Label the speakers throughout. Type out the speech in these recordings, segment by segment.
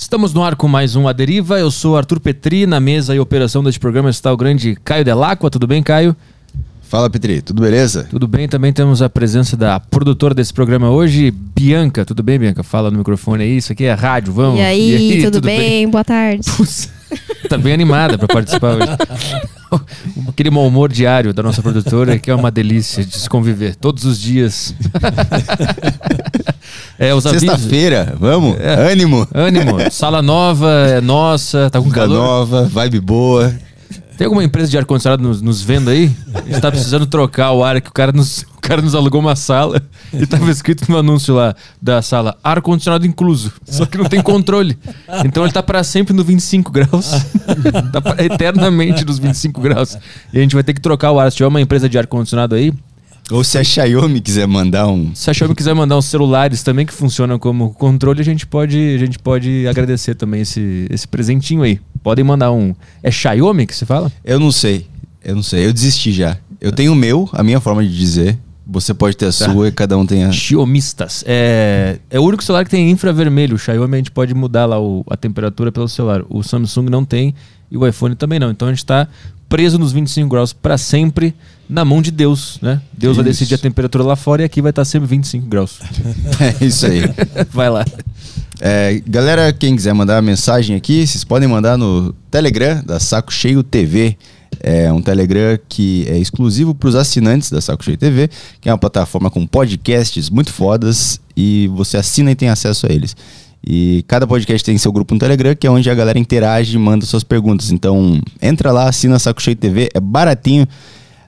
Speaker 1: Estamos no ar com mais um A Deriva. Eu sou Arthur Petri. Na mesa e operação deste programa está o grande Caio Delacqua. Tudo bem, Caio?
Speaker 2: Fala, Petri. Tudo beleza?
Speaker 1: Tudo bem. Também temos a presença da produtora desse programa hoje, Bianca. Tudo bem, Bianca? Fala no microfone aí. Isso aqui é rádio. Vamos.
Speaker 3: E aí, e aí tudo, tudo bem? bem? Boa tarde.
Speaker 1: Tá bem animada para participar hoje. Aquele mau humor diário da nossa produtora que é uma delícia de se conviver todos os dias.
Speaker 2: é, Sexta-feira, vamos? É,
Speaker 1: ânimo. Ânimo. Sala nova, é nossa, tá com calor.
Speaker 2: nova, vibe boa.
Speaker 1: Tem alguma empresa de ar-condicionado nos, nos, vendo aí? A gente tá precisando trocar o ar, que o cara nos, o cara nos alugou uma sala e tava escrito no anúncio lá da sala, ar-condicionado incluso. Só que não tem controle. Então ele tá para sempre no 25 graus. tá eternamente nos 25 graus. E a gente vai ter que trocar o ar. Se tiver uma empresa de ar-condicionado aí,
Speaker 2: ou se a Xiaomi quiser mandar um.
Speaker 1: Se a Xiaomi quiser mandar uns celulares também que funcionam como controle, a gente pode, a gente pode agradecer também esse, esse presentinho aí. Podem mandar um. É Xiaomi que se fala?
Speaker 2: Eu não sei. Eu não sei. Eu desisti já. Eu tenho o meu, a minha forma de dizer. Você pode ter a tá. sua e cada um tem a.
Speaker 1: Xiomistas. É, é o único celular que tem infravermelho. O Xiaomi a gente pode mudar lá o, a temperatura pelo celular. O Samsung não tem e o iPhone também não. Então a gente está preso nos 25 graus para sempre na mão de Deus, né? Deus isso. vai decidir a temperatura lá fora e aqui vai estar tá sempre 25 graus.
Speaker 2: é isso aí.
Speaker 1: vai lá.
Speaker 2: É, galera, quem quiser mandar mensagem aqui, vocês podem mandar no Telegram da Saco Cheio TV. É um Telegram que é exclusivo para os assinantes da Saco Cheio TV, que é uma plataforma com podcasts muito fodas e você assina e tem acesso a eles. E cada podcast tem seu grupo no Telegram, que é onde a galera interage e manda suas perguntas. Então, entra lá, assina Saco Cheio TV, é baratinho.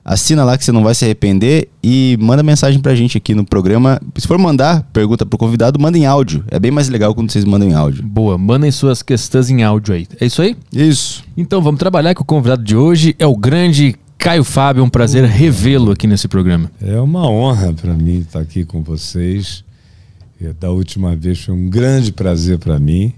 Speaker 2: Assina lá que você não vai se arrepender e manda mensagem pra gente aqui no programa. Se for mandar pergunta pro convidado, manda em áudio. É bem mais legal quando vocês mandam em áudio.
Speaker 1: Boa, mandem suas questões em áudio aí. É isso aí?
Speaker 2: Isso.
Speaker 1: Então vamos trabalhar com o convidado de hoje é o grande Caio Fábio. É um prazer revê-lo aqui nesse programa.
Speaker 4: É uma honra para mim estar aqui com vocês. Da última vez foi um grande prazer para mim.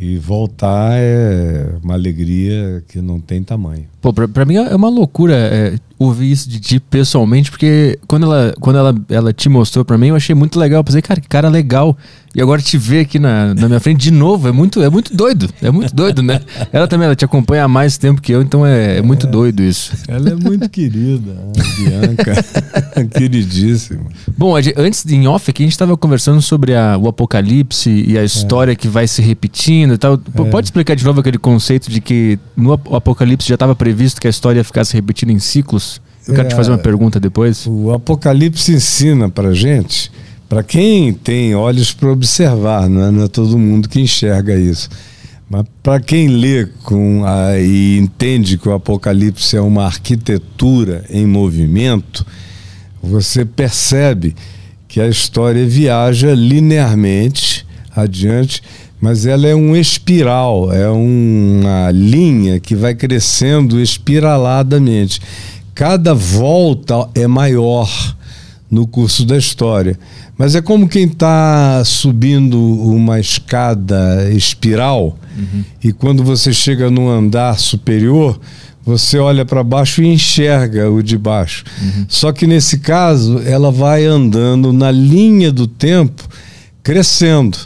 Speaker 4: E voltar é uma alegria que não tem tamanho.
Speaker 1: Pô, mim é uma loucura é, ouvir isso de ti pessoalmente, porque quando ela, quando ela, ela te mostrou pra mim, eu achei muito legal. Eu pensei, cara, que cara legal. E agora te ver aqui na, na minha frente de novo é muito, é muito doido. É muito doido, né? Ela também ela te acompanha há mais tempo que eu, então é, é muito é, doido isso.
Speaker 4: Ela é muito querida, a Bianca. Queridíssima.
Speaker 1: Bom, antes de em off aqui, a gente estava conversando sobre a, o apocalipse e a história é. que vai se repetindo e tal. É. Pode explicar de novo aquele conceito de que no apocalipse já estava previsto que a história ia ficar se repetindo em ciclos? Eu quero te fazer uma é, pergunta depois.
Speaker 4: O Apocalipse ensina para gente, para quem tem olhos para observar, não é? não é todo mundo que enxerga isso. Mas para quem lê com a, e entende que o Apocalipse é uma arquitetura em movimento, você percebe que a história viaja linearmente adiante mas ela é um espiral, é uma linha que vai crescendo espiraladamente. Cada volta é maior no curso da história. Mas é como quem está subindo uma escada espiral uhum. e quando você chega no andar superior, você olha para baixo e enxerga o de baixo. Uhum. Só que nesse caso, ela vai andando na linha do tempo, crescendo.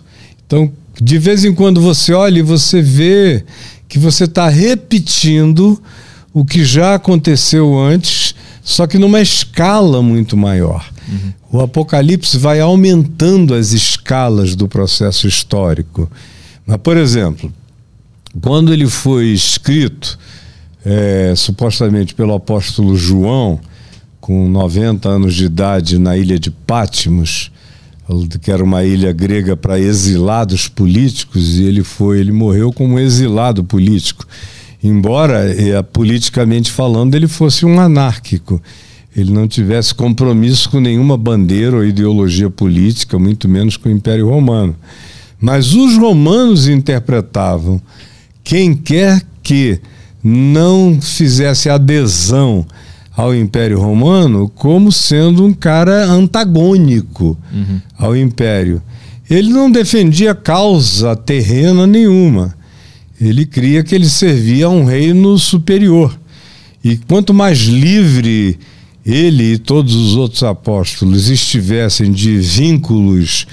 Speaker 4: Então, de vez em quando você olha e você vê que você está repetindo o que já aconteceu antes, só que numa escala muito maior. Uhum. O Apocalipse vai aumentando as escalas do processo histórico. Mas, por exemplo, quando ele foi escrito, é, supostamente pelo apóstolo João, com 90 anos de idade na ilha de Pátimos, que era uma ilha grega para exilados políticos, e ele foi, ele morreu como exilado político. Embora, é, politicamente falando, ele fosse um anárquico. Ele não tivesse compromisso com nenhuma bandeira ou ideologia política, muito menos com o Império Romano. Mas os romanos interpretavam quem quer que não fizesse adesão ao Império Romano como sendo um cara antagônico uhum. ao Império. Ele não defendia causa terrena nenhuma. Ele cria que ele servia a um reino superior. E quanto mais livre ele e todos os outros apóstolos estivessem de vínculos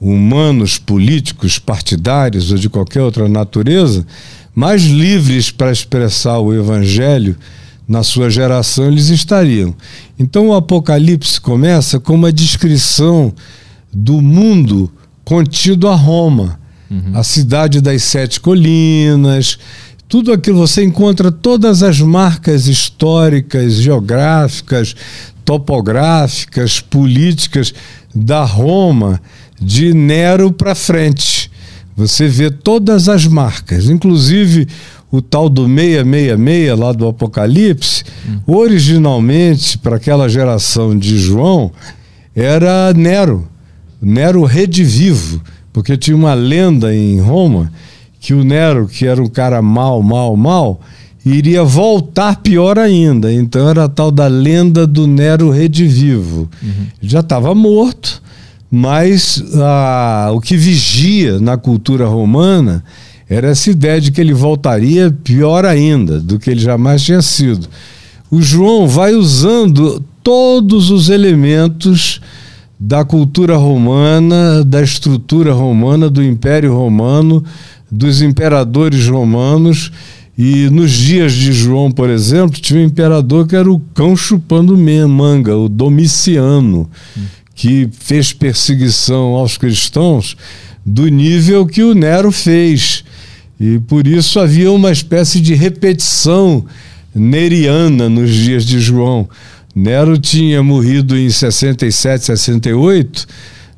Speaker 4: humanos, políticos, partidários ou de qualquer outra natureza, mais livres para expressar o evangelho na sua geração eles estariam. Então o Apocalipse começa com uma descrição do mundo contido a Roma, uhum. a cidade das sete colinas, tudo aquilo você encontra todas as marcas históricas, geográficas, topográficas, políticas da Roma de Nero para frente. Você vê todas as marcas, inclusive o tal do 666 lá do Apocalipse, originalmente para aquela geração de João era Nero, Nero redivivo, porque tinha uma lenda em Roma que o Nero, que era um cara mal, mal, mal, iria voltar pior ainda. Então era a tal da lenda do Nero redivivo. Uhum. Já estava morto, mas ah, o que vigia na cultura romana era essa ideia de que ele voltaria pior ainda do que ele jamais tinha sido. O João vai usando todos os elementos da cultura romana, da estrutura romana, do Império Romano, dos imperadores romanos. E nos dias de João, por exemplo, tinha um imperador que era o cão chupando manga, o Domiciano. Que fez perseguição aos cristãos do nível que o Nero fez. E por isso havia uma espécie de repetição neriana nos dias de João. Nero tinha morrido em 67, 68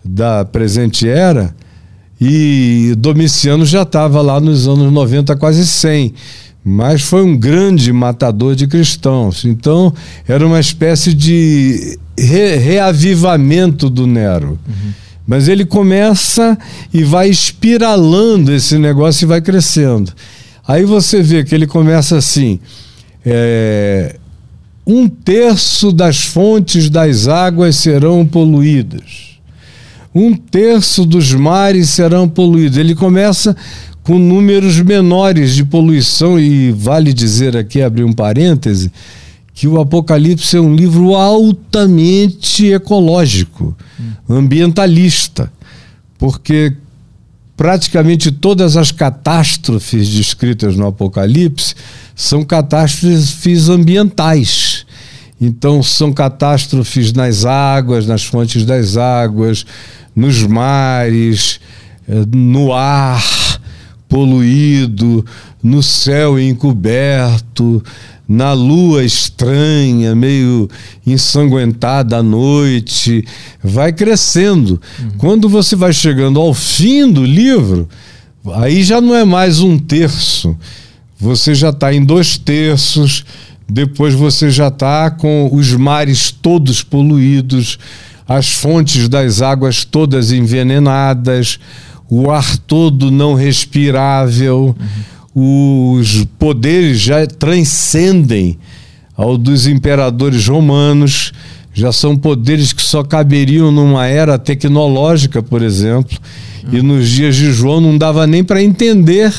Speaker 4: da presente era, e Domiciano já estava lá nos anos 90, quase 100 mas foi um grande matador de cristãos. Então, era uma espécie de re reavivamento do Nero. Uhum. Mas ele começa e vai espiralando esse negócio e vai crescendo. Aí você vê que ele começa assim: é, um terço das fontes das águas serão poluídas, um terço dos mares serão poluídos. Ele começa com números menores de poluição, e vale dizer aqui, abrir um parêntese, que o Apocalipse é um livro altamente ecológico, hum. ambientalista, porque praticamente todas as catástrofes descritas no Apocalipse são catástrofes ambientais. Então, são catástrofes nas águas, nas fontes das águas, nos mares, eh, no ar poluído, no céu encoberto, na lua estranha, meio ensanguentada à noite, vai crescendo. Uhum. Quando você vai chegando ao fim do livro, aí já não é mais um terço, você já está em dois terços, depois você já está com os mares todos poluídos, as fontes das águas todas envenenadas o ar todo não respirável, uhum. os poderes já transcendem ao dos imperadores romanos, já são poderes que só caberiam numa era tecnológica, por exemplo, uhum. e nos dias de João não dava nem para entender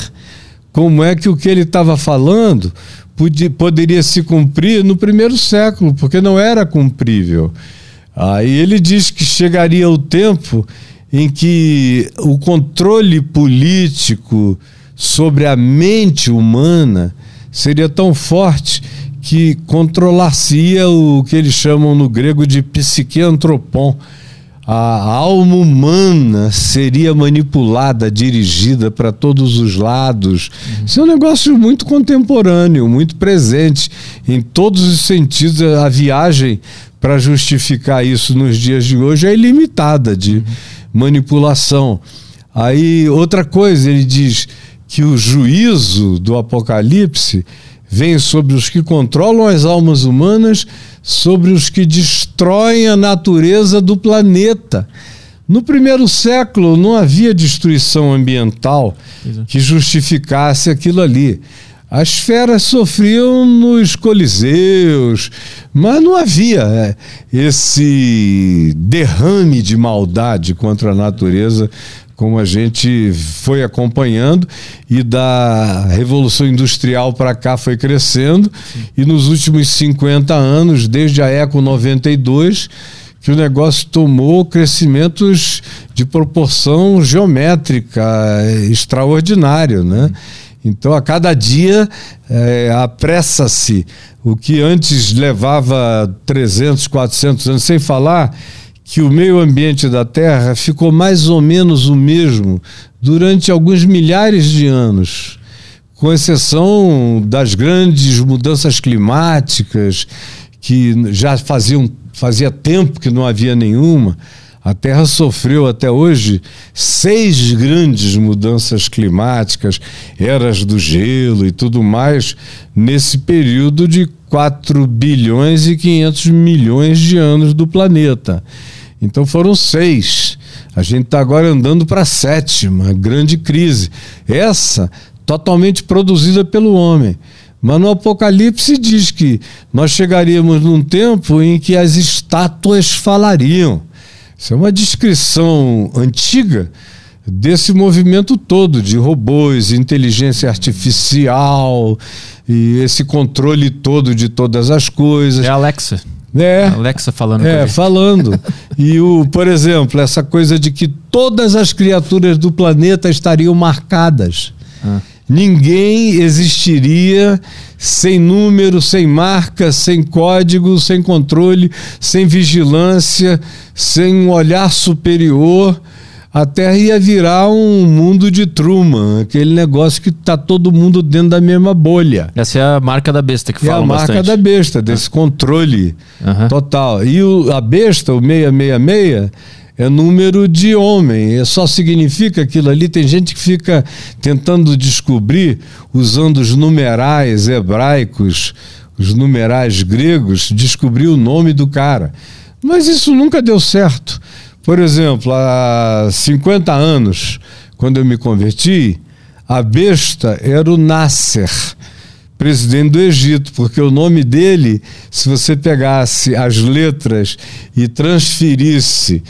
Speaker 4: como é que o que ele estava falando podia, poderia se cumprir no primeiro século, porque não era cumprível. Aí ele diz que chegaria o tempo em que o controle político sobre a mente humana seria tão forte que controlaria o que eles chamam no grego de psiqueantropon. A alma humana seria manipulada, dirigida para todos os lados. Isso é um negócio muito contemporâneo, muito presente em todos os sentidos. A viagem para justificar isso nos dias de hoje é ilimitada de. Manipulação. Aí, outra coisa, ele diz que o juízo do Apocalipse vem sobre os que controlam as almas humanas, sobre os que destroem a natureza do planeta. No primeiro século não havia destruição ambiental que justificasse aquilo ali. As feras sofriam nos coliseus, mas não havia é, esse derrame de maldade contra a natureza como a gente foi acompanhando e da revolução industrial para cá foi crescendo e nos últimos 50 anos, desde a Eco 92, que o negócio tomou crescimentos de proporção geométrica extraordinário, né? Então, a cada dia é, apressa-se o que antes levava 300, 400 anos, sem falar que o meio ambiente da Terra ficou mais ou menos o mesmo durante alguns milhares de anos, com exceção das grandes mudanças climáticas que já faziam fazia tempo que não havia nenhuma. A Terra sofreu até hoje seis grandes mudanças climáticas, eras do gelo e tudo mais, nesse período de 4 bilhões e 500 milhões de anos do planeta. Então foram seis. A gente está agora andando para a sétima grande crise. Essa totalmente produzida pelo homem. Mas no Apocalipse diz que nós chegaríamos num tempo em que as estátuas falariam. Isso é uma descrição antiga desse movimento todo de robôs, inteligência artificial e esse controle todo de todas as coisas.
Speaker 1: É Alexa.
Speaker 4: É.
Speaker 1: Alexa falando.
Speaker 4: É, falando. e o, por exemplo, essa coisa de que todas as criaturas do planeta estariam marcadas. Ah. Ninguém existiria sem número, sem marca, sem código, sem controle, sem vigilância, sem um olhar superior. A Terra ia virar um mundo de Truman, aquele negócio que está todo mundo dentro da mesma bolha.
Speaker 1: Essa é a marca da besta que
Speaker 4: é
Speaker 1: fala
Speaker 4: É a marca
Speaker 1: bastante.
Speaker 4: da besta, desse ah. controle
Speaker 1: uhum.
Speaker 4: total. E o, a besta, o 666, é número de homem, só significa aquilo ali. Tem gente que fica tentando descobrir, usando os numerais hebraicos, os numerais gregos, descobrir o nome do cara. Mas isso nunca deu certo. Por exemplo, há 50 anos, quando eu me converti, a besta era o Nasser, presidente do Egito, porque o nome dele, se você pegasse as letras e transferisse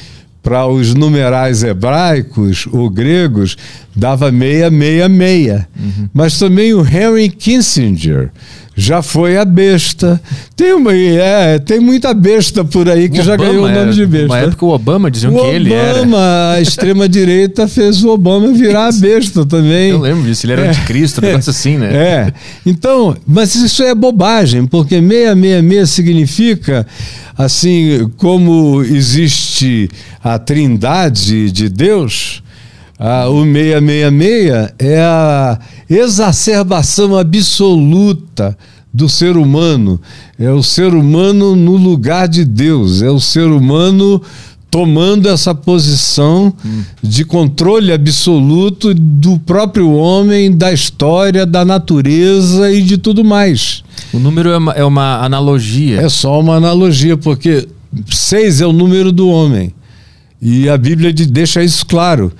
Speaker 4: para os numerais hebraicos ou gregos, dava 666. Uhum. Mas também o Henry Kissinger já foi a besta. Tem, uma, é, tem muita besta por aí que o já Obama ganhou o nome de besta.
Speaker 1: Na época o Obama diziam
Speaker 4: o
Speaker 1: que
Speaker 4: Obama,
Speaker 1: ele era.
Speaker 4: Obama, a extrema-direita fez o Obama virar a besta também.
Speaker 1: Eu lembro disso, ele era é, anticristo, um negócio assim, né?
Speaker 4: É. Então, mas isso é bobagem, porque 666 significa assim como existe a trindade de Deus, ah, o 666 é a exacerbação absoluta do ser humano. É o ser humano no lugar de Deus. É o ser humano tomando essa posição hum. de controle absoluto do próprio homem, da história, da natureza e de tudo mais.
Speaker 1: O número é uma, é uma analogia.
Speaker 4: É só uma analogia, porque seis é o número do homem. E a Bíblia deixa isso claro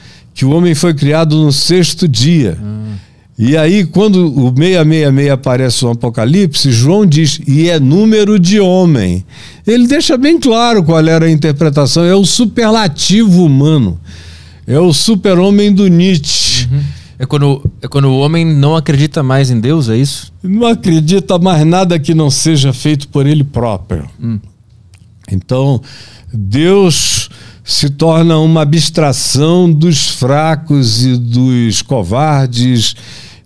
Speaker 4: que o homem foi criado no sexto dia. Hum. E aí, quando o 666 aparece no Apocalipse, João diz, e é número de homem. Ele deixa bem claro qual era a interpretação, é o superlativo humano. É o super-homem do Nietzsche.
Speaker 1: Uhum. É quando, é quando o homem não acredita mais em Deus, é isso?
Speaker 4: Não acredita mais nada que não seja feito por ele próprio. Hum. Então, Deus se torna uma abstração dos fracos e dos covardes,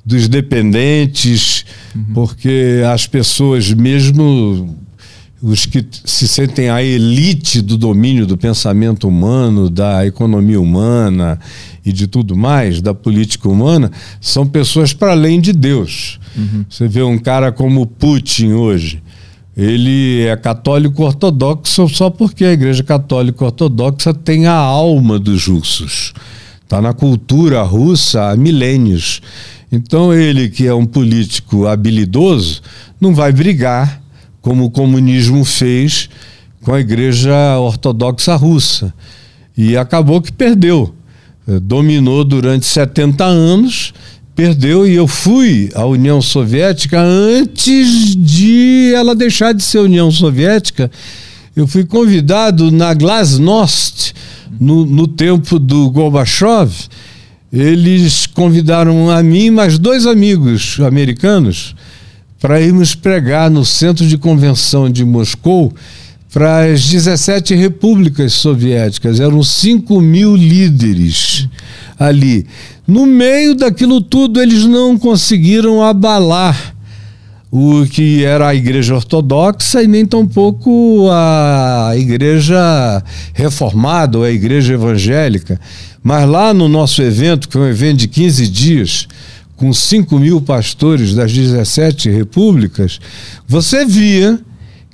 Speaker 4: dos dependentes, uhum. porque as pessoas, mesmo os que se sentem a elite do domínio do pensamento humano, da economia humana e de tudo mais, da política humana, são pessoas para além de Deus. Uhum. Você vê um cara como Putin hoje ele é católico ortodoxo só porque a Igreja Católica Ortodoxa tem a alma dos russos. Está na cultura russa há milênios. Então, ele, que é um político habilidoso, não vai brigar como o comunismo fez com a Igreja Ortodoxa Russa. E acabou que perdeu. Dominou durante 70 anos perdeu e eu fui à União Soviética antes de ela deixar de ser União Soviética. Eu fui convidado na Glasnost, no, no tempo do Gorbachev. Eles convidaram a mim mais dois amigos americanos para irmos pregar no centro de convenção de Moscou para as 17 repúblicas soviéticas. Eram 5 mil líderes ali. No meio daquilo tudo, eles não conseguiram abalar o que era a igreja ortodoxa e nem tampouco a igreja reformada ou a igreja evangélica. Mas lá no nosso evento, que é um evento de 15 dias, com 5 mil pastores das 17 repúblicas, você via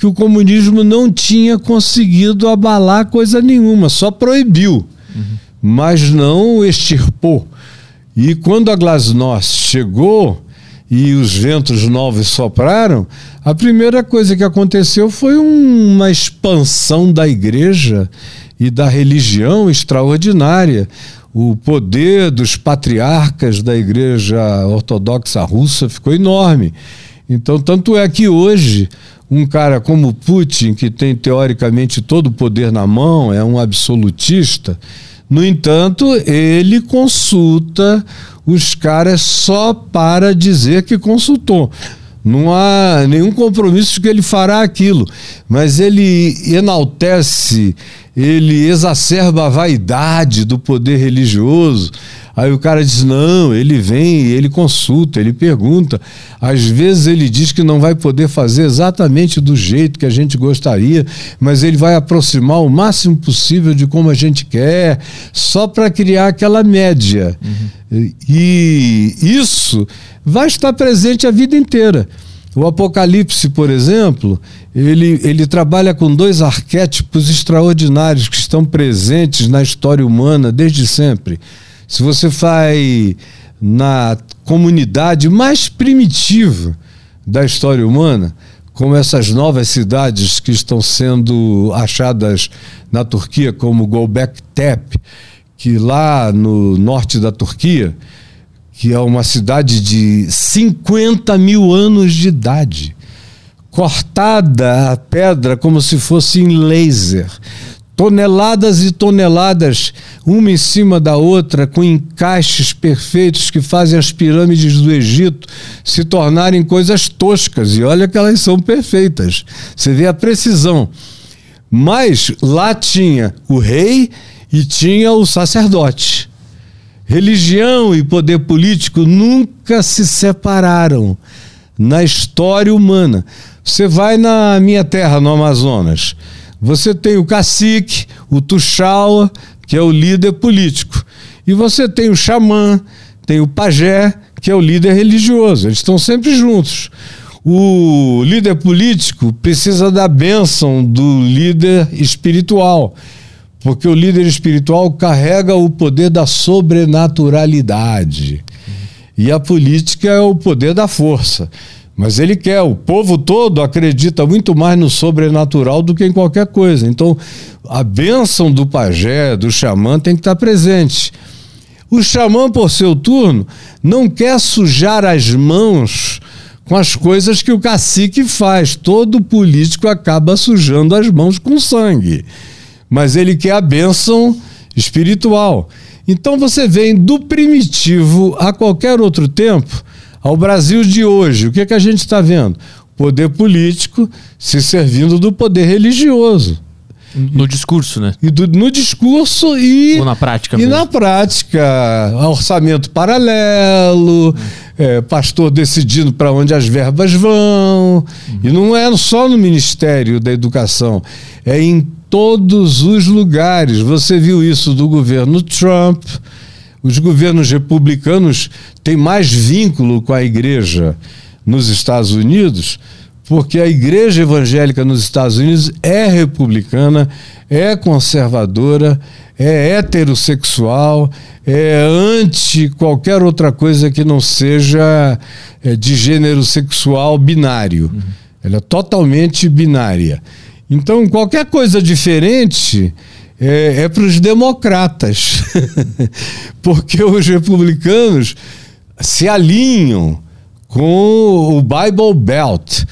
Speaker 4: que o comunismo não tinha conseguido abalar coisa nenhuma, só proibiu, uhum. mas não extirpou. E quando a Glasnost chegou e os ventos novos sopraram, a primeira coisa que aconteceu foi uma expansão da igreja e da religião extraordinária. O poder dos patriarcas da igreja ortodoxa russa ficou enorme. Então, tanto é que hoje um cara como Putin, que tem teoricamente todo o poder na mão, é um absolutista, no entanto, ele consulta os caras só para dizer que consultou. Não há nenhum compromisso de que ele fará aquilo, mas ele enaltece, ele exacerba a vaidade do poder religioso. Aí o cara diz: não, ele vem, ele consulta, ele pergunta. Às vezes ele diz que não vai poder fazer exatamente do jeito que a gente gostaria, mas ele vai aproximar o máximo possível de como a gente quer, só para criar aquela média. Uhum. E isso vai estar presente a vida inteira. O Apocalipse, por exemplo, ele, ele trabalha com dois arquétipos extraordinários que estão presentes na história humana desde sempre. Se você vai na comunidade mais primitiva da história humana, como essas novas cidades que estão sendo achadas na Turquia, como Gobek Tepe, que lá no norte da Turquia, que é uma cidade de 50 mil anos de idade, cortada a pedra como se fosse em laser, toneladas e toneladas, uma em cima da outra, com encaixes perfeitos que fazem as pirâmides do Egito se tornarem coisas toscas. E olha que elas são perfeitas. Você vê a precisão. Mas lá tinha o rei e tinha o sacerdote. Religião e poder político nunca se separaram na história humana. Você vai na minha terra, no Amazonas, você tem o cacique, o tuxaua, que é o líder político, e você tem o xamã, tem o pajé, que é o líder religioso. Eles estão sempre juntos. O líder político precisa da bênção do líder espiritual. Porque o líder espiritual carrega o poder da sobrenaturalidade. E a política é o poder da força. Mas ele quer, o povo todo acredita muito mais no sobrenatural do que em qualquer coisa. Então, a bênção do pajé, do xamã, tem que estar presente. O xamã, por seu turno, não quer sujar as mãos com as coisas que o cacique faz. Todo político acaba sujando as mãos com sangue mas ele quer a bênção espiritual. Então você vem do primitivo a qualquer outro tempo ao Brasil de hoje. O que, é que a gente está vendo? Poder político se servindo do poder religioso.
Speaker 1: No discurso, né?
Speaker 4: E do, no discurso e.
Speaker 1: Ou na prática
Speaker 4: E
Speaker 1: mesmo.
Speaker 4: na prática. Orçamento paralelo, é, pastor decidindo para onde as verbas vão. Hum. E não é só no Ministério da Educação, é em todos os lugares. Você viu isso do governo Trump. Os governos republicanos têm mais vínculo com a igreja nos Estados Unidos, porque a igreja evangélica nos Estados Unidos é republicana, é conservadora, é heterossexual, é anti qualquer outra coisa que não seja é, de gênero sexual binário. Uhum. Ela é totalmente binária. Então, qualquer coisa diferente é, é para os democratas, porque os republicanos se alinham com o Bible Belt,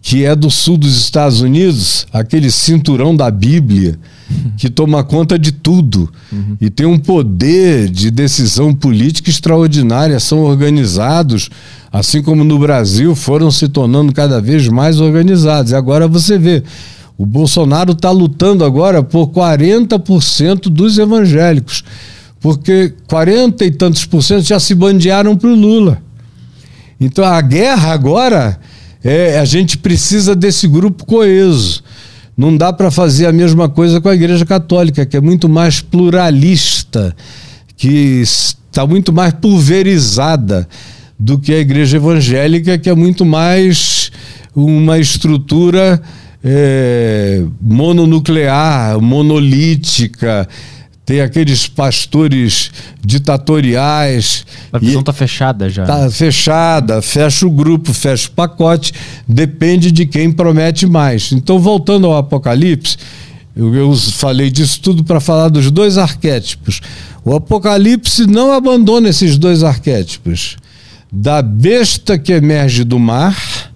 Speaker 4: que é do sul dos Estados Unidos, aquele cinturão da Bíblia que toma conta de tudo uhum. e tem um poder de decisão política extraordinária, são organizados, assim como no Brasil foram se tornando cada vez mais organizados. E agora você vê O Bolsonaro está lutando agora por 40% dos evangélicos, porque 40 e tantos por cento já se bandearam para o Lula. Então a guerra agora é a gente precisa desse grupo coeso. Não dá para fazer a mesma coisa com a Igreja Católica, que é muito mais pluralista, que está muito mais pulverizada do que a Igreja Evangélica, que é muito mais uma estrutura é, mononuclear, monolítica, tem aqueles pastores ditatoriais.
Speaker 1: A visão está fechada já.
Speaker 4: Está fechada, fecha o grupo, fecha o pacote, depende de quem promete mais. Então, voltando ao Apocalipse, eu, eu falei disso tudo para falar dos dois arquétipos. O Apocalipse não abandona esses dois arquétipos. Da besta que emerge do mar,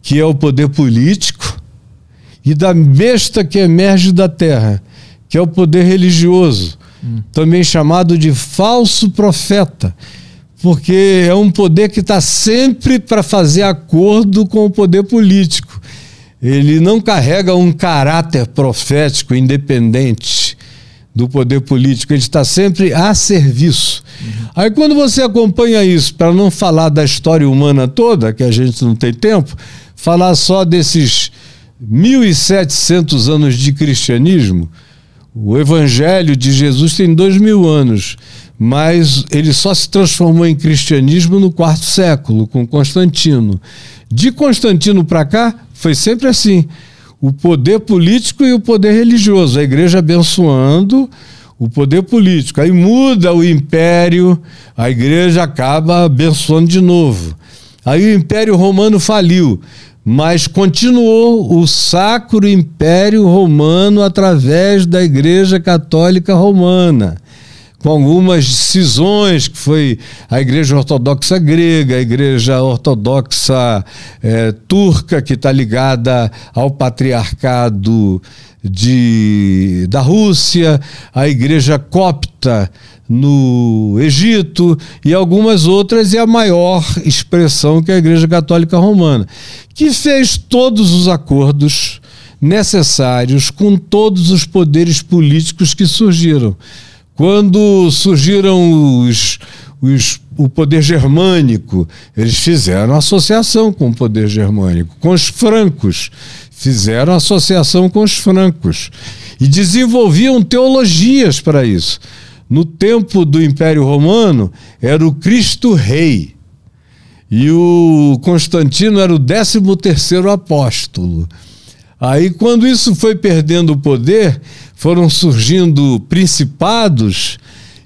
Speaker 4: que é o poder político, e da besta que emerge da terra, que é o poder religioso, hum. também chamado de falso profeta, porque é um poder que está sempre para fazer acordo com o poder político. Ele não carrega um caráter profético independente do poder político, ele está sempre a serviço. Uhum. Aí, quando você acompanha isso, para não falar da história humana toda, que a gente não tem tempo, falar só desses 1.700 anos de cristianismo, o Evangelho de Jesus tem dois mil anos, mas ele só se transformou em cristianismo no quarto século, com Constantino. De Constantino para cá, foi sempre assim: o poder político e o poder religioso, a igreja abençoando o poder político. Aí muda o império, a igreja acaba abençoando de novo. Aí o Império Romano faliu mas continuou o Sacro Império Romano através da Igreja Católica Romana, com algumas cisões, que foi a Igreja Ortodoxa Grega, a Igreja Ortodoxa é, Turca, que está ligada ao Patriarcado de, da Rússia, a Igreja Copta no Egito e algumas outras, e a maior expressão que é a Igreja Católica Romana, que fez todos os acordos necessários com todos os poderes políticos que surgiram. Quando surgiram os, os, o poder germânico, eles fizeram associação com o poder germânico, com os francos, fizeram associação com os francos e desenvolviam teologias para isso. No tempo do Império Romano, era o Cristo Rei. E o Constantino era o 13 terceiro apóstolo. Aí, quando isso foi perdendo o poder, foram surgindo principados,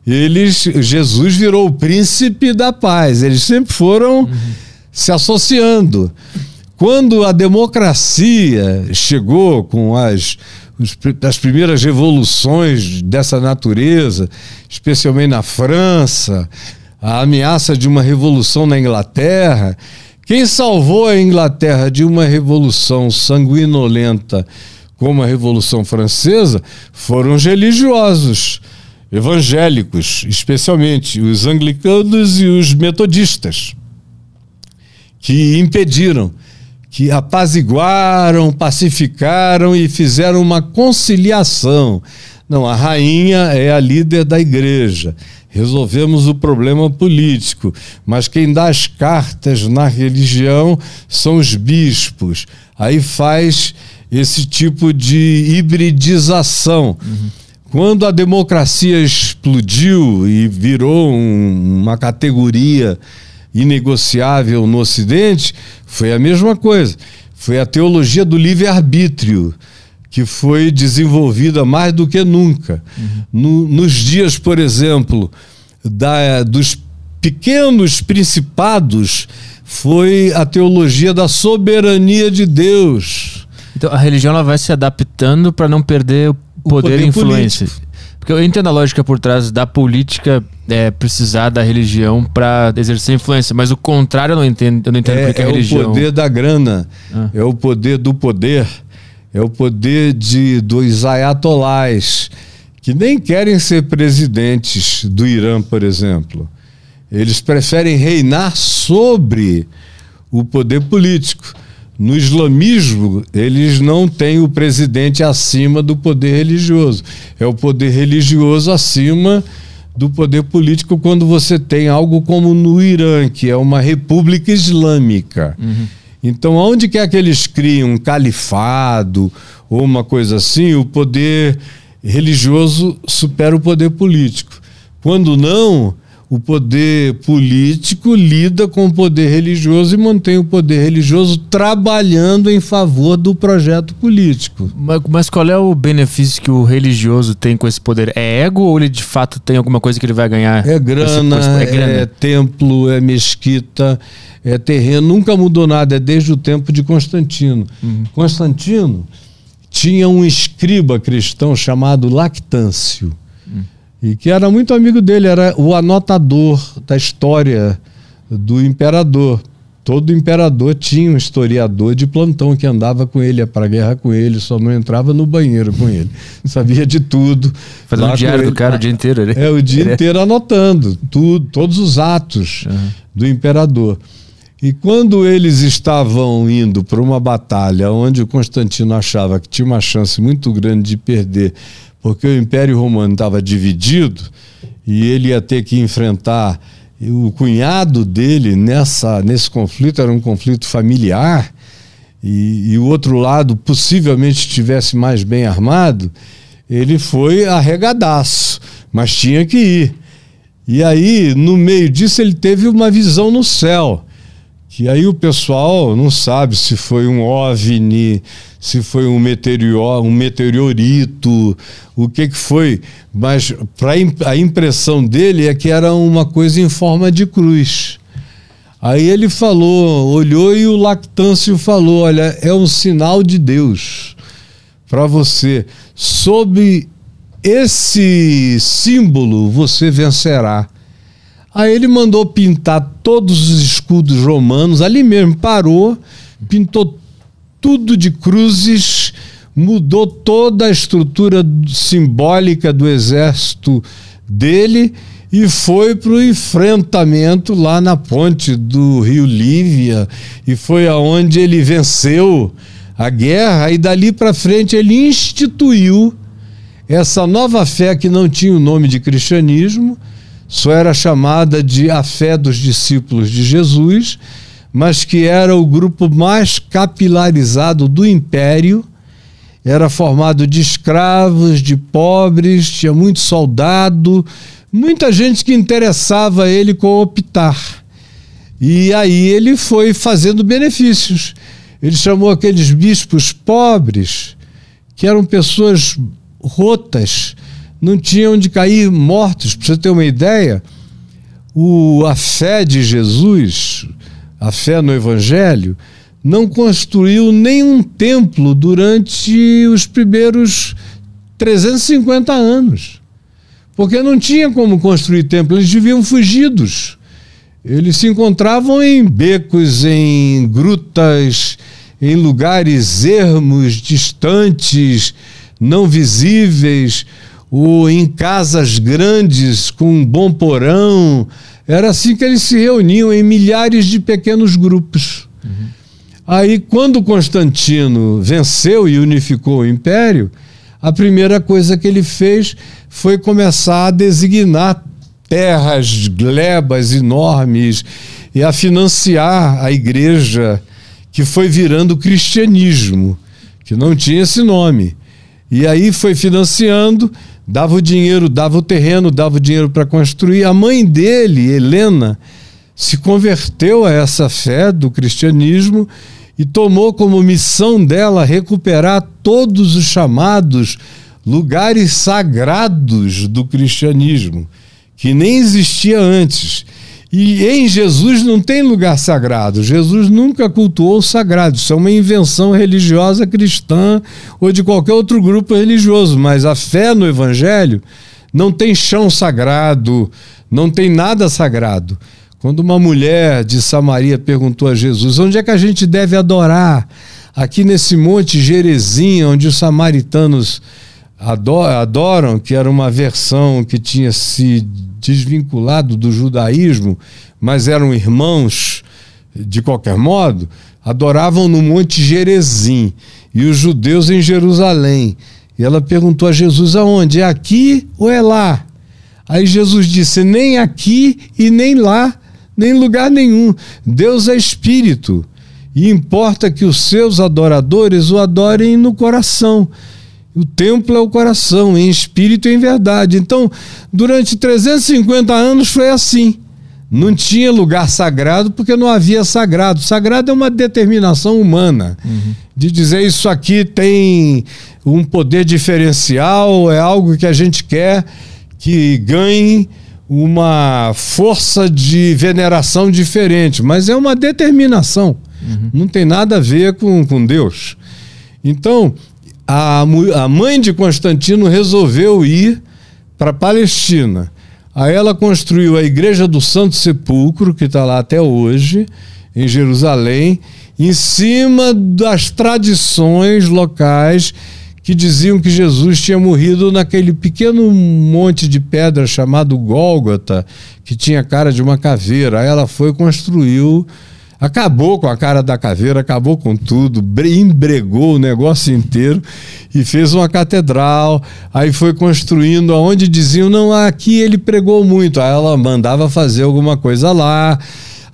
Speaker 4: eles, Jesus virou o príncipe da paz. Eles sempre foram uhum. se associando. Quando a democracia chegou com as das primeiras revoluções dessa natureza, especialmente na França, a ameaça de uma revolução na Inglaterra. Quem salvou a Inglaterra de uma revolução sanguinolenta como a Revolução Francesa foram os religiosos, evangélicos, especialmente os anglicanos e os metodistas, que impediram que apaziguaram, pacificaram e fizeram uma conciliação. Não, a rainha é a líder da igreja. Resolvemos o problema político, mas quem dá as cartas na religião são os bispos. Aí faz esse tipo de hibridização. Uhum. Quando a democracia explodiu e virou um, uma categoria inegociável no Ocidente, foi a mesma coisa. Foi a teologia do livre-arbítrio que foi desenvolvida mais do que nunca. Uhum. No, nos dias, por exemplo, da, dos pequenos principados, foi a teologia da soberania de Deus.
Speaker 1: Então a religião ela vai se adaptando para não perder o poder, o poder e influência. Político. Eu entendo a lógica por trás da política é, precisar da religião para exercer influência, mas o contrário eu não entendo, eu não entendo
Speaker 4: é,
Speaker 1: porque
Speaker 4: é
Speaker 1: a religião.
Speaker 4: É o poder da grana, ah. é o poder do poder, é o poder de, dos ayatolás, que nem querem ser presidentes do Irã, por exemplo. Eles preferem reinar sobre o poder político. No islamismo, eles não têm o presidente acima do poder religioso. É o poder religioso acima do poder político quando você tem algo como no Irã, que é uma república islâmica. Uhum. Então, onde quer que eles criem um califado ou uma coisa assim, o poder religioso supera o poder político. Quando não, o poder político lida com o poder religioso e mantém o poder religioso trabalhando em favor do projeto político.
Speaker 1: Mas, mas, qual é o benefício que o religioso tem com esse poder? É ego ou ele de fato tem alguma coisa que ele vai ganhar?
Speaker 4: É grana, é, grana. é templo, é mesquita, é terreno. Nunca mudou nada, é desde o tempo de Constantino. Uhum. Constantino tinha um escriba cristão chamado Lactâncio e que era muito amigo dele, era o anotador da história do imperador. Todo imperador tinha um historiador de plantão que andava com ele, ia para a guerra com ele, só não entrava no banheiro com ele. Sabia de tudo.
Speaker 1: Fazendo o diário do cara o dia inteiro. Ele...
Speaker 4: É, o dia inteiro anotando tudo, todos os atos uhum. do imperador. E quando eles estavam indo para uma batalha onde o Constantino achava que tinha uma chance muito grande de perder porque o Império Romano estava dividido e ele ia ter que enfrentar o cunhado dele nessa, nesse conflito, era um conflito familiar, e, e o outro lado possivelmente estivesse mais bem armado, ele foi arregadaço, mas tinha que ir. E aí, no meio disso, ele teve uma visão no céu. Que aí o pessoal não sabe se foi um OVNI, se foi um, meteor, um meteorito, o que, que foi. Mas pra, a impressão dele é que era uma coisa em forma de cruz. Aí ele falou, olhou e o Lactâncio falou: Olha, é um sinal de Deus para você. Sob esse símbolo você vencerá. Aí ele mandou pintar todos os escudos romanos, ali mesmo parou, pintou tudo de cruzes, mudou toda a estrutura simbólica do exército dele e foi para o enfrentamento lá na ponte do rio Lívia. E foi aonde ele venceu a guerra e dali para frente ele instituiu essa nova fé que não tinha o nome de cristianismo, só era chamada de a fé dos discípulos de Jesus mas que era o grupo mais capilarizado do império. Era formado de escravos, de pobres, tinha muito soldado, muita gente que interessava ele cooptar. E aí ele foi fazendo benefícios. Ele chamou aqueles bispos pobres, que eram pessoas rotas, não tinham onde cair mortos. Para você ter uma ideia, o, a fé de Jesus, a fé no Evangelho, não construiu nenhum templo durante os primeiros 350 anos. Porque não tinha como construir templo, eles viviam fugidos. Eles se encontravam em becos, em grutas, em lugares ermos, distantes, não visíveis, ou em casas grandes com um bom porão, era assim que eles se reuniam em milhares de pequenos grupos. Uhum. Aí, quando Constantino venceu e unificou o império, a primeira coisa que ele fez foi começar a designar terras glebas enormes e a financiar a igreja que foi virando cristianismo, que não tinha esse nome. E aí foi financiando dava o dinheiro, dava o terreno, dava o dinheiro para construir. A mãe dele, Helena, se converteu a essa fé do cristianismo e tomou como missão dela recuperar todos os chamados lugares sagrados do cristianismo, que nem existia antes. E em Jesus não tem lugar sagrado. Jesus nunca cultuou o sagrado. Isso é uma invenção religiosa cristã ou de qualquer outro grupo religioso. Mas a fé no Evangelho não tem chão sagrado, não tem nada sagrado. Quando uma mulher de Samaria perguntou a Jesus: onde é que a gente deve adorar? Aqui nesse monte Gerezim, onde os samaritanos adoram, que era uma versão que tinha se desvinculado do judaísmo, mas eram irmãos de qualquer modo, adoravam no Monte Gerezim e os judeus em Jerusalém. E ela perguntou a Jesus aonde? É aqui ou é lá? Aí Jesus disse: nem aqui e nem lá, nem lugar nenhum. Deus é espírito. E importa que os seus adoradores o adorem no coração. O templo é o coração, em espírito e em verdade. Então, durante 350 anos foi assim. Não tinha lugar sagrado porque não havia sagrado. Sagrado é uma determinação humana uhum. de dizer isso aqui tem um poder diferencial, é algo que a gente quer que ganhe uma força de veneração diferente, mas é uma determinação. Uhum. Não tem nada a ver com, com Deus. Então, a, a mãe de Constantino resolveu ir para a Palestina. Aí ela construiu a Igreja do Santo Sepulcro, que está lá até hoje, em Jerusalém, em cima das tradições locais que diziam que Jesus tinha morrido naquele pequeno monte de pedra chamado Gólgota, que tinha cara de uma caveira. Aí ela foi e construiu acabou com a cara da caveira, acabou com tudo, embregou o negócio inteiro e fez uma catedral. Aí foi construindo aonde diziam, não, aqui ele pregou muito. Aí ela mandava fazer alguma coisa lá.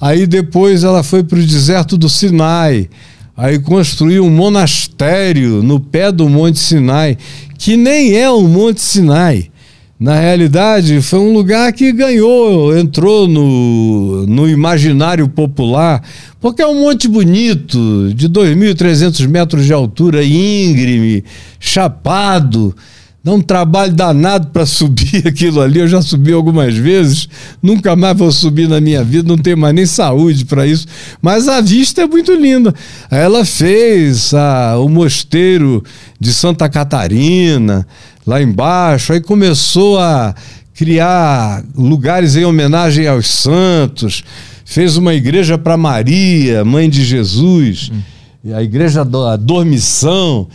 Speaker 4: Aí depois ela foi para o deserto do Sinai. Aí construiu um monastério no pé do Monte Sinai, que nem é o Monte Sinai na realidade, foi um lugar que ganhou, entrou no, no imaginário popular, porque é um monte bonito, de 2.300 metros de altura, íngreme, chapado. Dá um trabalho danado para subir aquilo ali. Eu já subi algumas vezes, nunca mais vou subir na minha vida, não tenho mais nem saúde para isso. Mas a vista é muito linda. Ela fez a, o mosteiro de Santa Catarina lá embaixo, aí começou a criar lugares em homenagem aos santos, fez uma igreja para Maria, mãe de Jesus, hum. a igreja da Dormição,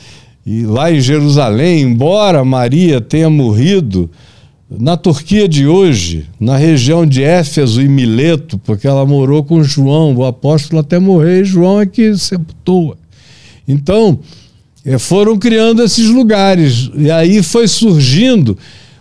Speaker 4: e lá em Jerusalém, embora Maria tenha morrido, na Turquia de hoje, na região de Éfeso e Mileto, porque ela morou com João, o apóstolo até morrer, e João é que sepultou. Então, foram criando esses lugares. E aí foi surgindo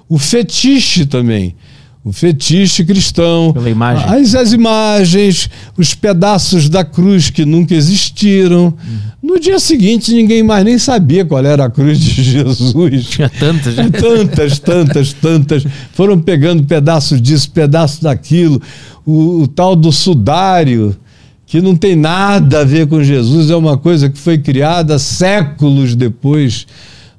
Speaker 4: o fetiche também. O fetiche cristão.
Speaker 1: Pela imagem.
Speaker 4: As, as imagens, os pedaços da cruz que nunca existiram. Uhum. No dia seguinte, ninguém mais nem sabia qual era a cruz de Jesus.
Speaker 1: Tinha tantas,
Speaker 4: né? Tantas, tantas, tantas. Foram pegando pedaços disso, pedaços daquilo. O, o tal do sudário que não tem nada a ver com Jesus, é uma coisa que foi criada séculos depois.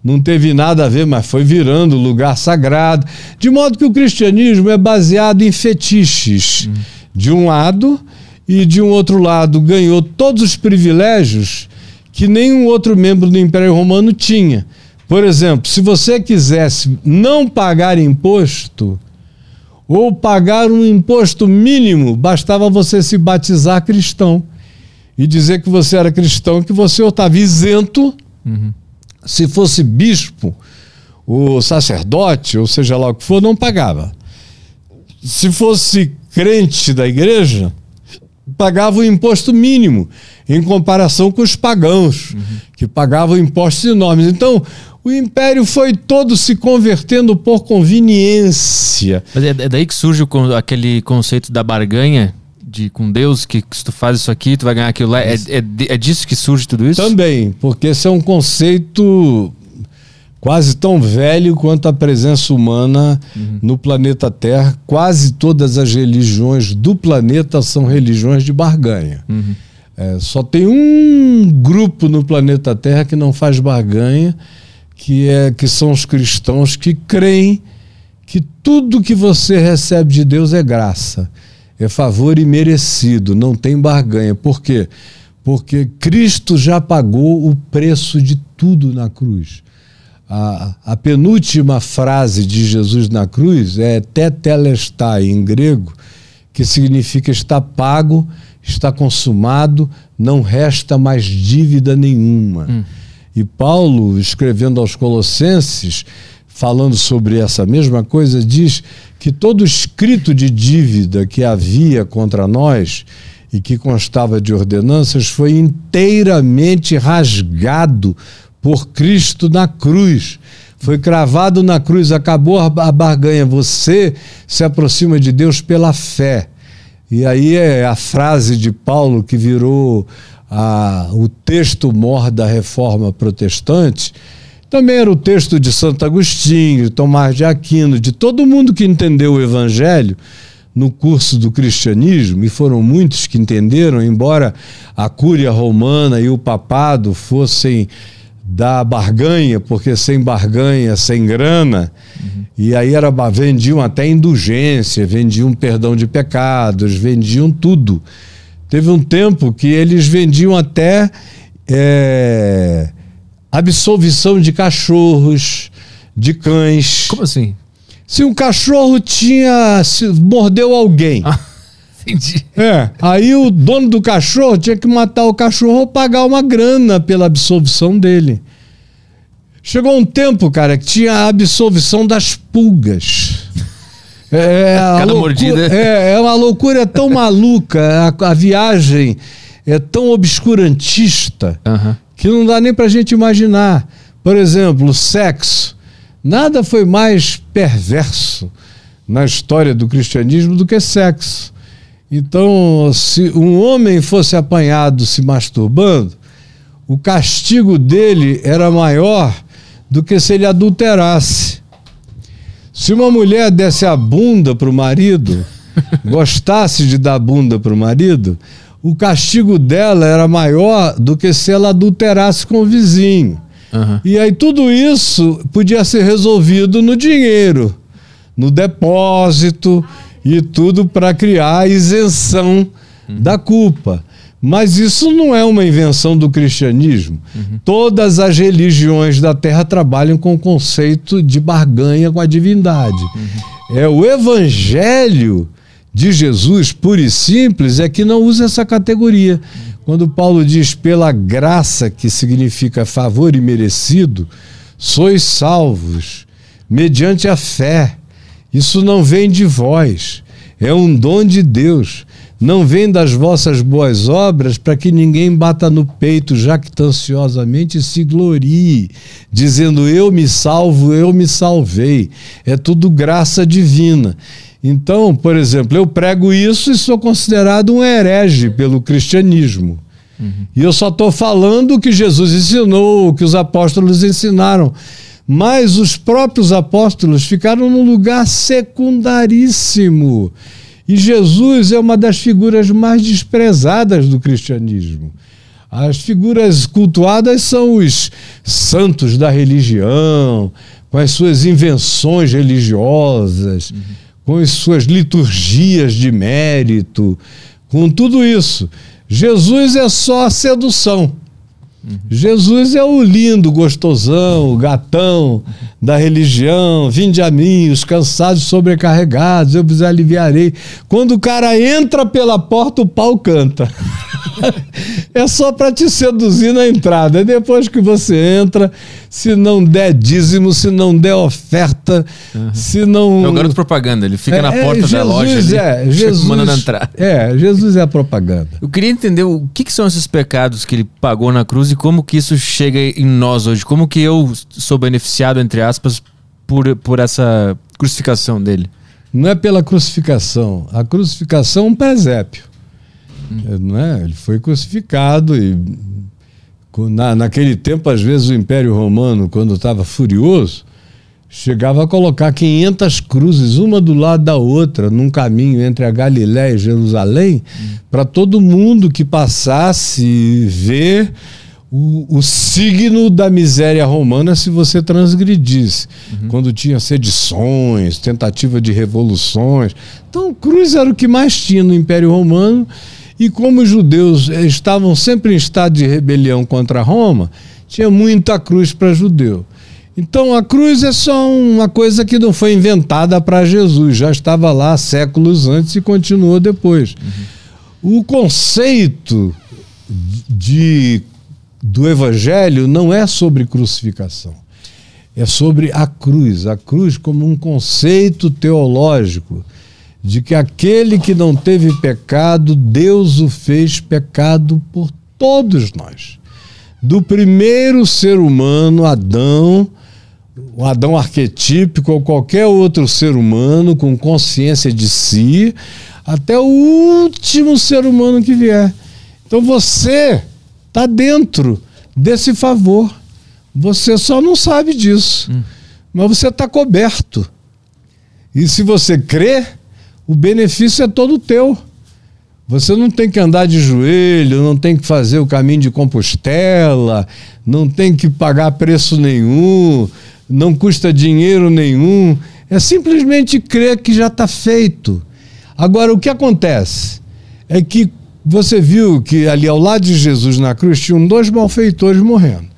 Speaker 4: Não teve nada a ver, mas foi virando lugar sagrado. De modo que o cristianismo é baseado em fetiches. Hum. De um lado, e de um outro lado, ganhou todos os privilégios que nenhum outro membro do Império Romano tinha. Por exemplo, se você quisesse não pagar imposto, ou pagar um imposto mínimo, bastava você se batizar cristão e dizer que você era cristão, que você estava isento. Uhum. Se fosse bispo, ou sacerdote, ou seja lá o que for, não pagava. Se fosse crente da igreja, pagava o imposto mínimo, em comparação com os pagãos, uhum. que pagavam impostos enormes. Então, o império foi todo se convertendo por conveniência.
Speaker 1: Mas é, é daí que surge o, aquele conceito da barganha de com Deus, que, que, se tu faz isso aqui, tu vai ganhar aquilo lá. É, é, é disso que surge tudo isso?
Speaker 4: Também, porque esse é um conceito quase tão velho quanto a presença humana uhum. no planeta Terra. Quase todas as religiões do planeta são religiões de barganha. Uhum. É, só tem um grupo no planeta Terra que não faz barganha, que, é, que são os cristãos que creem que tudo que você recebe de Deus é graça, é favor e merecido, não tem barganha. Por quê? Porque Cristo já pagou o preço de tudo na cruz. A, a penúltima frase de Jesus na cruz é tetelestai em grego, que significa está pago, está consumado, não resta mais dívida nenhuma. Hum. E Paulo, escrevendo aos Colossenses, falando sobre essa mesma coisa, diz que todo escrito de dívida que havia contra nós e que constava de ordenanças foi inteiramente rasgado por Cristo na cruz. Foi cravado na cruz, acabou a barganha. Você se aproxima de Deus pela fé. E aí é a frase de Paulo que virou a, o texto mor da reforma protestante. Também era o texto de Santo Agostinho, de Tomás de Aquino, de todo mundo que entendeu o Evangelho no curso do cristianismo, e foram muitos que entenderam, embora a Cúria Romana e o Papado fossem da barganha, porque sem barganha, sem grana, uhum. e aí era, vendiam até indulgência, vendiam perdão de pecados, vendiam tudo. Teve um tempo que eles vendiam até é, absolvição de cachorros, de cães.
Speaker 1: Como assim?
Speaker 4: se um cachorro tinha se mordeu alguém. Ah,
Speaker 1: entendi.
Speaker 4: É, aí o dono do cachorro tinha que matar o cachorro ou pagar uma grana pela absolvição dele. Chegou um tempo, cara, que tinha a absolvição das pulgas.
Speaker 1: É, Cada
Speaker 4: loucura,
Speaker 1: mordida.
Speaker 4: É, é uma loucura tão maluca, a, a, viagem é tão obscurantista
Speaker 1: uhum.
Speaker 4: que não dá nem pra gente imaginar. Por exemplo, o sexo. Nada foi mais perverso na história do cristianismo do que sexo. Então, se um homem fosse apanhado se masturbando, o castigo dele era maior do que se ele adulterasse. Se uma mulher desse a bunda para o marido, gostasse de dar bunda para o marido, o castigo dela era maior do que se ela adulterasse com o vizinho. Uhum. E aí tudo isso podia ser resolvido no dinheiro, no depósito e tudo para criar a isenção uhum. da culpa. Mas isso não é uma invenção do cristianismo. Uhum. Todas as religiões da terra trabalham com o conceito de barganha com a divindade. Uhum. É o evangelho de Jesus, puro e simples, é que não usa essa categoria. Quando Paulo diz pela graça, que significa favor e merecido, sois salvos, mediante a fé. Isso não vem de vós, é um dom de Deus. Não vem das vossas boas obras para que ninguém bata no peito jactanciosamente e se glorie, dizendo eu me salvo, eu me salvei. É tudo graça divina. Então, por exemplo, eu prego isso e sou considerado um herege pelo cristianismo. Uhum. E eu só estou falando o que Jesus ensinou, o que os apóstolos ensinaram. Mas os próprios apóstolos ficaram num lugar secundaríssimo. E Jesus é uma das figuras mais desprezadas do cristianismo. As figuras cultuadas são os santos da religião, com as suas invenções religiosas. Uhum com as suas liturgias de mérito, com tudo isso. Jesus é só a sedução. Jesus é o lindo, gostosão, gatão da religião. Vinde a mim, os cansados sobrecarregados, eu vos aliviarei. Quando o cara entra pela porta, o pau canta. é só para te seduzir na entrada. Depois que você entra, se não der dízimo, se não der oferta, uhum. se não.
Speaker 1: É o garoto propaganda, ele fica é, na porta
Speaker 4: é,
Speaker 1: da loja. Ali,
Speaker 4: é, Jesus,
Speaker 1: mandando entrar.
Speaker 4: É, Jesus é a propaganda.
Speaker 1: Eu queria entender o que, que, são esses pecados que ele pagou na cruz e como que isso chega em nós hoje. Como que eu sou beneficiado, entre aspas, por, por essa crucificação dele?
Speaker 4: Não é pela crucificação. A crucificação é um presépio. Hum. Não é? Ele foi crucificado e na, naquele tempo, às vezes, o Império Romano, quando estava furioso, chegava a colocar 500 cruzes, uma do lado da outra, num caminho entre a Galiléia e Jerusalém, hum. para todo mundo que passasse ver o, o, signo da miséria romana se você transgredisse. Uhum. Quando tinha sedições, tentativa de revoluções. Então, cruz era o que mais tinha no Império Romano e como os judeus eh, estavam sempre em estado de rebelião contra Roma, tinha muita cruz para judeu. Então a cruz é só uma coisa que não foi inventada para Jesus, já estava lá séculos antes e continuou depois. Uhum. O conceito de, do evangelho não é sobre crucificação, é sobre a cruz, a cruz como um conceito teológico de que aquele que não teve pecado, Deus o fez pecado por todos nós. Do primeiro ser humano, Adão, o Adão arquetípico ou qualquer outro ser humano com consciência de si, até o último ser humano que vier. Então você está dentro desse favor. Você só não sabe disso. Hum. Mas você está coberto. E se você crê, o benefício é todo teu. Você não tem que andar de joelho, não tem que fazer o caminho de Compostela, não tem que pagar preço nenhum, não custa dinheiro nenhum. É simplesmente crer que já está feito. Agora, o que acontece é que você viu que ali ao lado de Jesus na cruz tinham dois malfeitores morrendo.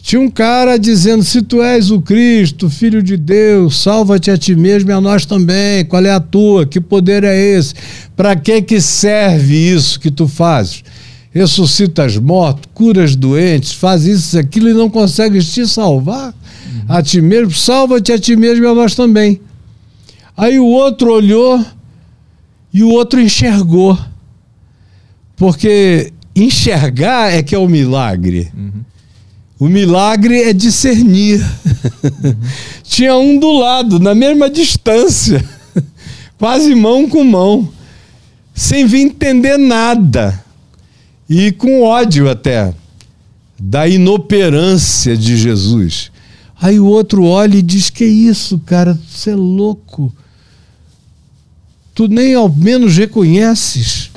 Speaker 4: Tinha um cara dizendo: Se tu és o Cristo, filho de Deus, salva-te a ti mesmo e a nós também. Qual é a tua? Que poder é esse? Para que que serve isso que tu fazes? Ressuscitas mortos, curas doentes, faz isso, aquilo e não consegues te salvar uhum. a ti mesmo. Salva-te a ti mesmo e a nós também. Aí o outro olhou e o outro enxergou. Porque enxergar é que é o milagre. Uhum. O milagre é discernir. Tinha um do lado, na mesma distância, quase mão com mão, sem vir entender nada. E com ódio até da inoperância de Jesus. Aí o outro olha e diz: Que isso, cara? Você é louco. Tu nem ao menos reconheces.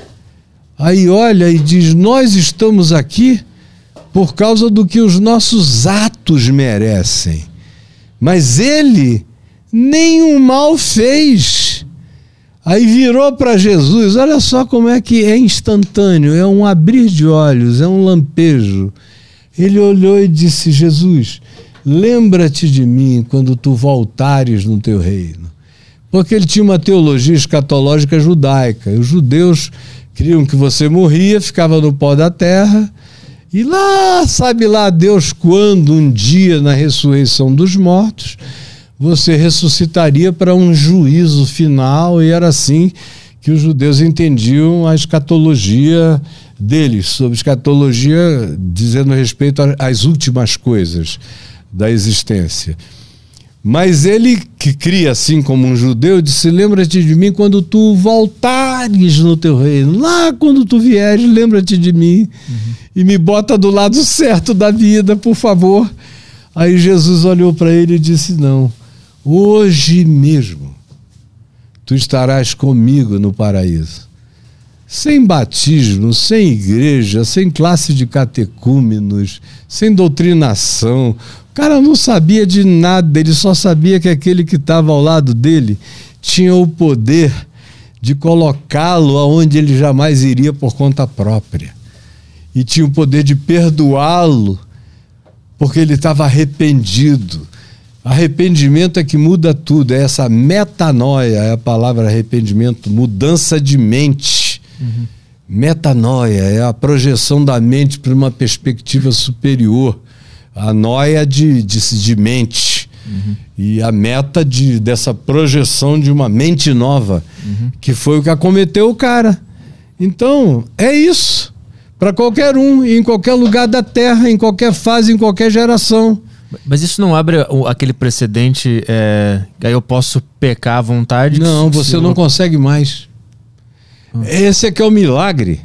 Speaker 4: Aí olha e diz: Nós estamos aqui por causa do que os nossos atos merecem. Mas ele nenhum mal fez. Aí virou para Jesus, olha só como é que é instantâneo, é um abrir de olhos, é um lampejo. Ele olhou e disse: Jesus, lembra-te de mim quando tu voltares no teu reino. Porque ele tinha uma teologia escatológica judaica. Os judeus criam que você morria, ficava no pó da terra e lá, sabe lá Deus quando, um dia na ressurreição dos mortos, você ressuscitaria para um juízo final, e era assim que os judeus entendiam a escatologia deles, sobre escatologia dizendo respeito às últimas coisas da existência. Mas ele que cria assim como um judeu disse: Lembra-te de mim quando tu voltares no teu reino. Lá quando tu vieres, lembra-te de mim. Uhum. E me bota do lado certo da vida, por favor. Aí Jesus olhou para ele e disse: Não, hoje mesmo tu estarás comigo no paraíso. Sem batismo, sem igreja, sem classe de catecúmenos, sem doutrinação, o cara não sabia de nada, ele só sabia que aquele que estava ao lado dele tinha o poder de colocá-lo aonde ele jamais iria por conta própria. E tinha o poder de perdoá-lo, porque ele estava arrependido. Arrependimento é que muda tudo, é essa metanoia, é a palavra arrependimento, mudança de mente. Uhum. Metanoia é a projeção da mente para uma perspectiva superior a noia de, de, de mente. Uhum. E a meta de, dessa projeção de uma mente nova, uhum. que foi o que acometeu o cara. Então, é isso. Para qualquer um, em qualquer lugar da Terra, em qualquer fase, em qualquer geração.
Speaker 1: Mas isso não abre aquele precedente, é, aí eu posso pecar à vontade?
Speaker 4: Não, você não consegue mais. Hum. Esse é que é o milagre.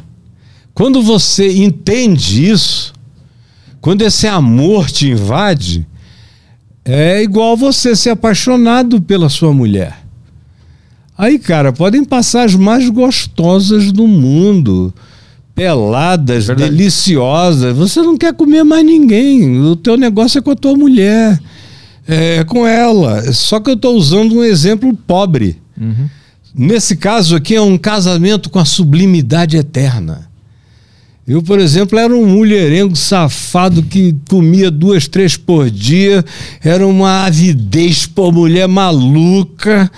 Speaker 4: Quando você entende isso, quando esse amor te invade, é igual você ser apaixonado pela sua mulher. Aí, cara, podem passar as mais gostosas do mundo, peladas, Verdade. deliciosas. Você não quer comer mais ninguém. O teu negócio é com a tua mulher, é com ela. Só que eu estou usando um exemplo pobre. Uhum. Nesse caso aqui é um casamento com a sublimidade eterna. Eu, por exemplo, era um mulherengo safado que comia duas, três por dia, era uma avidez por mulher maluca,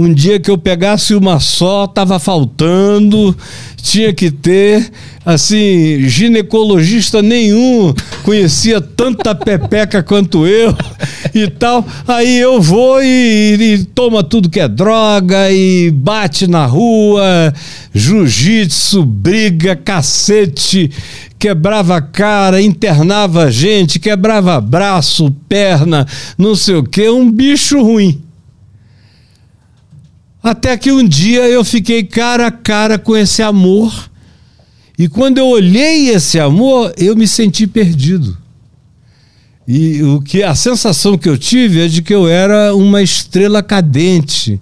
Speaker 4: Um dia que eu pegasse uma só, tava faltando, tinha que ter. Assim, ginecologista nenhum conhecia tanta pepeca quanto eu e tal. Aí eu vou e, e toma tudo que é droga e bate na rua, jiu-jitsu, briga, cacete, quebrava cara, internava gente, quebrava braço, perna, não sei o que, um bicho ruim. Até que um dia eu fiquei cara a cara com esse amor. E quando eu olhei esse amor, eu me senti perdido. E o que a sensação que eu tive é de que eu era uma estrela cadente,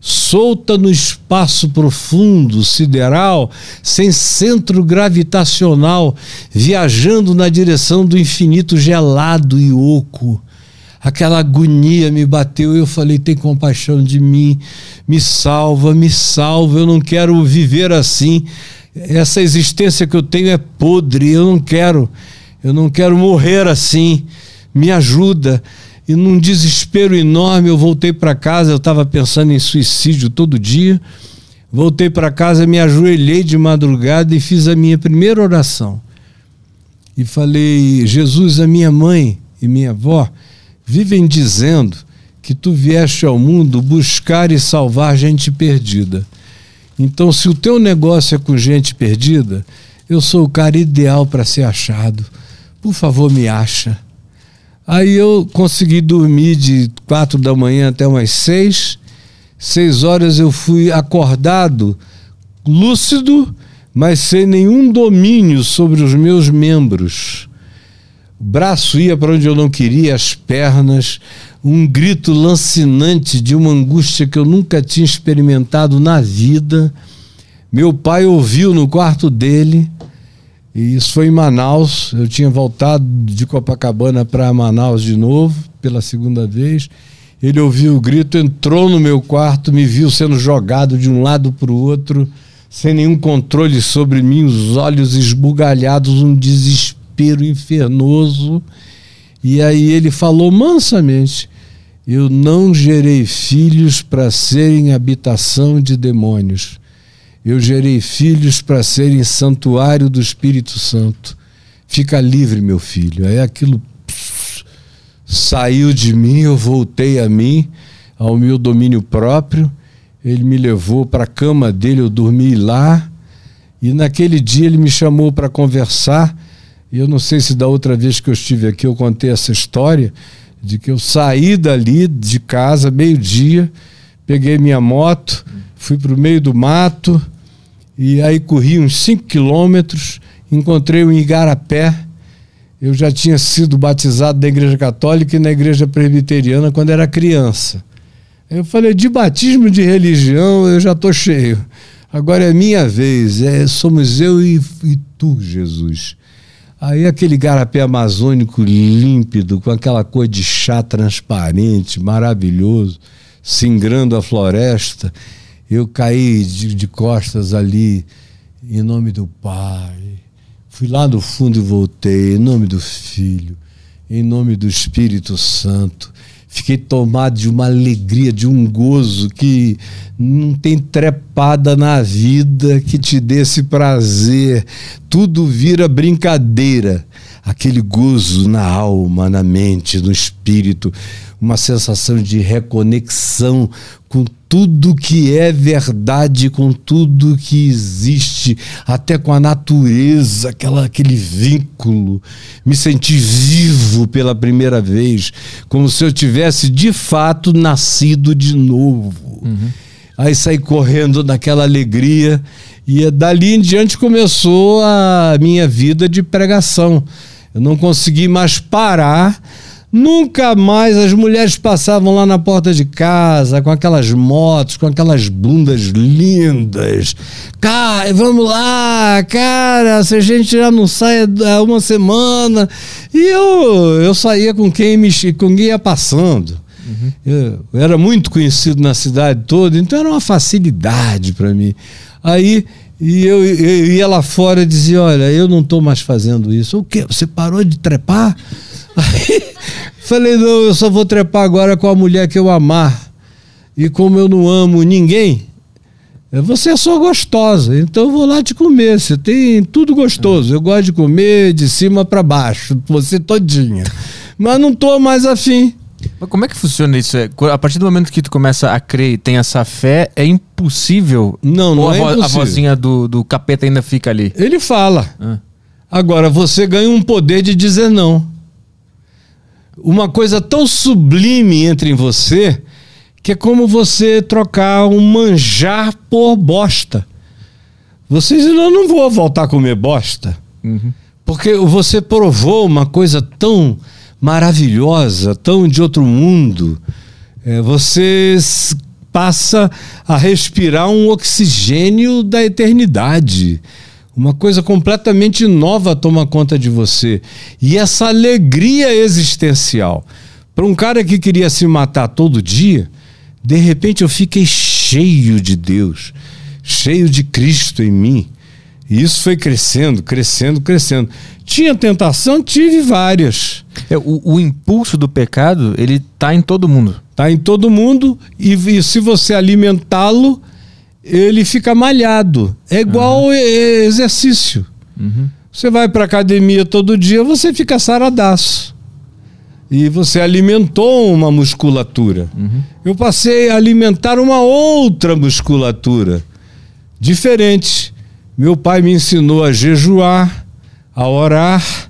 Speaker 4: solta no espaço profundo, sideral, sem centro gravitacional, viajando na direção do infinito gelado e oco aquela agonia me bateu e eu falei: tem compaixão de mim, me salva, me salva, eu não quero viver assim. Essa existência que eu tenho é podre, eu não quero, eu não quero morrer assim. Me ajuda. E num desespero enorme eu voltei para casa, eu estava pensando em suicídio todo dia. Voltei para casa, me ajoelhei de madrugada e fiz a minha primeira oração. E falei: Jesus, a minha mãe e minha avó, vivem dizendo que tu vieste ao mundo buscar e salvar gente perdida. Então, se o teu negócio é com gente perdida, eu sou o cara ideal para ser achado. Por favor, me acha. Aí eu consegui dormir de quatro da manhã até umas seis. Seis horas eu fui acordado, lúcido, mas sem nenhum domínio sobre os meus membros. Braço ia para onde eu não queria, as pernas, um grito lancinante de uma angústia que eu nunca tinha experimentado na vida. Meu pai ouviu no quarto dele, e isso foi em Manaus. Eu tinha voltado de Copacabana para Manaus de novo, pela segunda vez. Ele ouviu o grito, entrou no meu quarto, me viu sendo jogado de um lado para o outro, sem nenhum controle sobre mim, os olhos esbugalhados, um desespero desespero infernoso. E aí ele falou mansamente: Eu não gerei filhos para serem habitação de demônios. Eu gerei filhos para serem santuário do Espírito Santo. Fica livre, meu filho. Aí aquilo pss, saiu de mim, eu voltei a mim, ao meu domínio próprio. Ele me levou para a cama dele, eu dormi lá. E naquele dia ele me chamou para conversar e eu não sei se da outra vez que eu estive aqui eu contei essa história de que eu saí dali de casa meio-dia, peguei minha moto, fui para o meio do mato e aí corri uns 5 quilômetros, encontrei o Igarapé. Eu já tinha sido batizado na Igreja Católica e na Igreja Presbiteriana quando era criança. Eu falei, de batismo de religião eu já estou cheio. Agora é minha vez, é, somos eu e, e tu, Jesus. Aí aquele garapé amazônico límpido, com aquela cor de chá transparente, maravilhoso, singrando a floresta, eu caí de, de costas ali, em nome do Pai. Fui lá no fundo e voltei, em nome do Filho, em nome do Espírito Santo fiquei tomado de uma alegria, de um gozo que não tem trepada na vida que te dê esse prazer. Tudo vira brincadeira. Aquele gozo na alma, na mente, no espírito, uma sensação de reconexão com tudo que é verdade, com tudo que existe, até com a natureza, aquela, aquele vínculo. Me senti vivo pela primeira vez, como se eu tivesse de fato nascido de novo. Uhum. Aí saí correndo naquela alegria e dali em diante começou a minha vida de pregação. Eu não consegui mais parar Nunca mais as mulheres passavam lá na porta de casa com aquelas motos, com aquelas bundas lindas. Cara, vamos lá, cara, se a gente já não sai há uma semana. E eu, eu saía com quem, me, com quem ia passando. Uhum. Eu, eu era muito conhecido na cidade toda, então era uma facilidade para mim. Aí e eu, eu, ia lá fora e dizia: Olha, eu não estou mais fazendo isso. O quê? Você parou de trepar? Aí falei: Não, eu só vou trepar agora com a mulher que eu amar. e como eu não amo ninguém, é, você é só gostosa, então eu vou lá te comer. Você tem tudo gostoso. Eu gosto de comer de cima para baixo, você todinha. Mas não tô mais afim.
Speaker 1: Mas como é que funciona isso? É, A partir do momento que tu começa a crer e tem essa fé, é impossível.
Speaker 4: Não, não
Speaker 1: Ou a,
Speaker 4: é
Speaker 1: a
Speaker 4: impossível.
Speaker 1: vozinha do, do capeta ainda fica ali.
Speaker 4: Ele fala.
Speaker 1: Ah.
Speaker 4: Agora, você ganha um poder de dizer não. Uma coisa tão sublime entra em você que é como você trocar um manjar por bosta. Você diz, eu não vou voltar a comer bosta.
Speaker 1: Uhum.
Speaker 4: Porque você provou uma coisa tão maravilhosa, tão de outro mundo. É, você passa a respirar um oxigênio da eternidade. Uma coisa completamente nova toma conta de você. E essa alegria existencial. Para um cara que queria se matar todo dia, de repente eu fiquei cheio de Deus, cheio de Cristo em mim. E isso foi crescendo, crescendo, crescendo. Tinha tentação? Tive várias.
Speaker 1: É, o, o impulso do pecado, ele tá em todo mundo.
Speaker 4: Tá em todo mundo e, e se você alimentá-lo, ele fica malhado. É igual e- exercício. Você vai para academia todo dia, você fica saradaço. E você alimentou uma musculatura. Eu passei a alimentar uma outra musculatura diferente. Meu pai me ensinou a jejuar, a orar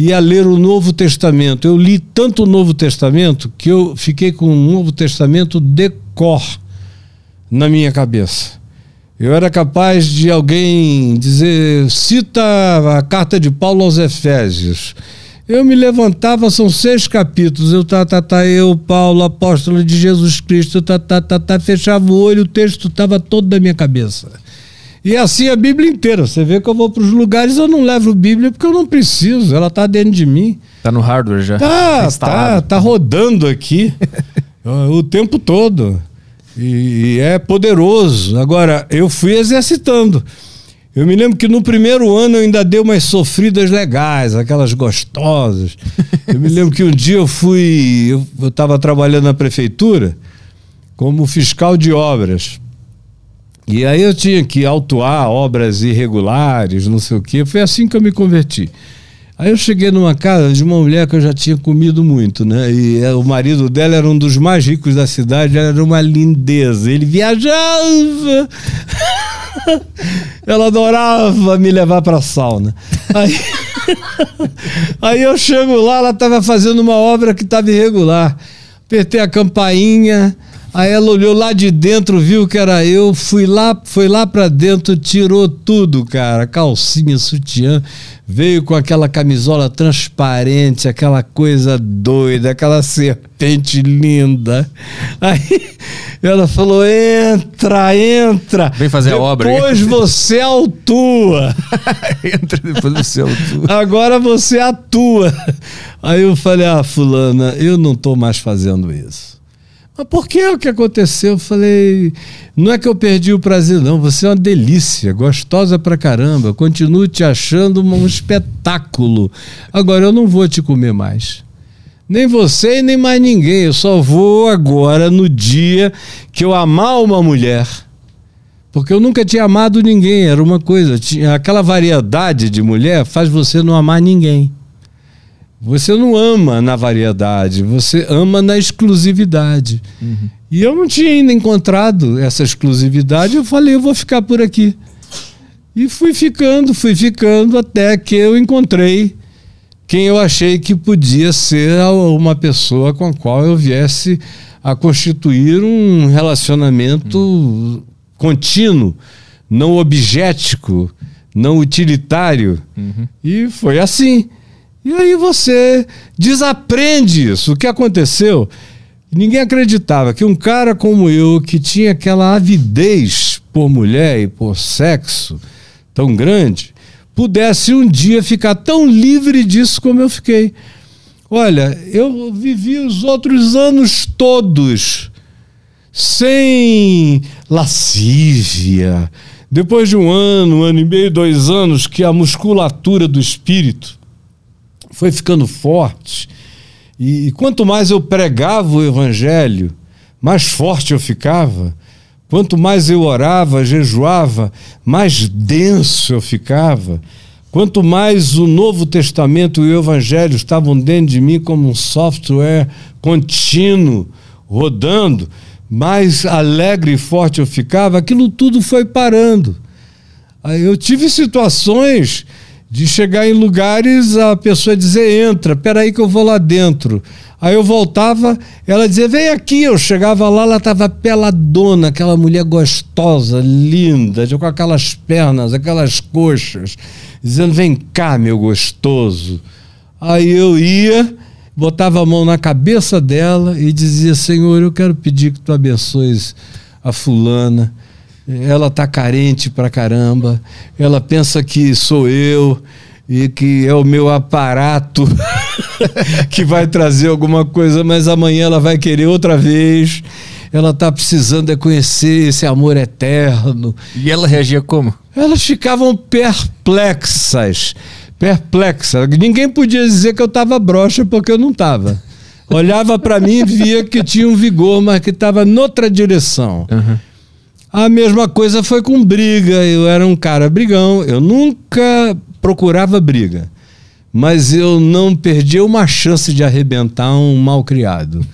Speaker 4: e a ler o Novo Testamento. Eu li tanto o Novo Testamento que eu fiquei com o Novo Testamento de cor na minha cabeça. Eu era capaz de alguém dizer, cita a carta de Paulo aos Efésios. Eu me levantava, são seis capítulos. Eu, tá, tá, tá, eu, Paulo, apóstolo de Jesus Cristo, tá, tá, tá, tá, fechava o olho, o texto estava todo da minha cabeça. E assim a Bíblia inteira. Você vê que eu vou para os lugares, eu não levo Bíblia porque eu não preciso, ela está dentro de mim.
Speaker 1: Tá no hardware já.
Speaker 4: Tá, tá,
Speaker 1: instalado.
Speaker 4: tá rodando aqui o tempo todo. E, e é poderoso. Agora, eu fui exercitando. Eu me lembro que no primeiro ano eu ainda dei umas sofridas legais, aquelas gostosas. Eu me lembro que um dia eu fui. Eu estava trabalhando na prefeitura como fiscal de obras. E aí eu tinha que autuar obras irregulares, não sei o quê. Foi assim que eu me converti. Aí eu cheguei numa casa de uma mulher que eu já tinha comido muito, né? E é, o marido dela era um dos mais ricos da cidade, era uma lindeza. Ele viajava. Ela adorava me levar para sauna. Aí, aí eu chego lá, ela estava fazendo uma obra que estava irregular. Apertei a campainha, aí ela olhou lá de dentro, viu que era eu, fui lá, foi lá para dentro, tirou tudo, cara, calcinha, sutiã, veio com aquela camisola transparente, aquela coisa doida, aquela serpente linda. Aí ela falou: entra, entra.
Speaker 1: Vem fazer a obra aí."
Speaker 4: Depois você autua.
Speaker 1: Entra depois do seu. tu-
Speaker 4: Agora você atua. Aí eu falei, ah, fulana, eu não estou mais fazendo isso. Mas por que o que aconteceu? Eu falei, não é que eu perdi o prazer, não. Você é uma delícia, gostosa pra caramba. Continuo te achando um espetáculo. Agora eu não vou te comer mais. Nem você e nem mais ninguém. Eu só vou agora no dia que eu amar uma mulher. Porque eu nunca tinha amado ninguém, era uma coisa. Tinha, aquela variedade de mulher faz você não amar ninguém. Você não ama na variedade, você ama na exclusividade. E eu não tinha ainda encontrado essa exclusividade, eu falei, eu vou ficar por aqui. E fui ficando, fui ficando, até que eu encontrei quem eu achei que podia ser uma pessoa com a qual eu viesse a constituir um relacionamento contínuo, não objetico, não utilitário. E foi assim. E aí você desaprende isso. O que aconteceu? Ninguém acreditava que um cara como eu, que tinha aquela avidez por mulher e por sexo tão grande, pudesse um dia ficar tão livre disso como eu fiquei. Olha, eu vivi os outros anos todos sem lascívia. Depois de um ano, um ano e meio, dois anos, que a musculatura do espírito foi ficando forte. E, e quanto mais eu pregava o evangelho, mais forte eu ficava. Quanto mais eu orava, jejuava, mais denso eu ficava. Quanto mais o Novo Testamento e o Evangelho estavam dentro de mim como um software contínuo, rodando, mais alegre e forte eu ficava, aquilo tudo foi parando. Eu tive situações de chegar em lugares, a pessoa dizer, entra, peraí que eu vou lá dentro. Aí eu voltava, ela dizia, vem aqui. Eu chegava lá, ela estava peladona, aquela mulher gostosa, linda, com aquelas pernas, aquelas coxas, dizendo, vem cá, meu gostoso. Aí eu ia, botava a mão na cabeça dela e dizia, Senhor, eu quero pedir que tu abençoes a fulana ela está carente pra caramba, ela pensa que sou eu e que é o meu aparato que vai trazer alguma coisa, mas amanhã ela vai querer outra vez. Ela está precisando é conhecer esse amor eterno.
Speaker 1: E ela reagia como?
Speaker 4: Elas ficavam perplexas. Perplexas. Ninguém podia dizer que eu estava broxa porque eu não estava. Olhava para mim e via que tinha um vigor, mas que estava noutra direção. Uhum. A mesma coisa foi com briga. Eu era um cara brigão. Eu nunca procurava briga. Mas eu não perdia uma chance de arrebentar um mal criado.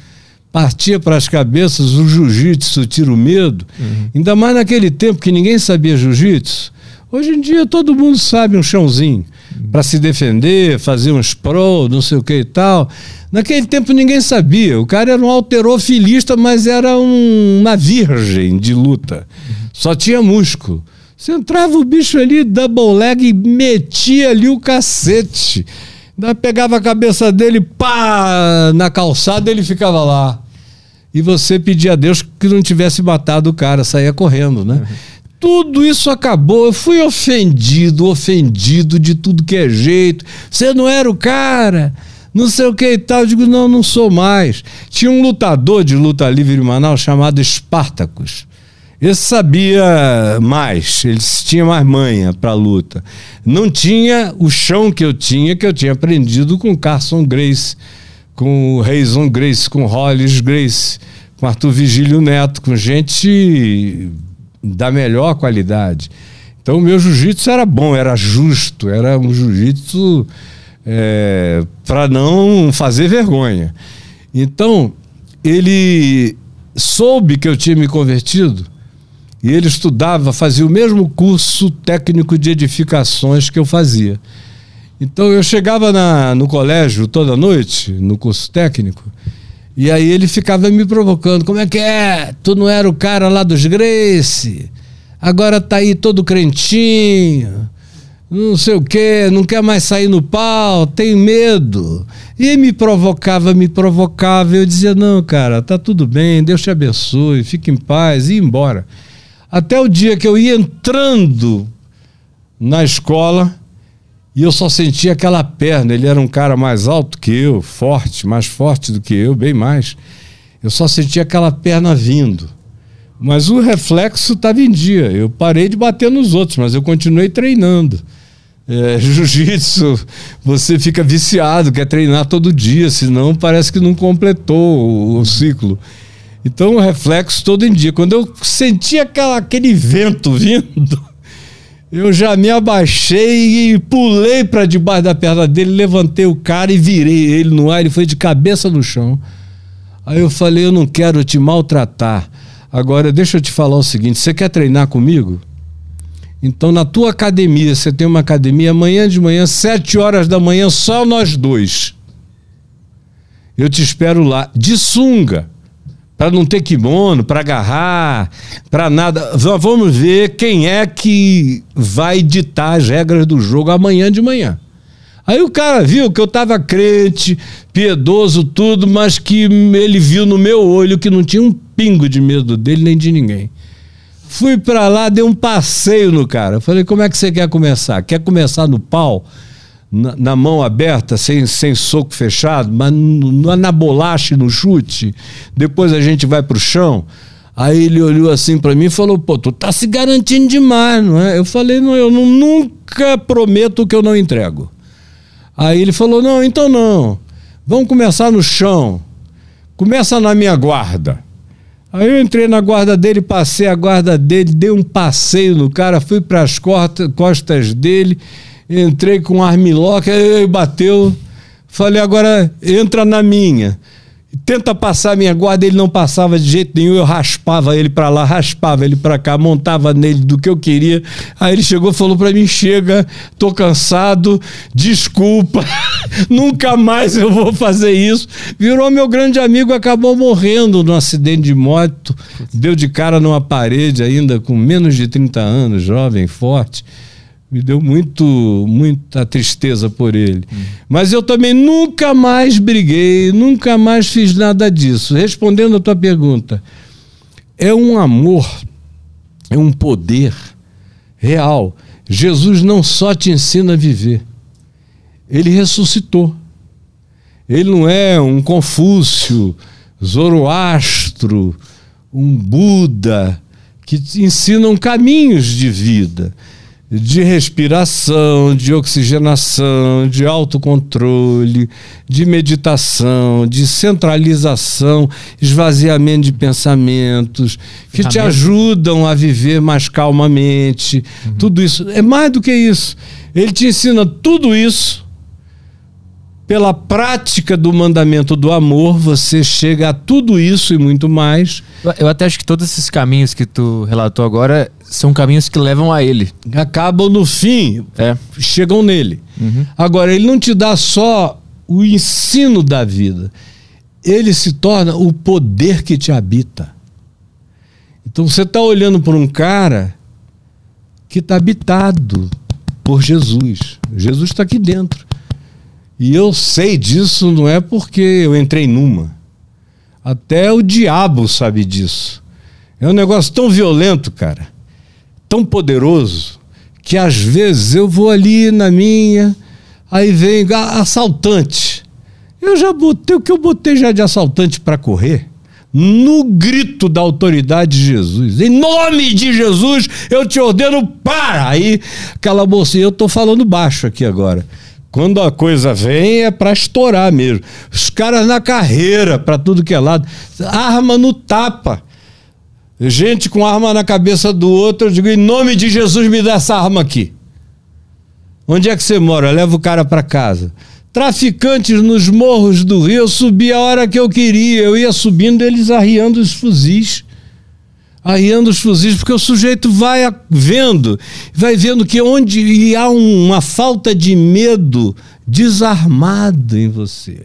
Speaker 4: Partia para as cabeças o jiu-jitsu, tira o medo. Uhum. Ainda mais naquele tempo que ninguém sabia jiu-jitsu. Hoje em dia todo mundo sabe um chãozinho. Para se defender, fazer uns pro, não sei o que e tal. Naquele tempo ninguém sabia. O cara era um alterofilista, mas era um, uma virgem de luta. Só tinha músculo. Você entrava o bicho ali, double leg, e metia ali o cacete. Daí pegava a cabeça dele, pá, na calçada, ele ficava lá. E você pedia a Deus que não tivesse matado o cara, saía correndo, né? Uhum. Tudo isso acabou. Eu fui ofendido, ofendido de tudo que é jeito. Você não era o cara não sei o que e tal. Eu digo, não, não sou mais. Tinha um lutador de luta livre em Manaus chamado Espartacus. Esse sabia mais, ele tinha mais manha para luta. Não tinha o chão que eu tinha, que eu tinha aprendido com Carson Grace, com Reison Grace, com Hollis Grace, com Arthur Vigílio Neto, com gente da melhor qualidade. Então o meu jiu-jitsu era bom, era justo, era um jiu-jitsu é, para não fazer vergonha. Então, ele soube que eu tinha me convertido e ele estudava, fazia o mesmo curso técnico de edificações que eu fazia. Então eu chegava na, no colégio toda noite, no curso técnico, e aí ele ficava me provocando: como é que é? Tu não era o cara lá dos Grace? Agora tá aí todo crentinho não sei o que, não quer mais sair no pau, tem medo. E me provocava, me provocava. Eu dizia: não, cara, tá tudo bem, Deus te abençoe, fique em paz, e ia embora. Até o dia que eu ia entrando na escola e eu só sentia aquela perna. Ele era um cara mais alto que eu, forte, mais forte do que eu, bem mais. Eu só sentia aquela perna vindo. Mas o reflexo estava em dia. Eu parei de bater nos outros, mas eu continuei treinando. É, Jiu-jitsu, você fica viciado, quer treinar todo dia, senão parece que não completou o, o ciclo. Então o reflexo todo em dia. Quando eu senti aquela, aquele vento vindo, eu já me abaixei e pulei para debaixo da perna dele, levantei o cara e virei ele no ar. Ele foi de cabeça no chão. Aí eu falei: Eu não quero te maltratar. Agora, deixa eu te falar o seguinte: você quer treinar comigo? Então, na tua academia, você tem uma academia amanhã de manhã, sete horas da manhã, só nós dois. Eu te espero lá, de sunga, para não ter kimono, para agarrar, para nada. Vamos ver quem é que vai ditar as regras do jogo amanhã de manhã. Aí o cara viu que eu estava crente, piedoso, tudo, mas que ele viu no meu olho que não tinha um pingo de medo dele nem de ninguém. Fui para lá, dei um passeio no cara. Falei, como é que você quer começar? Quer começar no pau? Na, na mão aberta, sem, sem soco fechado, mas no, na bolacha e no chute? Depois a gente vai pro chão? Aí ele olhou assim para mim e falou: pô, tu tá se garantindo demais, não é? Eu falei: não, eu não, nunca prometo que eu não entrego. Aí ele falou: não, então não. Vamos começar no chão. Começa na minha guarda. Aí eu entrei na guarda dele, passei a guarda dele, dei um passeio no cara, fui para as costas dele, entrei com um armlock, aí bateu. Falei, agora entra na minha tenta passar a minha guarda, ele não passava de jeito nenhum, eu raspava ele para lá, raspava ele para cá, montava nele do que eu queria. Aí ele chegou falou para mim: "Chega, tô cansado, desculpa. Nunca mais eu vou fazer isso". Virou meu grande amigo, acabou morrendo num acidente de moto, deu de cara numa parede ainda com menos de 30 anos, jovem, forte me deu muito muita tristeza por ele. Hum. Mas eu também nunca mais briguei, nunca mais fiz nada disso. Respondendo a tua pergunta, é um amor, é um poder real. Jesus não só te ensina a viver, ele ressuscitou. Ele não é um Confúcio, Zoroastro, um Buda que te ensinam caminhos de vida de respiração, de oxigenação, de autocontrole, de meditação, de centralização, esvaziamento de pensamentos, que te ajudam a viver mais calmamente. Uhum. Tudo isso. É mais do que isso. Ele te ensina tudo isso. Pela prática do mandamento do amor, você chega a tudo isso e muito mais.
Speaker 1: Eu até acho que todos esses caminhos que tu relatou agora são caminhos que levam a ele.
Speaker 4: Acabam no fim, é. chegam nele. Uhum. Agora, ele não te dá só o ensino da vida, ele se torna o poder que te habita. Então você está olhando para um cara que está habitado por Jesus. Jesus está aqui dentro. E eu sei disso não é porque eu entrei numa. Até o diabo sabe disso. É um negócio tão violento, cara tão poderoso que às vezes eu vou ali na minha, aí vem assaltante. Eu já botei o que eu botei já de assaltante para correr. No grito da autoridade de Jesus, em nome de Jesus, eu te ordeno, para! Aí, aquela mocinha, eu estou falando baixo aqui agora. Quando a coisa vem é para estourar mesmo. Os caras na carreira, para tudo que é lado, arma no tapa. Gente com arma na cabeça do outro, eu digo, em nome de Jesus, me dá essa arma aqui. Onde é que você mora? Leva o cara para casa. Traficantes nos morros do Rio, eu subi a hora que eu queria. Eu ia subindo, eles arriando os fuzis. Arriando os fuzis, porque o sujeito vai vendo, vai vendo que onde há uma falta de medo desarmado em você.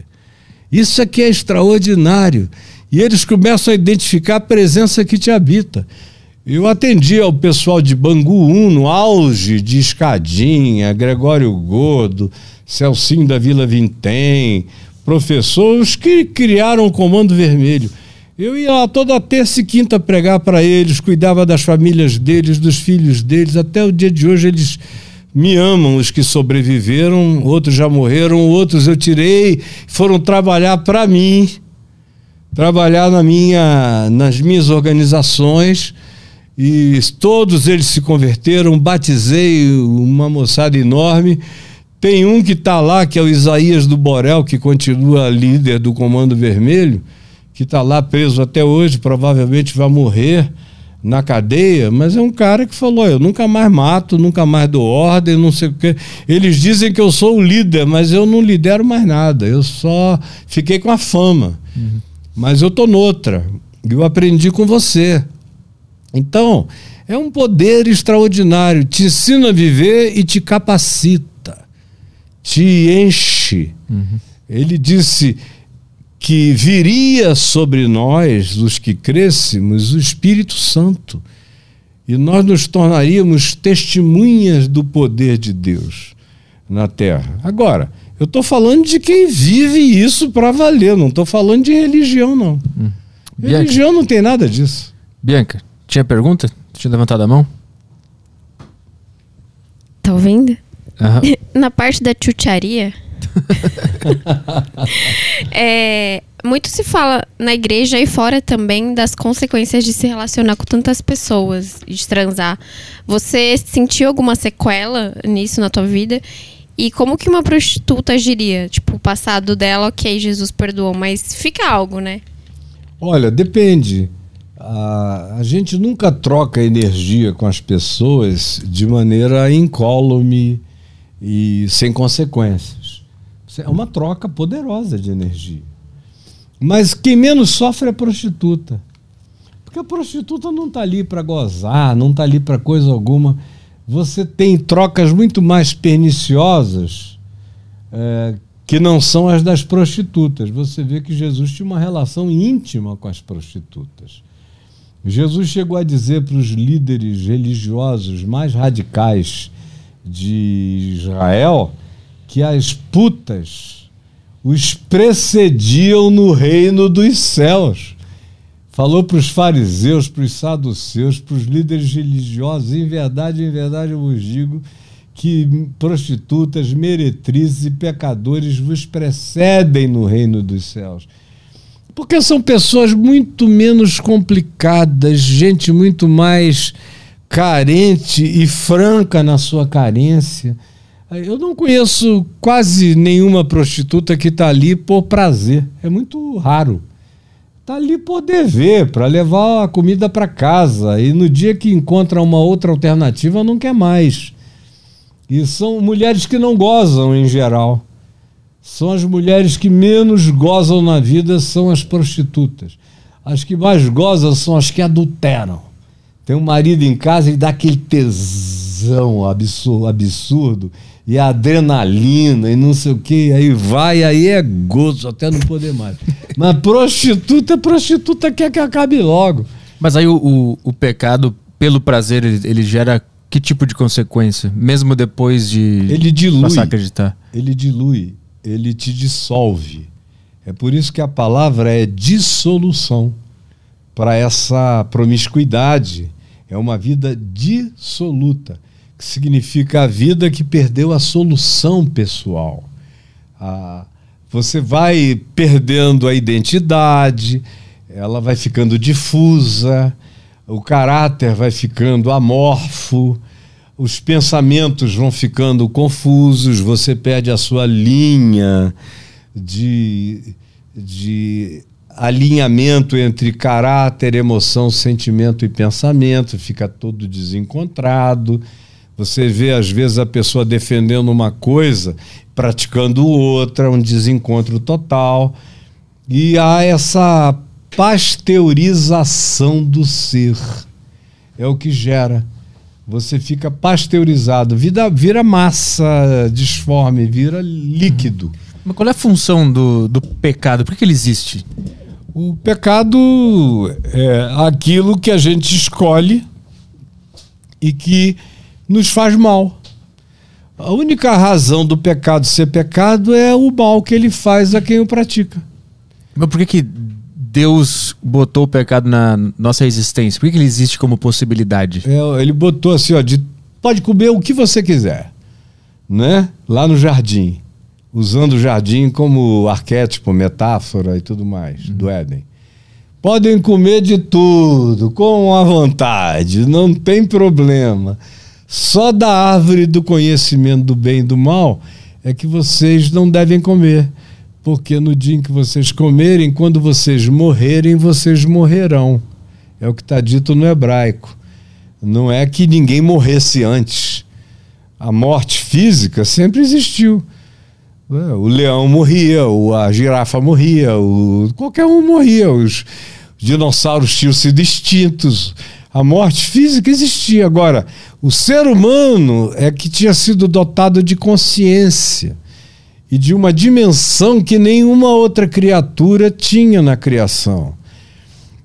Speaker 4: Isso aqui é extraordinário. E eles começam a identificar a presença que te habita. Eu atendi ao pessoal de Bangu 1 no auge de Escadinha, Gregório Godo, Celcinho da Vila Vintém, professores que criaram o Comando Vermelho. Eu ia lá toda terça e quinta pregar para eles, cuidava das famílias deles, dos filhos deles. Até o dia de hoje eles me amam, os que sobreviveram, outros já morreram, outros eu tirei, foram trabalhar para mim trabalhar na minha, nas minhas organizações e todos eles se converteram. Batizei uma moçada enorme. Tem um que está lá, que é o Isaías do Borel, que continua líder do Comando Vermelho, que está lá preso até hoje, provavelmente vai morrer na cadeia, mas é um cara que falou: eu nunca mais mato, nunca mais dou ordem, não sei o quê. Eles dizem que eu sou o líder, mas eu não lidero mais nada, eu só fiquei com a fama. Uhum mas eu tô noutra. Eu aprendi com você. Então, é um poder extraordinário. Te ensina a viver e te capacita, te enche. Uhum. Ele disse que viria sobre nós, os que crescemos, o Espírito Santo. E nós nos tornaríamos testemunhas do poder de Deus na terra. Agora, eu estou falando de quem vive isso para valer, não estou falando de religião, não. Hum. Religião não tem nada disso.
Speaker 1: Bianca, tinha pergunta? Tinha levantado a mão?
Speaker 3: Tá ouvindo? Uhum. Na parte da chucharia. é, muito se fala na igreja e fora também das consequências de se relacionar com tantas pessoas, de transar. Você sentiu alguma sequela nisso na tua vida? E como que uma prostituta agiria? Tipo, o passado dela, ok, Jesus perdoou, mas fica algo, né?
Speaker 4: Olha, depende. a, a gente nunca troca energia com as pessoas de maneira incólume e sem consequências. É uma troca poderosa de energia. Mas quem menos sofre é a prostituta. Porque a prostituta não está ali para gozar, não está ali para coisa alguma. Você tem trocas muito mais perniciosas é, que não são as das prostitutas. Você vê que Jesus tinha uma relação íntima com as prostitutas. Jesus chegou a dizer para os líderes religiosos mais radicais de Israel que as putas os precediam no reino dos céus. Falou para os fariseus, para os saduceus, para os líderes religiosos, em verdade, em verdade eu vos digo que prostitutas, meretrizes e pecadores vos precedem no reino dos céus. Porque são pessoas muito menos complicadas, gente muito mais carente e franca na sua carência. Eu não conheço quase nenhuma prostituta que está ali por prazer. É muito raro. Está ali por dever, para levar a comida para casa. E no dia que encontra uma outra alternativa, não quer mais. E são mulheres que não gozam em geral. São as mulheres que menos gozam na vida, são as prostitutas. As que mais gozam são as que adulteram. Tem um marido em casa e dá aquele tesão absurdo, absurdo e adrenalina e não sei o que, aí vai, aí é gozo até não poder mais. Mas prostituta, prostituta quer que acabe logo.
Speaker 1: Mas aí o, o, o pecado, pelo prazer, ele, ele, gera que tipo de consequência? Mesmo depois de
Speaker 4: ele dilui,
Speaker 1: passar a acreditar?
Speaker 4: Ele dilui ele te dissolve. É por isso que a palavra é dissolução. Para essa promiscuidade, é uma vida dissoluta, significa a vida que perdeu a solução pessoal. Ah, você vai perdendo a identidade, ela vai ficando difusa, o caráter vai ficando amorfo, os pensamentos vão ficando confusos, você perde a sua linha de, de alinhamento entre caráter, emoção, sentimento e pensamento, fica todo desencontrado. Você vê, às vezes, a pessoa defendendo uma coisa, praticando outra, um desencontro total. E há essa pasteurização do ser. É o que gera você fica pasteurizado, vira, vira massa disforme, vira líquido.
Speaker 1: Mas qual é a função do, do pecado? Por que ele existe?
Speaker 4: O pecado é aquilo que a gente escolhe e que nos faz mal. A única razão do pecado ser pecado é o mal que ele faz a quem o pratica.
Speaker 1: Mas por que, que Deus botou o pecado na nossa existência? Por que, ele existe como possibilidade?
Speaker 4: É, ele botou assim, ó, de, pode comer o que você quiser, né? Lá no jardim, usando o jardim como arquétipo, metáfora e tudo mais uhum. do Éden. Podem comer de tudo, com a vontade, não tem problema. Só da árvore do conhecimento do bem e do mal é que vocês não devem comer porque no dia em que vocês comerem, quando vocês morrerem, vocês morrerão. É o que está dito no hebraico. Não é que ninguém morresse antes. A morte física sempre existiu. É, o leão morria, a girafa morria, o, qualquer um morria. Os dinossauros tinham sido extintos. A morte física existia. Agora, o ser humano é que tinha sido dotado de consciência e de uma dimensão que nenhuma outra criatura tinha na criação.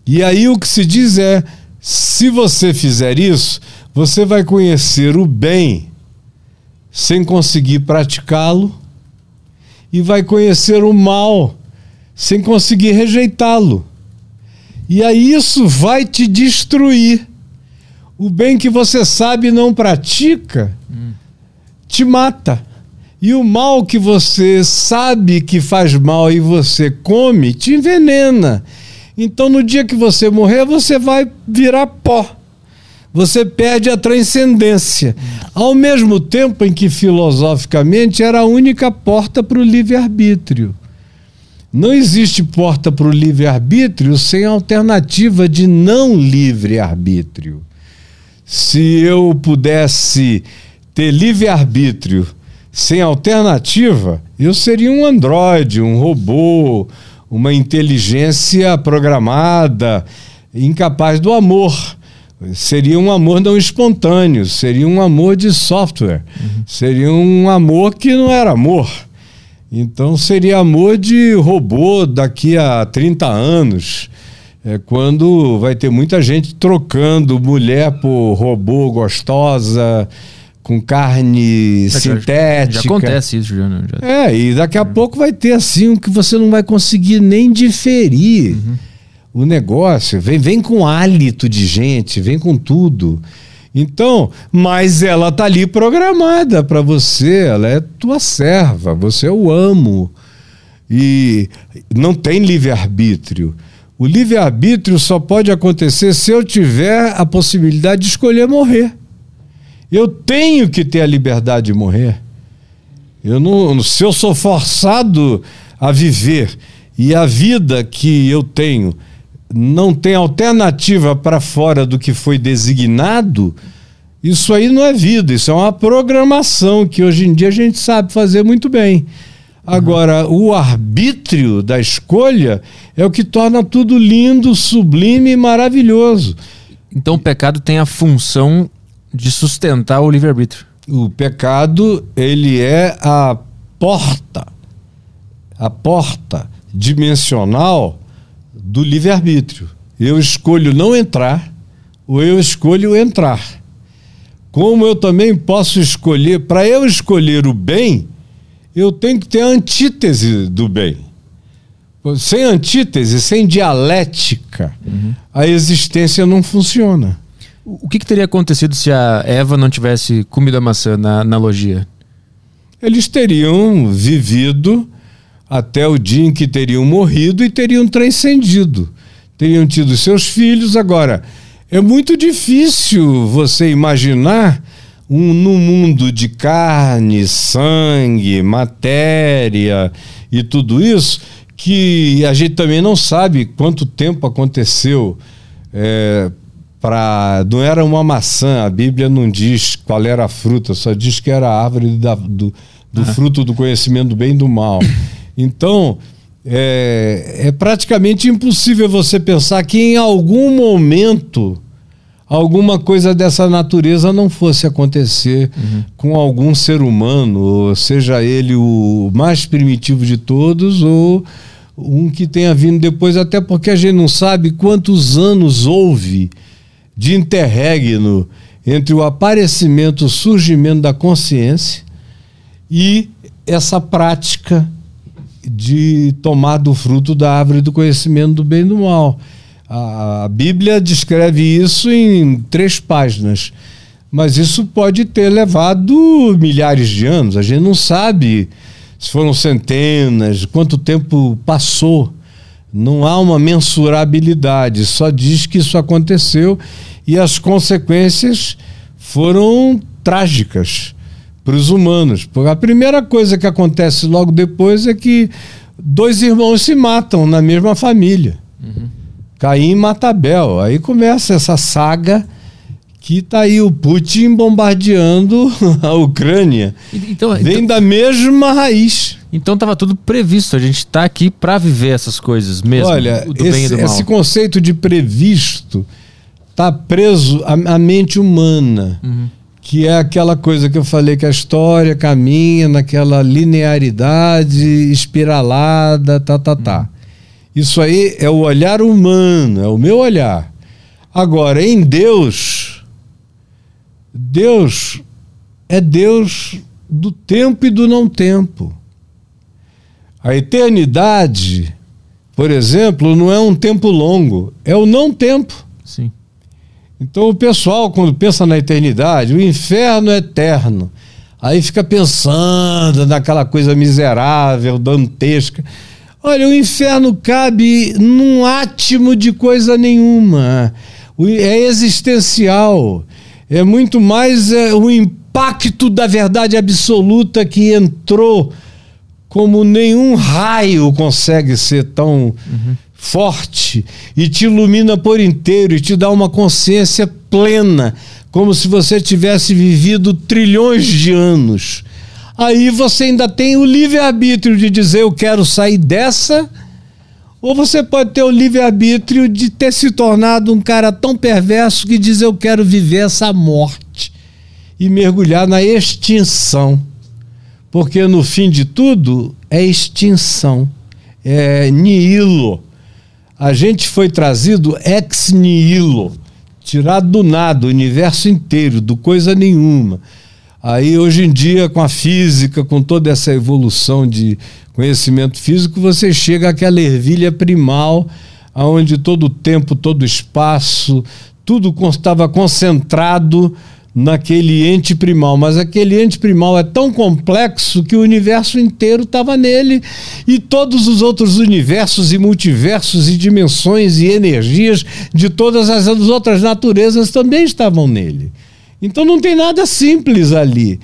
Speaker 4: E aí o que se diz é: se você fizer isso, você vai conhecer o bem sem conseguir praticá-lo e vai conhecer o mal sem conseguir rejeitá-lo. E aí isso vai te destruir. O bem que você sabe não pratica hum. te mata. E o mal que você sabe que faz mal e você come te envenena. Então, no dia que você morrer, você vai virar pó. Você perde a transcendência. Ao mesmo tempo em que, filosoficamente, era a única porta para o livre-arbítrio. Não existe porta para o livre-arbítrio sem alternativa de não livre-arbítrio. Se eu pudesse ter livre-arbítrio sem alternativa, eu seria um androide, um robô, uma inteligência programada, incapaz do amor. Seria um amor não espontâneo, seria um amor de software, uhum. seria um amor que não era amor. Então seria amor de robô daqui a 30 anos, é quando vai ter muita gente trocando mulher por robô gostosa, com carne é, sintética. Já,
Speaker 1: acontece isso, já, já.
Speaker 4: É, e daqui a é. pouco vai ter assim um que você não vai conseguir nem diferir uhum. o negócio. Vem, vem com hálito de gente, vem com tudo. Então, mas ela tá ali programada para você, ela é tua serva, você é o amo. E não tem livre-arbítrio. O livre-arbítrio só pode acontecer se eu tiver a possibilidade de escolher morrer. Eu tenho que ter a liberdade de morrer. Eu não, se eu sou forçado a viver e a vida que eu tenho não tem alternativa para fora do que foi designado, isso aí não é vida, isso é uma programação que hoje em dia a gente sabe fazer muito bem. Agora, o arbítrio da escolha é o que torna tudo lindo, sublime e maravilhoso.
Speaker 1: Então o pecado tem a função de sustentar o livre-arbítrio.
Speaker 4: O pecado, ele é a porta, a porta dimensional do livre-arbítrio. Eu escolho não entrar ou eu escolho entrar. Como eu também posso escolher, para eu escolher o bem, eu tenho que ter a antítese do bem. Sem antítese, sem dialética, uhum. a existência não funciona.
Speaker 1: O que, que, teria acontecido se a Eva não tivesse comido a maçã na analogia?
Speaker 4: Eles teriam vivido até o dia em que teriam morrido e teriam transcendido. Teriam tido seus filhos. Agora, é muito difícil você imaginar um, num mundo de carne, sangue, matéria e tudo isso, que a gente também não sabe quanto tempo aconteceu. É, para não era uma maçã, a Bíblia não diz qual era a fruta, só diz que era a árvore da, do, do fruto do conhecimento do bem e do mal. Então, é, é praticamente impossível você pensar que em algum momento alguma coisa dessa natureza não fosse acontecer uhum. com algum ser humano, seja ele o mais primitivo de todos ou um que tenha vindo depois, até porque a gente não sabe quantos anos houve de interregno entre o aparecimento, o surgimento da consciência e essa prática de tomar do fruto da árvore do conhecimento do bem e do mal. A Bíblia descreve isso em três páginas, mas isso pode ter levado milhares de anos. A gente não sabe se foram centenas, quanto tempo passou. Não há uma mensurabilidade, só diz que isso aconteceu e as consequências foram trágicas para os humanos. Porque a primeira coisa que acontece logo depois é que dois irmãos se matam na mesma família. Uhum. Caim mata Abel. Aí começa essa saga que tá aí o Putin bombardeando a Ucrânia. Então, Vem então, da mesma raiz.
Speaker 1: Então estava tudo previsto. A gente está aqui para viver essas coisas mesmo.
Speaker 4: Olha, esse, esse, conceito de previsto está preso à, à, mente humana. Uhum. Que é aquela coisa que eu falei que a história caminha naquela linearidade espiralada, tá, tá, tá. Isso aí é o olhar humano, é o meu olhar. Agora, em Deus, Deus é Deus do tempo e do não tempo. A eternidade, por exemplo, não é um tempo longo, é o não tempo.
Speaker 1: Sim.
Speaker 4: Então o pessoal, quando pensa na eternidade, o inferno é eterno. Aí fica pensando naquela coisa miserável, dantesca. Olha, o inferno cabe num átimo de coisa nenhuma. É existencial. É muito mais é, o impacto da verdade absoluta que entrou como nenhum raio consegue ser tão forte e te ilumina por inteiro e te dá uma consciência plena, como se você tivesse vivido trilhões de anos. Aí você ainda tem o livre-arbítrio de dizer eu quero sair dessa, ou você pode ter o livre-arbítrio de ter se tornado um cara tão perverso que diz eu quero viver essa morte e mergulhar na extinção. Porque no fim de tudo é extinção, é nihilo. A gente foi trazido ex nihilo, tirado do nada, o universo inteiro, do coisa nenhuma. Aí hoje em dia, com a física, com toda essa evolução de conhecimento físico, você chega àquela ervilha primal, onde todo o tempo, todo o espaço, tudo estava concentrado naquele ente primal, mas aquele ente primal é tão complexo que o universo inteiro estava nele e todos os outros universos e multiversos e dimensões e energias de todas as outras naturezas também estavam nele. Então não tem nada simples ali.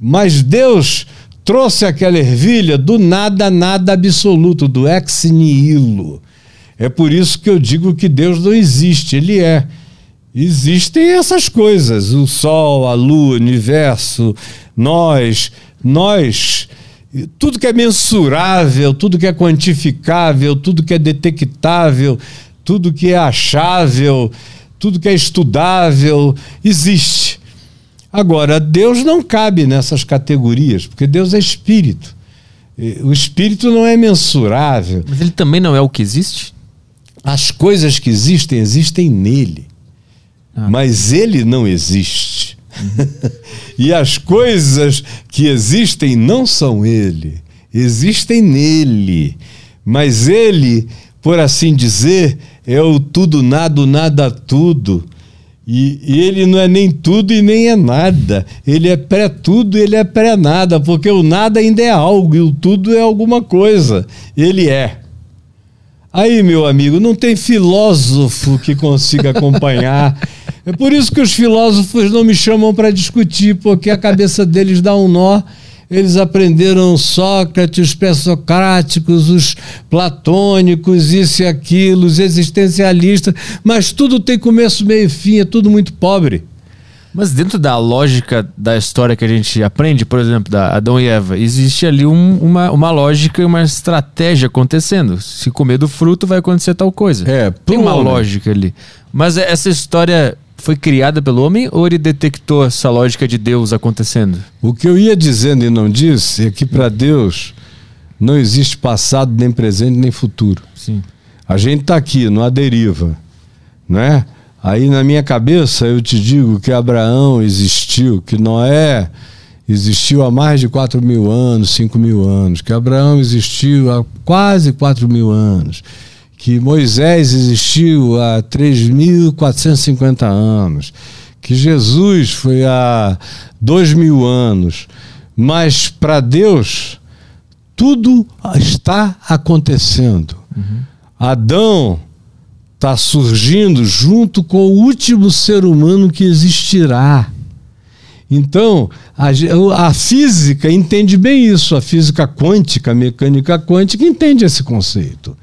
Speaker 4: Mas Deus trouxe aquela ervilha do nada, nada absoluto, do ex nihilo. É por isso que eu digo que Deus não existe, ele é. Existem essas coisas, o Sol, a Lua, o universo, nós, nós, tudo que é mensurável, tudo que é quantificável, tudo que é detectável, tudo que é achável, tudo que é estudável, existe. Agora, Deus não cabe nessas categorias, porque Deus é espírito. O espírito não é mensurável.
Speaker 1: Mas ele também não é o que existe?
Speaker 4: As coisas que existem, existem nele. Ah. Mas ele não existe. Uhum. e as coisas que existem não são ele, existem nele. Mas ele, por assim dizer, é o tudo, nada, nada, tudo. E, e, ele não é nem tudo e nem é nada. Ele é pré-tudo e ele é pré-nada, porque o nada ainda é algo e o tudo é alguma coisa. Ele é. Aí, meu amigo, não tem filósofo que consiga acompanhar. É por isso que os filósofos não me chamam para discutir, porque a cabeça deles dá um nó. Eles aprenderam Sócrates, os pré-socráticos, os platônicos, isso e aquilo, os existencialistas, mas tudo tem começo, meio e fim, é tudo muito pobre.
Speaker 1: Mas dentro da lógica da história que a gente aprende, por exemplo, da Adão e Eva, existe ali um, uma, uma lógica e uma estratégia acontecendo. Se comer do fruto, vai acontecer tal coisa.
Speaker 4: É,
Speaker 1: tem uma homem. lógica ali. Mas essa história foi criada pelo homem ou ele detectou essa lógica de Deus acontecendo?
Speaker 4: O que eu ia dizendo e não disse é que para Deus não existe passado, nem presente, nem futuro.
Speaker 1: Sim.
Speaker 4: A gente está aqui, numa deriva, né? Aí na minha cabeça eu te digo que Abraão existiu, que Noé existiu há mais de 4 mil anos, 5 mil anos, que Abraão existiu há quase 4 mil anos, que Moisés existiu há 3.450 anos, que Jesus foi há 2 mil anos. Mas para Deus, tudo está acontecendo. Uhum. Adão está surgindo junto com o último ser humano que existirá. Então, a, a, física entende bem isso, a física quântica, a mecânica quântica entende esse conceito.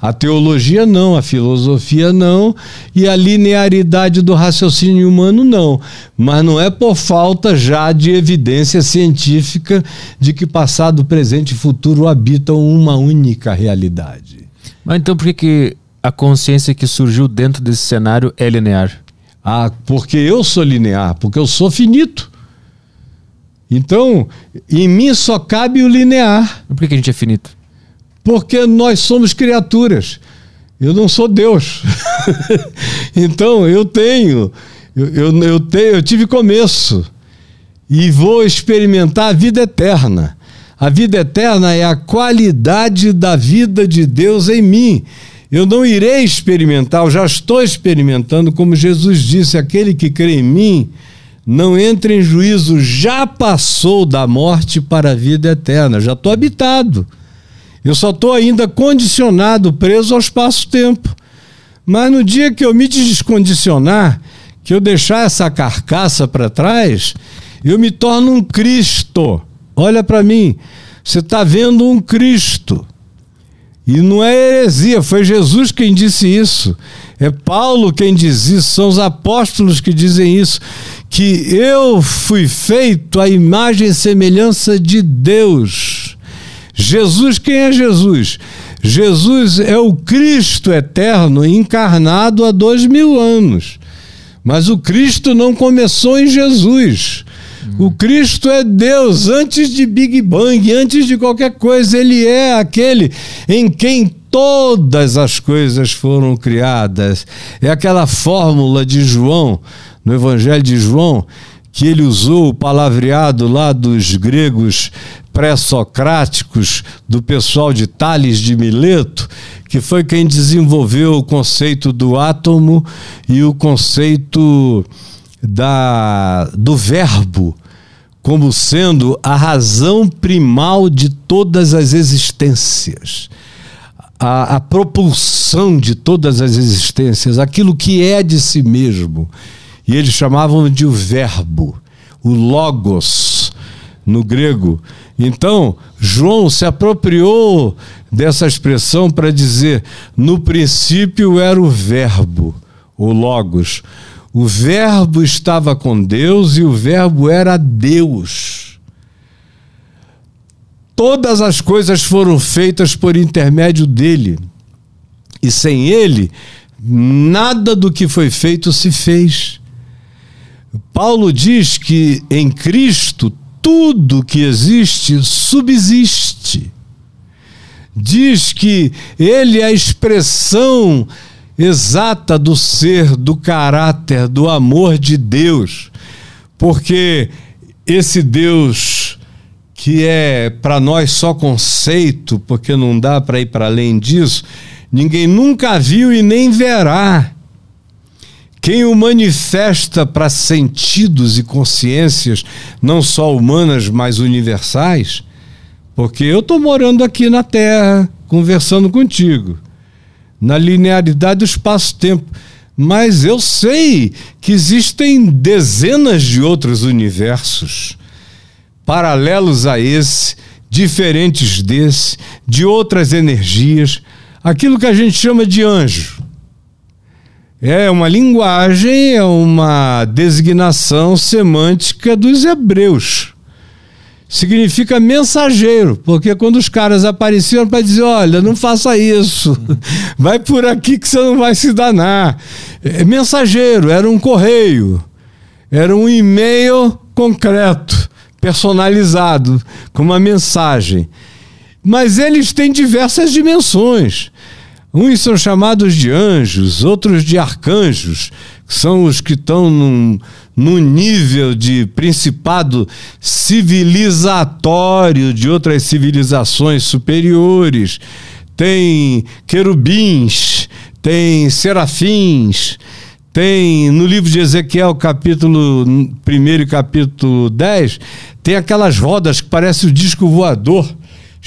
Speaker 4: A teologia não, a filosofia não, e a linearidade do raciocínio humano não. Mas não é por falta já de evidência científica de que passado, presente e futuro habitam uma única realidade.
Speaker 1: Mas então por que, que a consciência que surgiu dentro desse cenário é linear?
Speaker 4: Ah, porque eu sou linear, porque eu sou finito. Então, em mim só cabe o linear.
Speaker 1: Por que a gente é finito?
Speaker 4: Porque nós somos criaturas. Eu não sou Deus. então, eu tenho, eu, eu, eu, tenho, eu tive começo e vou experimentar a vida eterna. A vida eterna é a qualidade da vida de Deus em mim. Eu não irei experimentar, eu já estou experimentando, como Jesus disse: aquele que crê em mim não entra em juízo, já passou da morte para a vida eterna, já estou habitado. Eu só estou ainda condicionado, preso ao espaço-tempo. Mas no dia que eu me descondicionar, que eu deixar essa carcaça para trás, eu me torno um Cristo. Olha para mim. Você está vendo um Cristo. E não é heresia, foi Jesus quem disse isso. É Paulo quem diz isso, são os apóstolos que dizem isso. Que eu fui feito à imagem e semelhança de Deus. Jesus, quem é Jesus? Jesus é o Cristo eterno encarnado há dois mil anos. Mas o Cristo não começou em Jesus. O Cristo é Deus antes de Big Bang, antes de qualquer coisa. Ele é aquele em quem todas as coisas foram criadas. É aquela fórmula de João, no Evangelho de João, que ele usou o palavreado lá dos gregos pré-socráticos, do pessoal de Tales de Mileto, que foi quem desenvolveu o conceito do átomo e o conceito da, do verbo como sendo a razão primal de todas as existências, a, a, propulsão de todas as existências, aquilo que é de si mesmo. E eles chamavam de o verbo, o logos, no grego. Então, João se apropriou dessa expressão para dizer: no princípio era o verbo, o logos. O Verbo estava com Deus e o Verbo era Deus. Todas as coisas foram feitas por intermédio dele. E sem ele, nada do que foi feito se fez. Paulo diz que em Cristo tudo que existe subsiste. Diz que ele é a expressão exata do ser, do caráter, do amor de Deus. Porque esse Deus que é para nós só conceito, porque não dá para ir para além disso, ninguém nunca viu e nem verá. Quem o manifesta para sentidos e consciências, não só humanas, mas universais, porque eu estou morando aqui na Terra, conversando contigo na linearidade do espaço-tempo. Mas eu sei que existem dezenas de outros universos paralelos a esse, diferentes desse, de outras energias, aquilo que a gente chama de anjo. É uma linguagem, é uma designação semântica dos hebreus significa mensageiro, porque quando os caras apareciam para dizer, olha, não faça isso, vai por aqui que você não vai se danar. É, mensageiro, era um correio, era um e-mail concreto, personalizado, com uma mensagem. Mas eles têm diversas dimensões. Uns são chamados de anjos, outros de arcanjos, que são os que estão num, num nível de principado civilizatório de outras civilizações superiores. Tem querubins, tem serafins, tem no livro de Ezequiel, capítulo 1 e capítulo 10, tem aquelas rodas que parecem o disco voador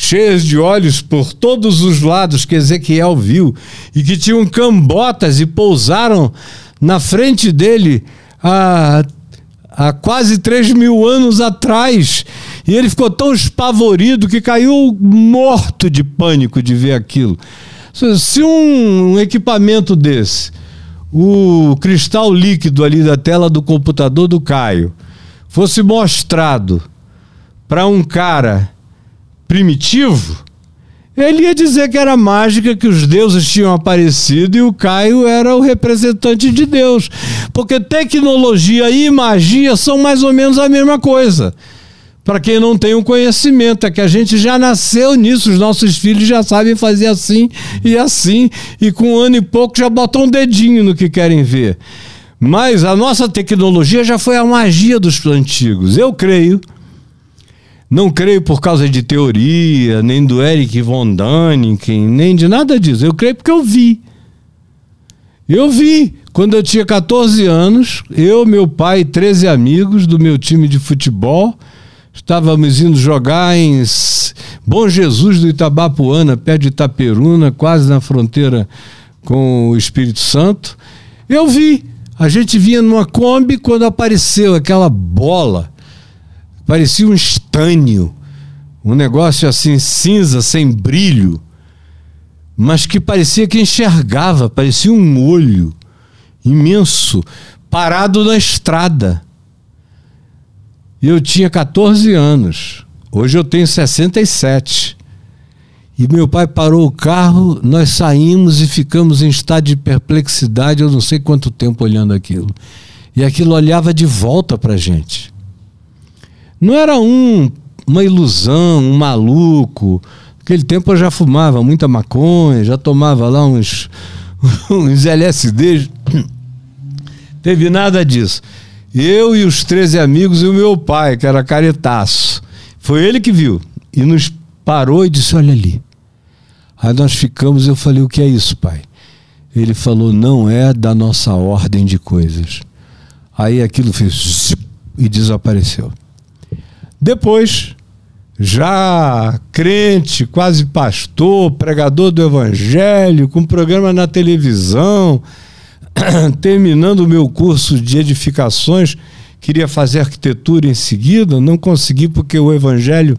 Speaker 4: cheias de olhos por todos os lados que Ezequiel viu e que tinham cambotas e pousaram na frente dele há, há quase 3 mil anos atrás. E ele ficou tão espavorido que caiu morto de pânico de ver aquilo. Se um equipamento desse, o cristal líquido ali da tela do computador do Caio, fosse mostrado para um cara primitivo, ele ia dizer que era mágica, que os deuses tinham aparecido e o Caio era o representante de Deus. Porque tecnologia e magia são mais ou menos a mesma coisa. Para quem não tem o conhecimento, é que a gente já nasceu nisso, os nossos filhos já sabem fazer assim e assim, e com um ano e pouco já botam um dedinho no que querem ver. Mas a nossa tecnologia já foi a magia dos antigos. Eu creio não creio por causa de teoria, nem do Eric von Däniken, nem de nada disso. Eu creio porque eu vi. Eu vi. Quando eu tinha 14 anos, eu, meu pai e 13 amigos do meu time de futebol, estávamos indo jogar em Bom Jesus do Itabapuana, perto de Itaperuna, quase na fronteira com o Espírito Santo. Eu vi. A gente vinha numa Kombi quando apareceu aquela bola Parecia um estânio Um negócio assim cinza, sem brilho, mas que parecia que enxergava, parecia um olho imenso, parado na estrada. Eu tinha 14 anos. Hoje eu tenho 67. E meu pai parou o carro, nós saímos e ficamos em estado de perplexidade, eu não sei quanto tempo olhando aquilo. E aquilo olhava de volta para gente. Não era um, uma ilusão, um maluco. Naquele tempo eu já fumava muita maconha, já tomava lá uns, uns LSD. Teve nada disso. Eu e os 13 amigos e o meu pai, que era caretaço. Foi ele que viu. E nos parou e disse: Olha ali. Aí nós ficamos, eu falei: O que é isso, pai? Ele falou: Não é da nossa ordem de coisas. Aí aquilo fez e desapareceu. Depois, já crente, quase pastor, pregador do evangelho, com programa na televisão, terminando o meu curso de edificações, queria fazer arquitetura em seguida, não consegui porque o evangelho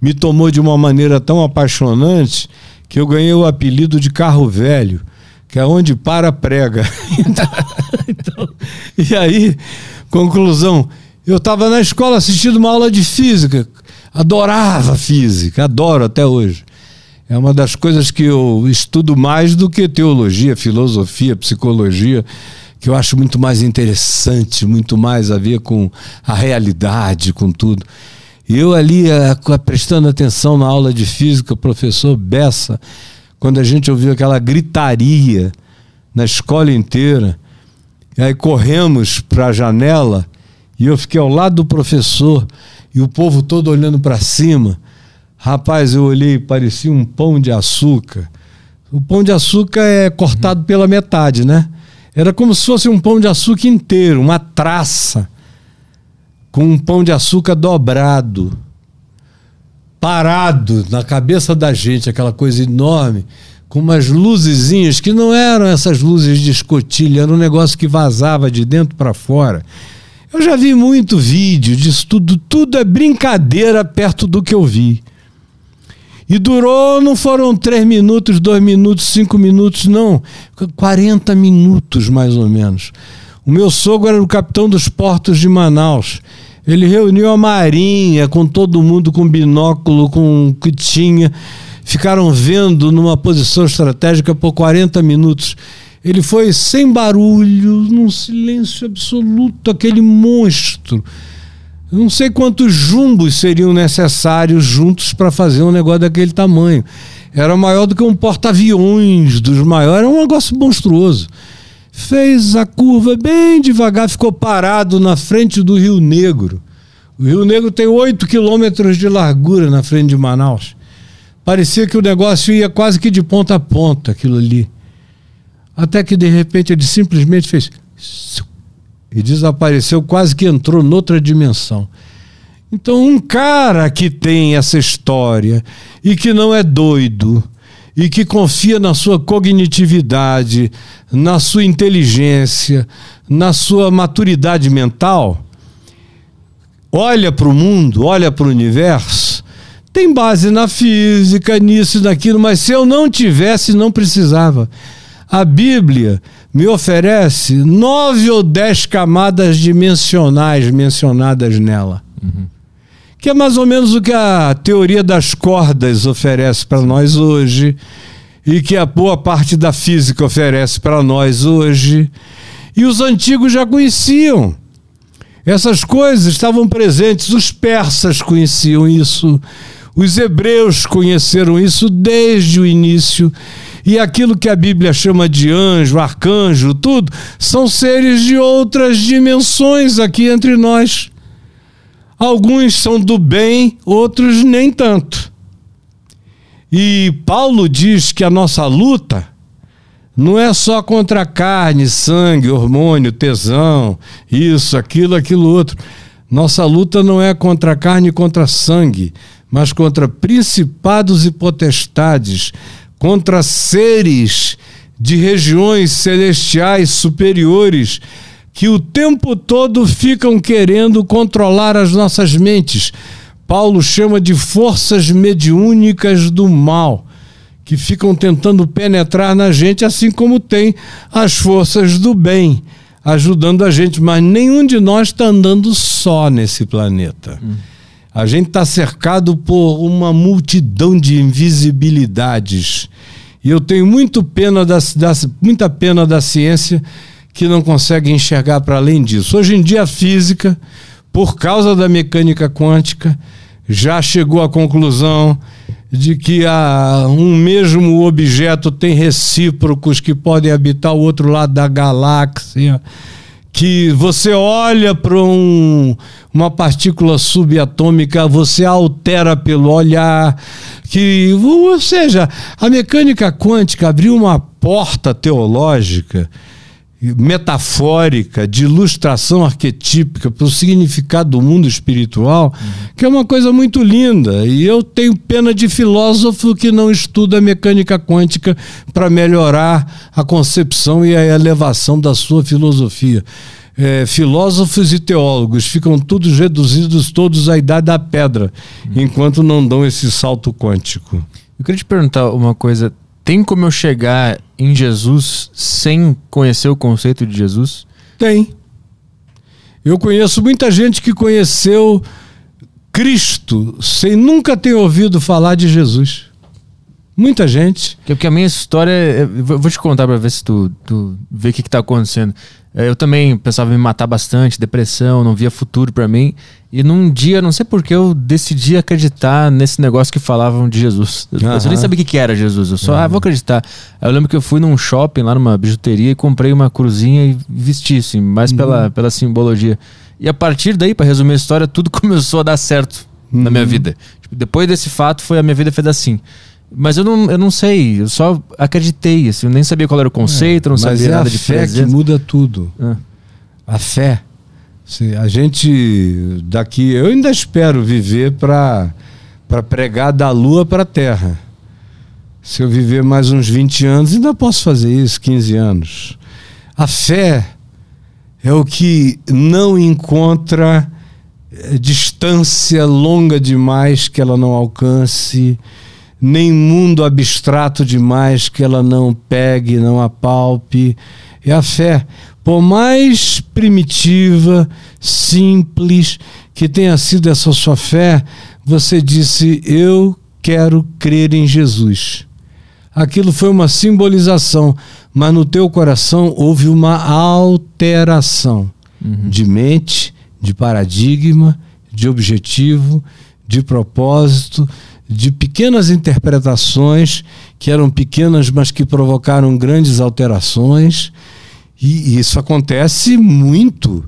Speaker 4: me tomou de uma maneira tão apaixonante que eu ganhei o apelido de carro velho que é onde para prega. então, e aí, conclusão, eu estava na escola assistindo uma aula de física, adorava física, adoro até hoje. É uma das coisas que eu estudo mais do que teologia, filosofia, psicologia, que eu acho muito mais interessante, muito mais a ver com a realidade, com tudo. E eu ali, eh, prestando atenção na aula de física, o professor Bessa, quando a gente ouviu aquela gritaria na escola inteira. E aí corremos para a janela e eu fiquei ao lado do professor e o povo todo olhando para cima. Rapaz, eu olhei parecia um pão de açúcar. O pão de açúcar é cortado pela metade, né? Era como se fosse um pão de açúcar inteiro, uma traça, com um pão de açúcar dobrado parado na cabeça da gente, aquela coisa enorme, com umas luzezinhas que não eram essas luzes de escotilha, era um negócio que vazava de dentro para fora. Eu já vi muito vídeo disso tudo, tudo é brincadeira perto do que eu vi. E durou, não foram três minutos, dois minutos, cinco minutos, não. 40 minutos mais ou menos. O meu sogro era o capitão dos portos de Manaus. Ele reuniu a marinha com todo mundo com binóculo, com o que tinha. Ficaram vendo numa posição estratégica por 40 minutos. Ele foi sem barulho, num silêncio absoluto, aquele monstro. não sei quantos jumbos seriam necessários juntos para fazer um negócio daquele tamanho. Era maior do que um porta-aviões dos maiores, era um negócio monstruoso fez a curva bem devagar, ficou parado na frente do Rio Negro. O Rio Negro tem 8 quilômetros de largura na frente de Manaus. Parecia que o negócio ia quase que de ponta a ponta, aquilo ali. Até que de repente ele simplesmente fez e desapareceu, quase que entrou noutra dimensão. Então, um cara que tem essa história e que não é doido, e que confia na sua cognitividade, na sua inteligência, na sua maturidade mental, olha para o mundo, olha para o universo, tem base na física, nisso e naquilo, mas se eu não tivesse, não precisava. A Bíblia me oferece nove ou dez camadas dimensionais mencionadas nela. Uhum que é mais ou menos o que a teoria das cordas oferece para nós hoje e que a boa parte da física oferece para nós hoje. E os antigos já conheciam. Essas coisas estavam presentes, os persas conheciam isso, os hebreus conheceram isso desde o início. E aquilo que a Bíblia chama de anjo, arcanjo, tudo, são seres de outras dimensões aqui entre nós. Alguns são do bem, outros nem tanto. E Paulo diz que a nossa luta não é só contra carne, sangue, hormônio, tesão, isso, aquilo, aquilo outro. Nossa luta não é contra carne e contra sangue, mas contra principados e potestades, contra seres de regiões celestiais superiores que o tempo todo ficam querendo controlar as nossas mentes Paulo chama de forças mediúnicas do mal, que ficam tentando penetrar na gente, assim como tem as forças do bem ajudando a gente, mas nenhum de nós está andando só nesse planeta. Hum. A gente está cercado por uma multidão de invisibilidades. E eu tenho muito pena da, da, muita pena da ciência que não consegue enxergar para além disso. Hoje em dia, a física, por causa da mecânica quântica, já chegou à conclusão de que a, um mesmo objeto tem recíprocos que podem habitar o outro lado da galáxia que você olha para um, uma partícula subatômica, você altera pelo olhar, que, ou seja, a mecânica quântica abriu uma porta teológica metafórica, de ilustração arquetípica para o significado do mundo espiritual, uhum. que é uma coisa muito linda. E eu tenho pena de filósofo que não estuda mecânica quântica para melhorar a concepção e a elevação da sua filosofia. É, filósofos e teólogos ficam todos reduzidos todos à idade da pedra, uhum. enquanto não dão esse salto quântico.
Speaker 1: Eu queria te perguntar uma coisa tem como eu chegar em Jesus sem conhecer o conceito de Jesus?
Speaker 4: Tem. Eu conheço muita gente que conheceu Cristo sem nunca ter ouvido falar de Jesus. Muita gente.
Speaker 1: Porque a minha história. Eu vou te contar para ver se tu, tu vê o que, está acontecendo. É, eu também pensava em me matar bastante, depressão, não via futuro para mim. E num dia, não sei porque, eu decidi acreditar nesse negócio que falavam de Jesus. Eu, uhum. nem sabia o que era Jesus, eu só, uhum. ah, vou acreditar. Aí eu lembro que eu fui num shopping lá numa bijuteria e comprei uma cruzinha e vesti, assim, mais uhum. pela, pela simbologia. E a partir daí, para resumir a história, tudo começou a dar certo na minha uhum. vida. Tipo, depois desse fato, foi a minha vida fez assim. Mas eu não, eu não sei, eu só acreditei, assim, eu nem sabia qual era o conceito, é, não sabia é nada de
Speaker 4: fé que muda tudo. É. A fé Sim, a gente daqui, eu ainda espero viver para pregar da lua para a terra. Se eu viver mais uns 20 anos, ainda posso fazer isso, 15 anos. A fé é o que não encontra eh, distância longa demais que ela não alcance, nem mundo abstrato demais que ela não pegue, não apalpe. É a fé por mais primitiva, simples que tenha sido essa sua fé, você disse: Eu quero crer em Jesus. Aquilo foi uma simbolização, mas no teu coração houve uma alteração uhum. de mente, de paradigma, de objetivo, de propósito, de pequenas interpretações que eram pequenas, mas que provocaram grandes alterações e isso acontece muito.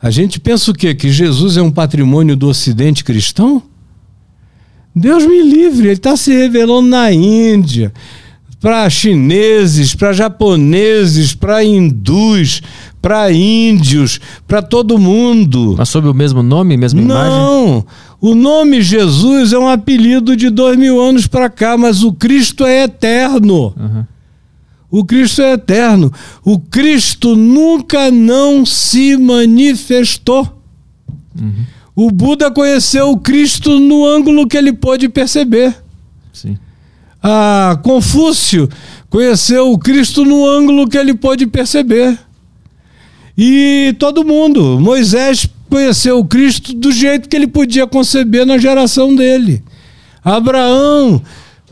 Speaker 4: A gente pensa o quê? Que Jesus é um patrimônio do Ocidente cristão? Deus me livre, ele está se revelando na Índia, para chineses, para japoneses, para hindus, para índios, para todo mundo.
Speaker 1: Mas sob o mesmo nome, mesma
Speaker 4: Não,
Speaker 1: imagem?
Speaker 4: Não, o nome Jesus é um apelido de dois mil anos para cá, mas o Cristo é eterno. Uhum. O Cristo é eterno. O Cristo nunca não se manifestou. Uhum. O Buda conheceu o Cristo no ângulo que ele pôde perceber. Sim. A Confúcio conheceu o Cristo no ângulo que ele pôde perceber. E todo mundo. Moisés conheceu o Cristo do jeito que ele podia conceber na geração dele. Abraão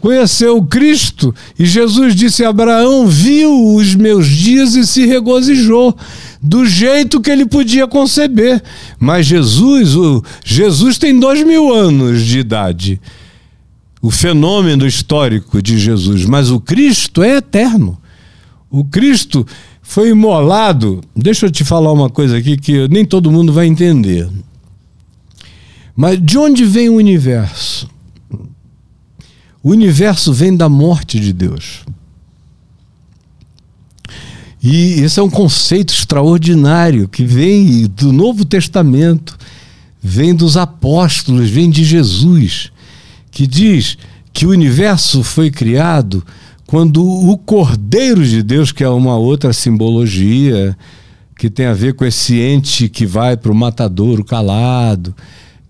Speaker 4: conheceu Cristo e Jesus disse: Abraão viu os meus dias e se regozijou do jeito que ele podia conceber. Mas Jesus, o, Jesus tem dois mil anos de idade. O fenômeno histórico de Jesus, mas o Cristo é eterno. O Cristo foi imolado. Deixa eu te falar uma coisa aqui que nem todo mundo vai entender. Mas de onde vem o universo? O universo vem da morte de Deus. E esse é um conceito extraordinário que vem do Novo Testamento, vem dos apóstolos, vem de Jesus, que diz que o universo foi criado quando o Cordeiro de Deus, que é uma outra simbologia, que tem a ver com esse ente que vai para o matadouro calado,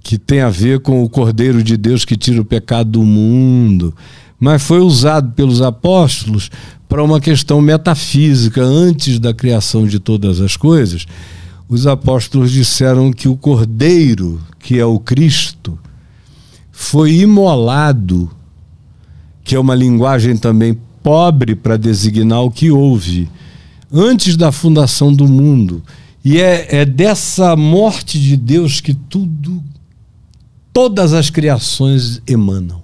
Speaker 4: que tem a ver com o Cordeiro de Deus que tira o pecado do mundo, mas foi usado pelos apóstolos para uma questão metafísica antes da criação de todas as coisas. Os apóstolos disseram que o Cordeiro, que é o Cristo, foi imolado, que é uma linguagem também pobre para designar o que houve, antes da fundação do mundo. E é, é dessa morte de Deus que tudo, todas as criações emanam.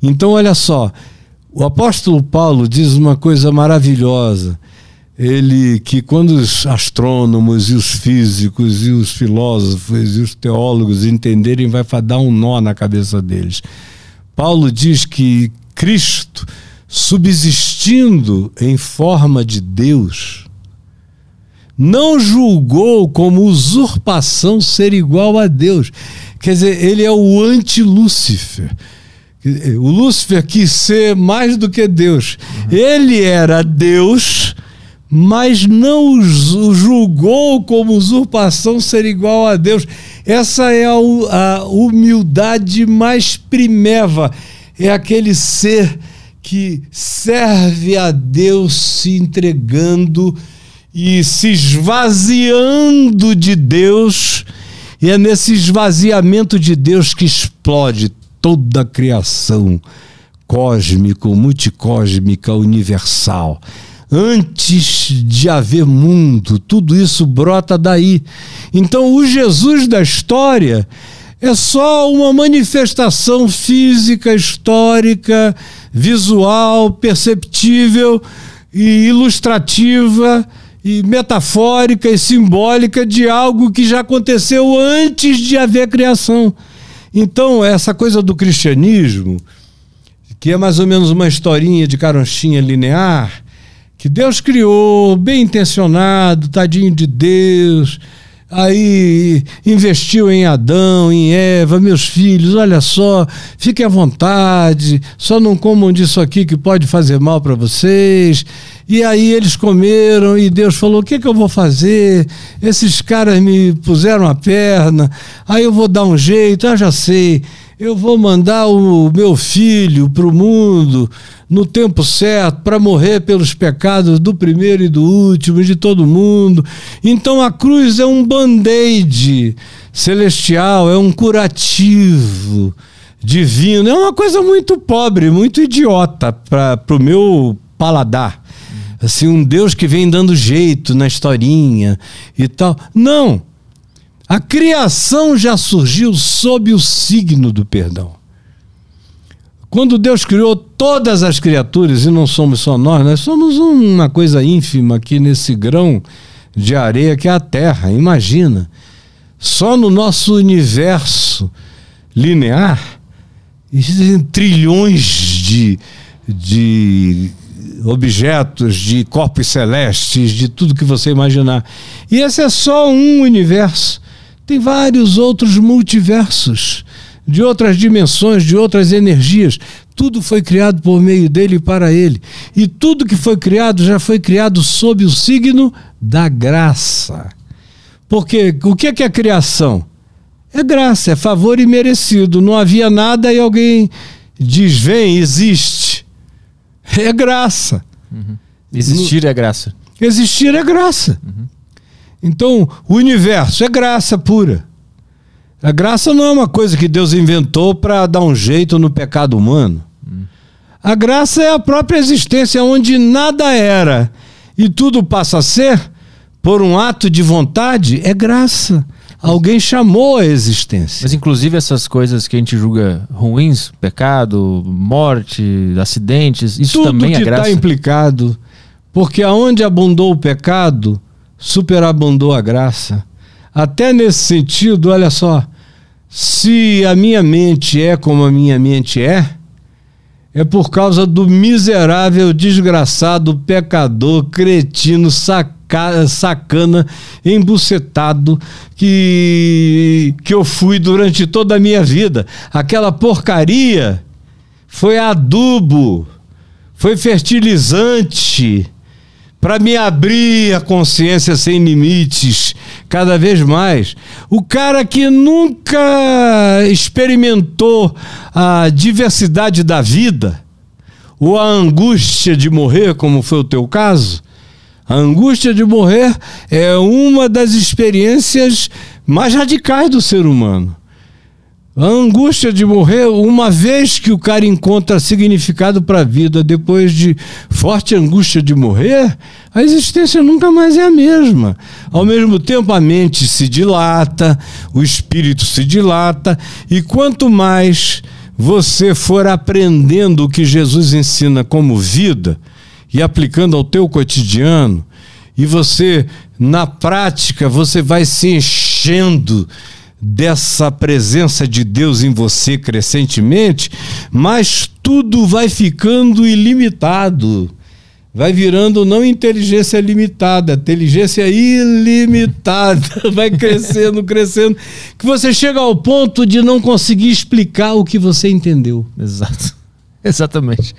Speaker 4: Então, olha só, o apóstolo Paulo diz uma coisa maravilhosa. Ele que quando os astrônomos e os físicos e os filósofos e os teólogos entenderem, vai dar um nó na cabeça deles. Paulo diz que Cristo, subsistindo em forma de Deus, não julgou como usurpação ser igual a Deus. Quer dizer, ele é o anti-Lúcifer. O Lúcifer quis ser mais do que Deus. Uhum. Ele era Deus, mas não o julgou como usurpação ser igual a Deus. Essa é a, a humildade mais primeva. É aquele ser que serve a Deus se entregando e se esvaziando de Deus. E é nesse esvaziamento de Deus que explode toda a criação cósmico, multicósmica, universal. Antes de haver mundo, tudo isso brota daí. Então, o Jesus da história é só uma manifestação física, histórica, visual, perceptível e ilustrativa e metafórica e simbólica de algo que já aconteceu antes de haver criação. Então, essa coisa do cristianismo, que é mais ou menos uma historinha de caronchinha linear, que Deus criou, bem intencionado, tadinho de Deus, aí investiu em Adão, em Eva, meus filhos, olha só, fiquem à vontade, só não comam disso aqui que pode fazer mal para vocês. E aí eles comeram e Deus falou: O que, que eu vou fazer? Esses caras me puseram a perna, aí eu vou dar um jeito, ah, já sei. Eu vou mandar o meu filho para o mundo no tempo certo para morrer pelos pecados do primeiro e do último, de todo mundo. Então a cruz é um band-aid celestial, é um curativo divino. É uma coisa muito pobre, muito idiota para o meu paladar assim, um Deus que vem dando jeito na historinha e tal. Não. A criação já surgiu sob o signo do perdão. Quando Deus criou todas as criaturas, e não somos só nós, nós somos uma coisa ínfima aqui nesse grão de areia que é a Terra, imagina. Só no nosso universo linear existem trilhões de, de objetos, de corpos celestes, de tudo que você imaginar. E esse é só um universo. Tem vários outros multiversos, de outras dimensões, de outras energias. Tudo foi criado por meio dele e para ele. E tudo que foi criado já foi criado sob o signo da graça. Porque o que é, que é criação? É graça, é favor imerecido. Não havia nada e alguém diz: vem, existe. É graça.
Speaker 1: Uhum. Existir é graça.
Speaker 4: Existir é graça. Uhum. Então, o universo é graça pura. A graça não é uma coisa que Deus inventou para dar um jeito no pecado humano. A graça é a própria existência onde nada era e tudo passa a ser por um ato de vontade, é graça. Alguém chamou a existência.
Speaker 1: Mas inclusive essas coisas que a gente julga ruins, pecado, morte, acidentes, isso
Speaker 4: Tudo
Speaker 1: também é
Speaker 4: que
Speaker 1: graça.
Speaker 4: está implicado, porque aonde abundou o pecado, superabundou a graça. Até nesse sentido, olha só, se a minha mente é como a minha mente é, é por causa do miserável, desgraçado, pecador, cretino, sacado sacana, embucetado que, que eu fui durante toda a minha vida. Aquela porcaria foi adubo, foi fertilizante para me abrir a consciência sem limites cada vez mais. O cara que nunca experimentou a diversidade da vida, ou a angústia de morrer, como foi o teu caso, a angústia de morrer é uma das experiências mais radicais do ser humano. A angústia de morrer, uma vez que o cara encontra significado para a vida, depois de forte angústia de morrer, a existência nunca mais é a mesma. Ao mesmo tempo, a mente se dilata, o espírito se dilata, e quanto mais você for aprendendo o que Jesus ensina como vida e aplicando ao teu cotidiano, e você, na prática, você vai se enchendo dessa presença de Deus em você crescentemente, mas tudo vai ficando ilimitado. Vai virando não inteligência limitada, inteligência ilimitada. Vai crescendo, crescendo. Que você chega ao ponto de não conseguir explicar o que você entendeu.
Speaker 1: Exato. Exatamente.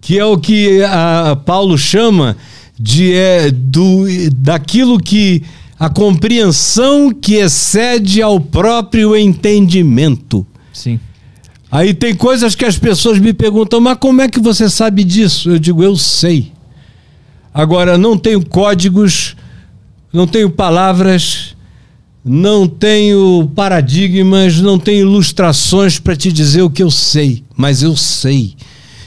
Speaker 4: Que é o que a Paulo chama de é, do, daquilo que a compreensão que excede ao próprio entendimento.
Speaker 1: Sim.
Speaker 4: Aí tem coisas que as pessoas me perguntam, mas como é que você sabe disso? Eu digo, eu sei. Agora, não tenho códigos, não tenho palavras, não tenho paradigmas, não tenho ilustrações para te dizer o que eu sei, mas eu sei.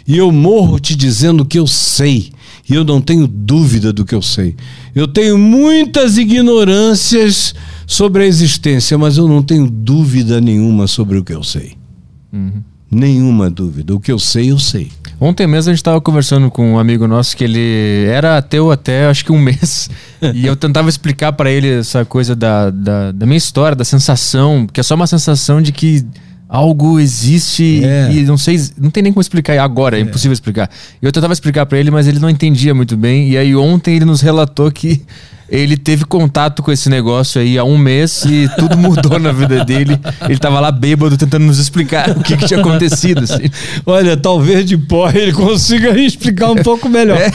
Speaker 4: E eu morro te dizendo o que eu sei. E eu não tenho dúvida do que eu sei. Eu tenho muitas ignorâncias sobre a existência, mas eu não tenho dúvida nenhuma sobre o que eu sei.
Speaker 1: Uhum.
Speaker 4: Nenhuma dúvida. O que eu sei, eu sei.
Speaker 1: Ontem mesmo a gente estava conversando com um amigo nosso que ele era ateu até acho que um mês. e eu tentava explicar para ele essa coisa da, da, da minha história, da sensação, que é só uma sensação de que algo existe
Speaker 4: É.
Speaker 1: e não sei, não tem nem como explicar agora, é, impossível explicar. Eu tentava explicar pra ele, mas ele não entendia muito bem. E aí ontem ele nos relatou que ele teve contato com esse negócio aí há um mês e tudo mudou na vida dele. Ele tava lá bêbado tentando nos explicar o que, que tinha acontecido. assim.
Speaker 4: Olha, talvez de pó ele consiga explicar um pouco melhor.
Speaker 1: É,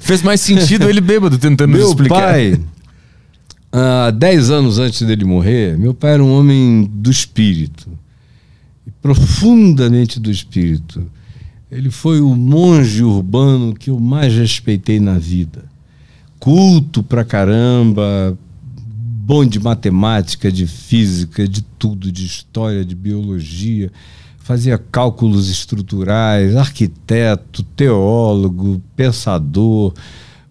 Speaker 1: fez mais sentido ele bêbado tentando nos
Speaker 4: Meu
Speaker 1: explicar.
Speaker 4: pai, há 10 anos antes dele morrer, meu pai era um homem do espírito, profundamente do espírito. Ele foi o monge urbano que eu mais respeitei na vida. Culto pra caramba, bom de matemática, de física, de tudo, de história, de biologia. Fazia cálculos estruturais, arquiteto, teólogo, pensador.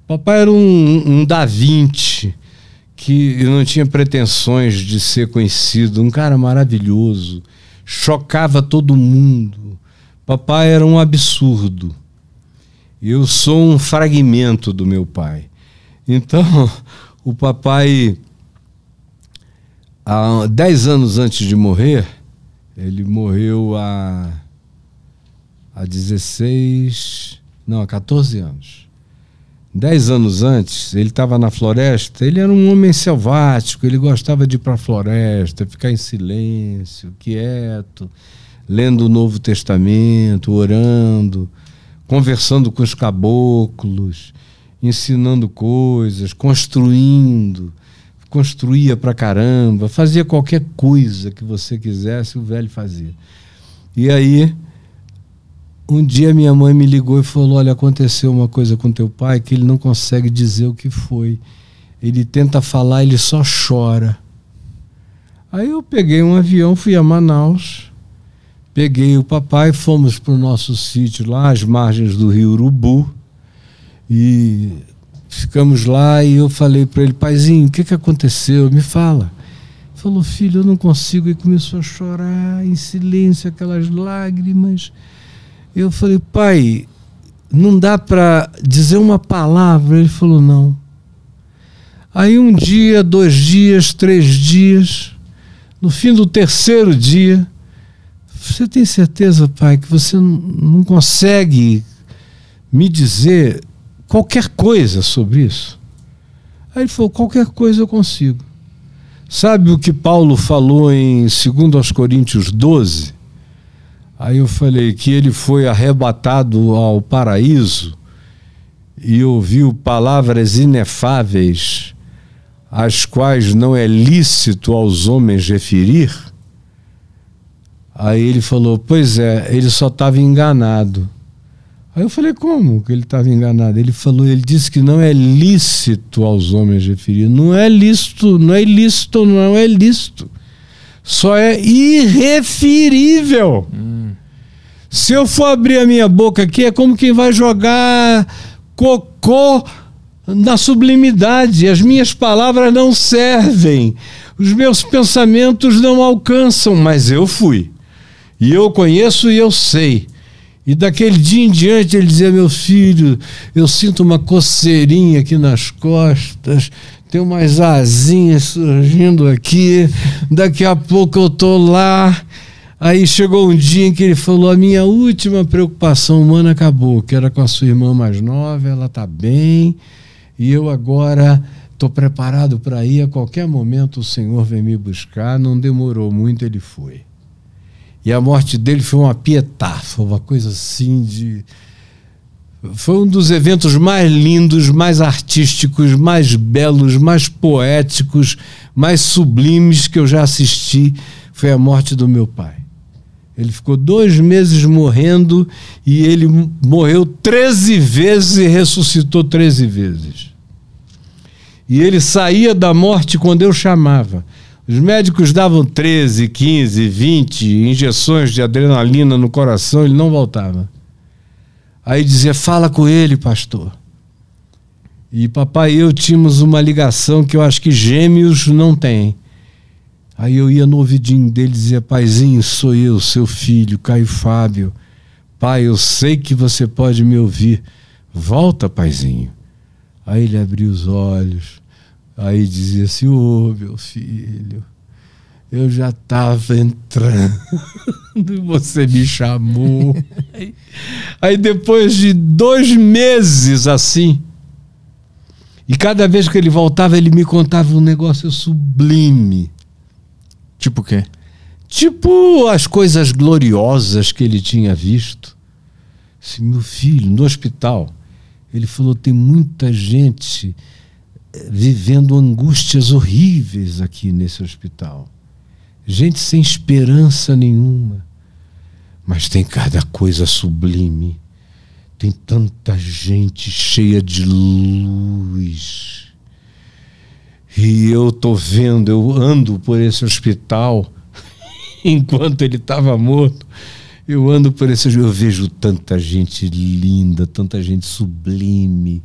Speaker 4: Papai era um, um Da Vinci que não tinha pretensões de ser conhecido, um cara maravilhoso, chocava todo mundo. Papai era um absurdo. Eu sou um fragmento do meu pai. Então, o papai, há 10 anos antes de morrer, ele morreu há, há 16, não, há 14 anos. Dez anos antes, ele estava na floresta. Ele era um homem selvático, ele gostava de ir para a floresta, ficar em silêncio, quieto, lendo o Novo Testamento, orando, conversando com os caboclos, ensinando coisas, construindo. Construía pra caramba, fazia qualquer coisa que você quisesse, o velho fazia. E aí, um dia minha mãe me ligou e falou: Olha, aconteceu uma coisa com teu pai que ele não consegue dizer o que foi. Ele tenta falar, ele só chora. Aí eu peguei um avião, fui a Manaus, peguei o papai, fomos para o nosso sítio lá, às margens do rio Urubu, e ficamos lá. E eu falei para ele: Paizinho, o que, que aconteceu? Me fala. Falou, filho, eu não consigo. E começou a chorar em silêncio, aquelas lágrimas. Eu falei, pai, não dá para dizer uma palavra. Ele falou, não. Aí um dia, dois dias, três dias, no fim do terceiro dia, você tem certeza, pai, que você não- consegue me dizer qualquer coisa sobre isso? Aí ele falou, qualquer coisa eu consigo. Sabe o que Paulo falou em 2 aos Coríntios 12? Aí eu falei que ele foi arrebatado ao paraíso e ouviu palavras inefáveis as quais não é lícito aos homens referir. Aí ele falou: Pois é, ele só estava enganado. Aí eu falei: Como que ele estava enganado? Ele falou: Ele disse que não é lícito aos homens referir. Não é lícito, não é ilícito, não é lícito. Só é irreferível. Hum. Se eu for abrir a minha boca aqui, é como quem vai jogar cocô na sublimidade. As minhas palavras não servem. Os meus pensamentos não alcançam, mas eu fui. E eu conheço e eu sei. E daquele dia em diante ele dizia: Meu filho, eu sinto uma coceirinha aqui nas costas, tem umas asinhas surgindo aqui, daqui a pouco eu tô lá. Aí chegou um dia em que ele falou: a minha última preocupação humana acabou, que era com a sua irmã mais nova, ela está bem, e eu agora estou preparado para ir. A qualquer momento o Senhor vem me buscar. Não demorou muito, ele foi. E a morte dele foi uma pietá, foi uma coisa assim de. Foi um dos eventos mais lindos, mais artísticos, mais belos, mais poéticos, mais sublimes que eu já assisti. Foi a morte do meu pai. Ele ficou dois meses morrendo e ele morreu 13 vezes e ressuscitou 13 vezes. E ele saía da morte quando eu chamava. Os médicos davam 13, 15, 20 injeções de adrenalina no coração, ele não voltava. Aí dizia: Fala com ele, pastor. E papai e eu tínhamos uma ligação que eu acho que gêmeos não têm. Aí eu ia no ouvidinho dele e dizia: Paizinho, sou eu, seu filho, Caio Fábio. Pai, eu sei que você pode me ouvir. Volta, paizinho. Aí ele abria os olhos. Aí dizia assim: Ô oh, meu filho, eu já estava entrando, você me chamou. Aí depois de dois meses assim, e cada vez que ele voltava, ele me contava um negócio sublime.
Speaker 1: Tipo o quê?
Speaker 4: Tipo as coisas gloriosas que ele tinha visto. Esse meu filho, no hospital, ele falou: tem muita gente eh, vivendo angústias horríveis aqui nesse hospital. Gente sem esperança nenhuma. Mas tem cada coisa sublime. Tem tanta gente cheia de luz e eu tô vendo, eu ando por esse hospital enquanto ele estava morto. Eu ando por esse, eu vejo tanta gente linda, tanta gente sublime.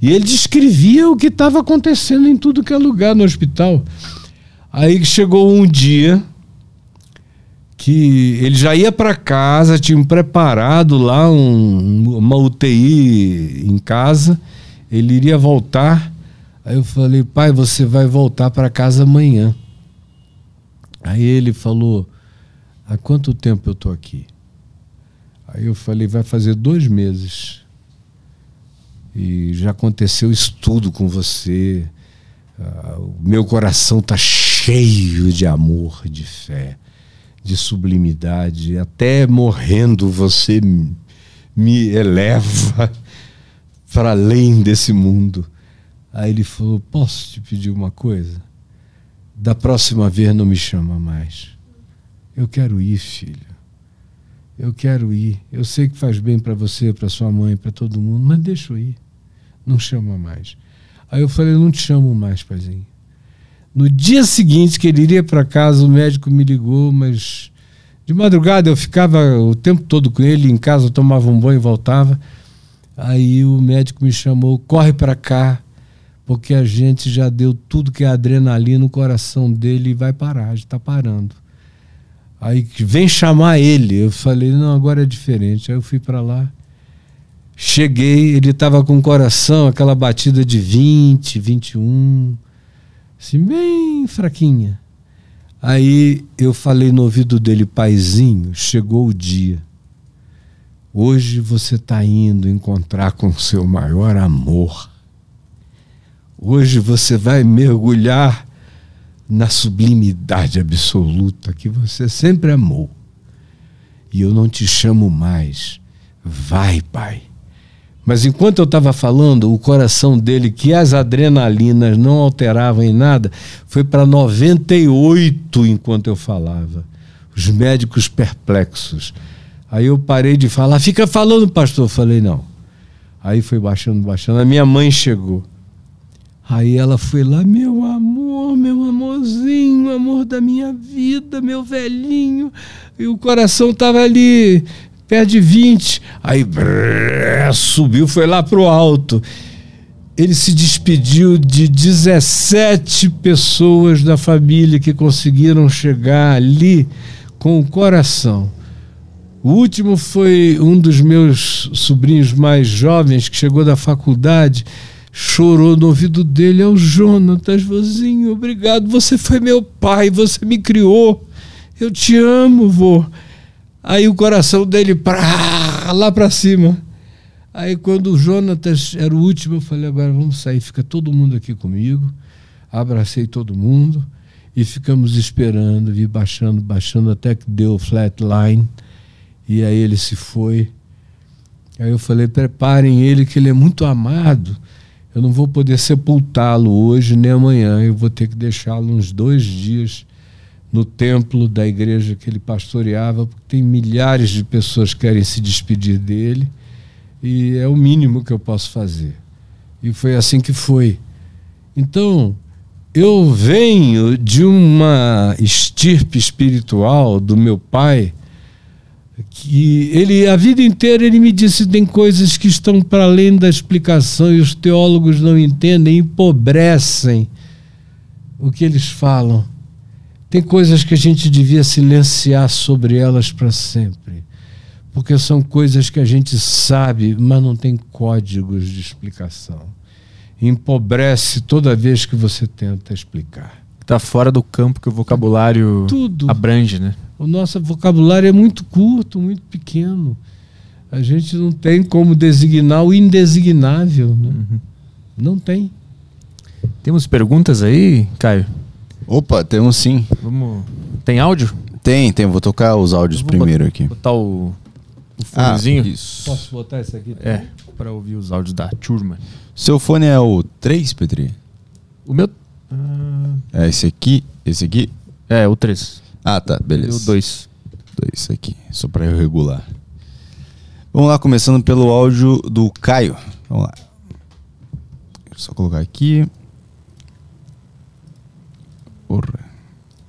Speaker 4: E ele descrevia o que estava acontecendo em tudo que é lugar no hospital. Aí chegou um dia que ele já ia para casa, tinha preparado lá um, uma UTI em casa, ele iria voltar Aí eu falei, pai, você vai voltar para casa amanhã. Aí ele falou, há quanto tempo eu estou aqui? Aí eu falei, vai fazer dois meses. E já aconteceu isso tudo com você. Ah, o meu coração está cheio de amor, de fé, de sublimidade. Até morrendo você me eleva para além desse mundo. Aí ele falou: Posso te pedir uma coisa? Da próxima vez não me chama mais. Eu quero ir, filho. Eu quero ir. Eu sei que faz bem para você, para sua mãe, para todo mundo, mas deixa eu ir. Não chama mais. Aí eu falei: Não te chamo mais, paizinho. No dia seguinte que ele iria para casa, o médico me ligou, mas de madrugada eu ficava o tempo todo com ele em casa, eu tomava um banho e voltava. Aí o médico me chamou: corre para cá, porque a gente já deu tudo que é adrenalina no coração dele e vai parar, está parando. Aí vem chamar ele. Eu falei, não, agora é diferente. Aí eu fui para lá. Cheguei, ele estava com o coração, aquela batida de 20, 21, assim, bem fraquinha. Aí eu falei no ouvido dele, paizinho, chegou o dia. Hoje você está indo encontrar com seu maior amor. Hoje você vai mergulhar na sublimidade absoluta que você sempre amou. E eu não te chamo mais. Vai, Pai. Mas enquanto eu estava falando, o coração dele, que as adrenalinas não alteravam em nada, foi para 98 enquanto eu falava. Os médicos perplexos. Aí eu parei de falar, fica falando, pastor. Eu falei, não. Aí foi baixando, baixando. A minha mãe chegou. Aí ela foi lá, meu amor, meu amorzinho, amor da minha vida, meu velhinho. E o coração estava ali, perto de 20. Aí brrr, subiu, foi lá pro alto. Ele se despediu de 17 pessoas da família que conseguiram chegar ali com o coração. O último foi um dos meus sobrinhos mais jovens que chegou da faculdade, chorou no ouvido dele, é o Jonatas, vozinho, obrigado, você foi meu pai, você me criou, eu te amo, vô. Aí o coração dele pra, lá para cima. Aí quando o Jonatas era o último, eu falei, agora vamos sair, fica todo mundo aqui comigo. Abracei todo mundo e ficamos esperando, vi baixando, baixando até que deu flatline. E aí ele se foi. Aí eu falei: preparem ele, que ele é muito amado. Eu não vou poder sepultá-lo hoje nem amanhã. Eu vou ter que deixá-lo uns dois dias no templo da igreja que ele pastoreava, porque tem milhares de pessoas que querem se despedir dele. E é o mínimo que eu posso fazer. E foi assim que foi. Então, eu venho de uma estirpe espiritual do meu pai que ele a vida inteira ele me disse tem coisas que estão para além da explicação e os teólogos não entendem, empobrecem o que eles falam. Tem coisas que a gente devia silenciar sobre elas para sempre, porque são coisas que a gente sabe, mas não tem códigos de explicação. Empobrece toda vez que você tenta explicar.
Speaker 1: Está fora do campo que o vocabulário
Speaker 4: Tudo.
Speaker 1: abrange, né?
Speaker 4: O nosso vocabulário é muito curto, muito pequeno. A gente não tem como designar o indesignável. Né?
Speaker 1: Uhum.
Speaker 4: Não tem.
Speaker 1: Temos perguntas aí, Caio?
Speaker 2: Opa, temos sim.
Speaker 1: Vamos. Tem áudio?
Speaker 2: Tem, tem. Vou tocar os áudios primeiro
Speaker 1: bot-
Speaker 2: aqui.
Speaker 1: Botar o, o
Speaker 2: Ah,
Speaker 1: fonezinho.
Speaker 2: isso.
Speaker 4: Posso botar isso aqui?
Speaker 1: É, para ouvir os áudios da turma.
Speaker 2: Seu fone é o 3, Petri?
Speaker 1: O meu. ah,
Speaker 2: É esse aqui? Esse aqui?
Speaker 1: é, o 3.
Speaker 2: Ah, tá,
Speaker 1: E
Speaker 2: beleza.
Speaker 1: o 2.
Speaker 2: Dois aqui, só para eu regular. Vamos lá, começando pelo áudio do Caio. Vamos lá. Só colocar aqui. Porra.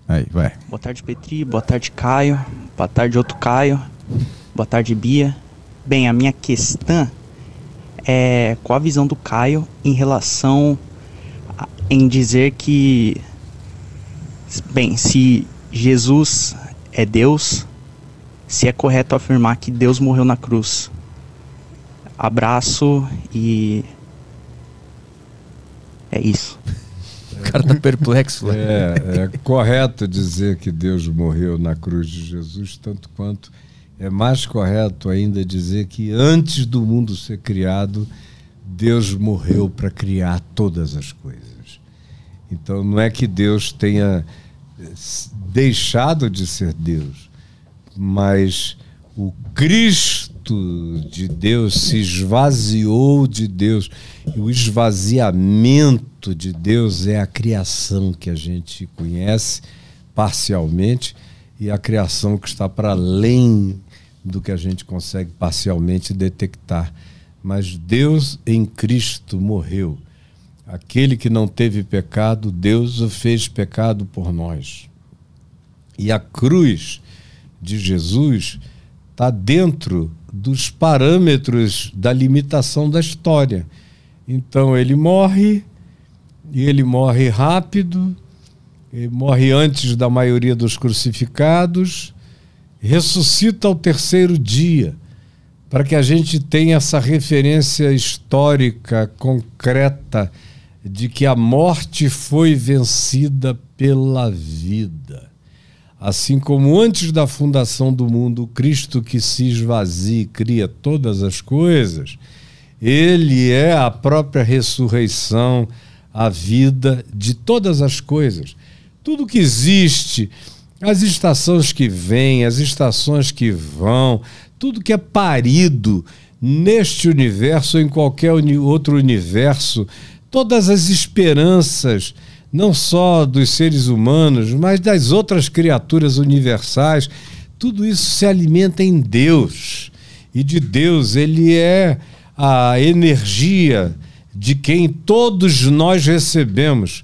Speaker 2: Aí, vai.
Speaker 5: Boa tarde, Petri. Boa tarde, Caio. Boa tarde, outro Caio. Boa tarde, Bia. Bem, a minha questão é qual a visão do Caio em relação a- em dizer que, bem, se Jesus é Deus, se é correto afirmar que Deus morreu na cruz. Abraço e é isso.
Speaker 1: O cara tá perplexo lá.
Speaker 4: É, é correto dizer que Deus morreu na cruz de Jesus, tanto quanto é mais correto ainda dizer que antes do mundo ser criado, Deus morreu para criar todas as coisas. Então não é que Deus tenha eh, deixado de ser Deus, mas o Cristo de Deus se esvaziou de Deus. E o esvaziamento de Deus é a criação que a gente conhece parcialmente e a criação que está para além do que a gente consegue parcialmente detectar. Mas Deus em Cristo morreu. Aquele que não teve pecado, Deus o fez pecado por nós. E a cruz de Jesus está dentro dos parâmetros da limitação da história. Então ele morre, e ele morre rápido, ele morre antes da maioria dos crucificados, ressuscita ao terceiro dia, para que a gente tenha essa referência histórica concreta de que a morte foi vencida pela vida. Assim como antes da fundação do mundo, Cristo que se esvazia e cria todas as coisas, ele é a própria ressurreição, a vida de todas as coisas. Tudo que existe, as estações que vêm, as estações que vão, tudo que é parido neste universo ou em qualquer outro universo, todas as esperanças, não só dos seres humanos, mas das outras criaturas universais, tudo isso se alimenta em Deus. E de Deus, ele é a energia de quem todos nós recebemos.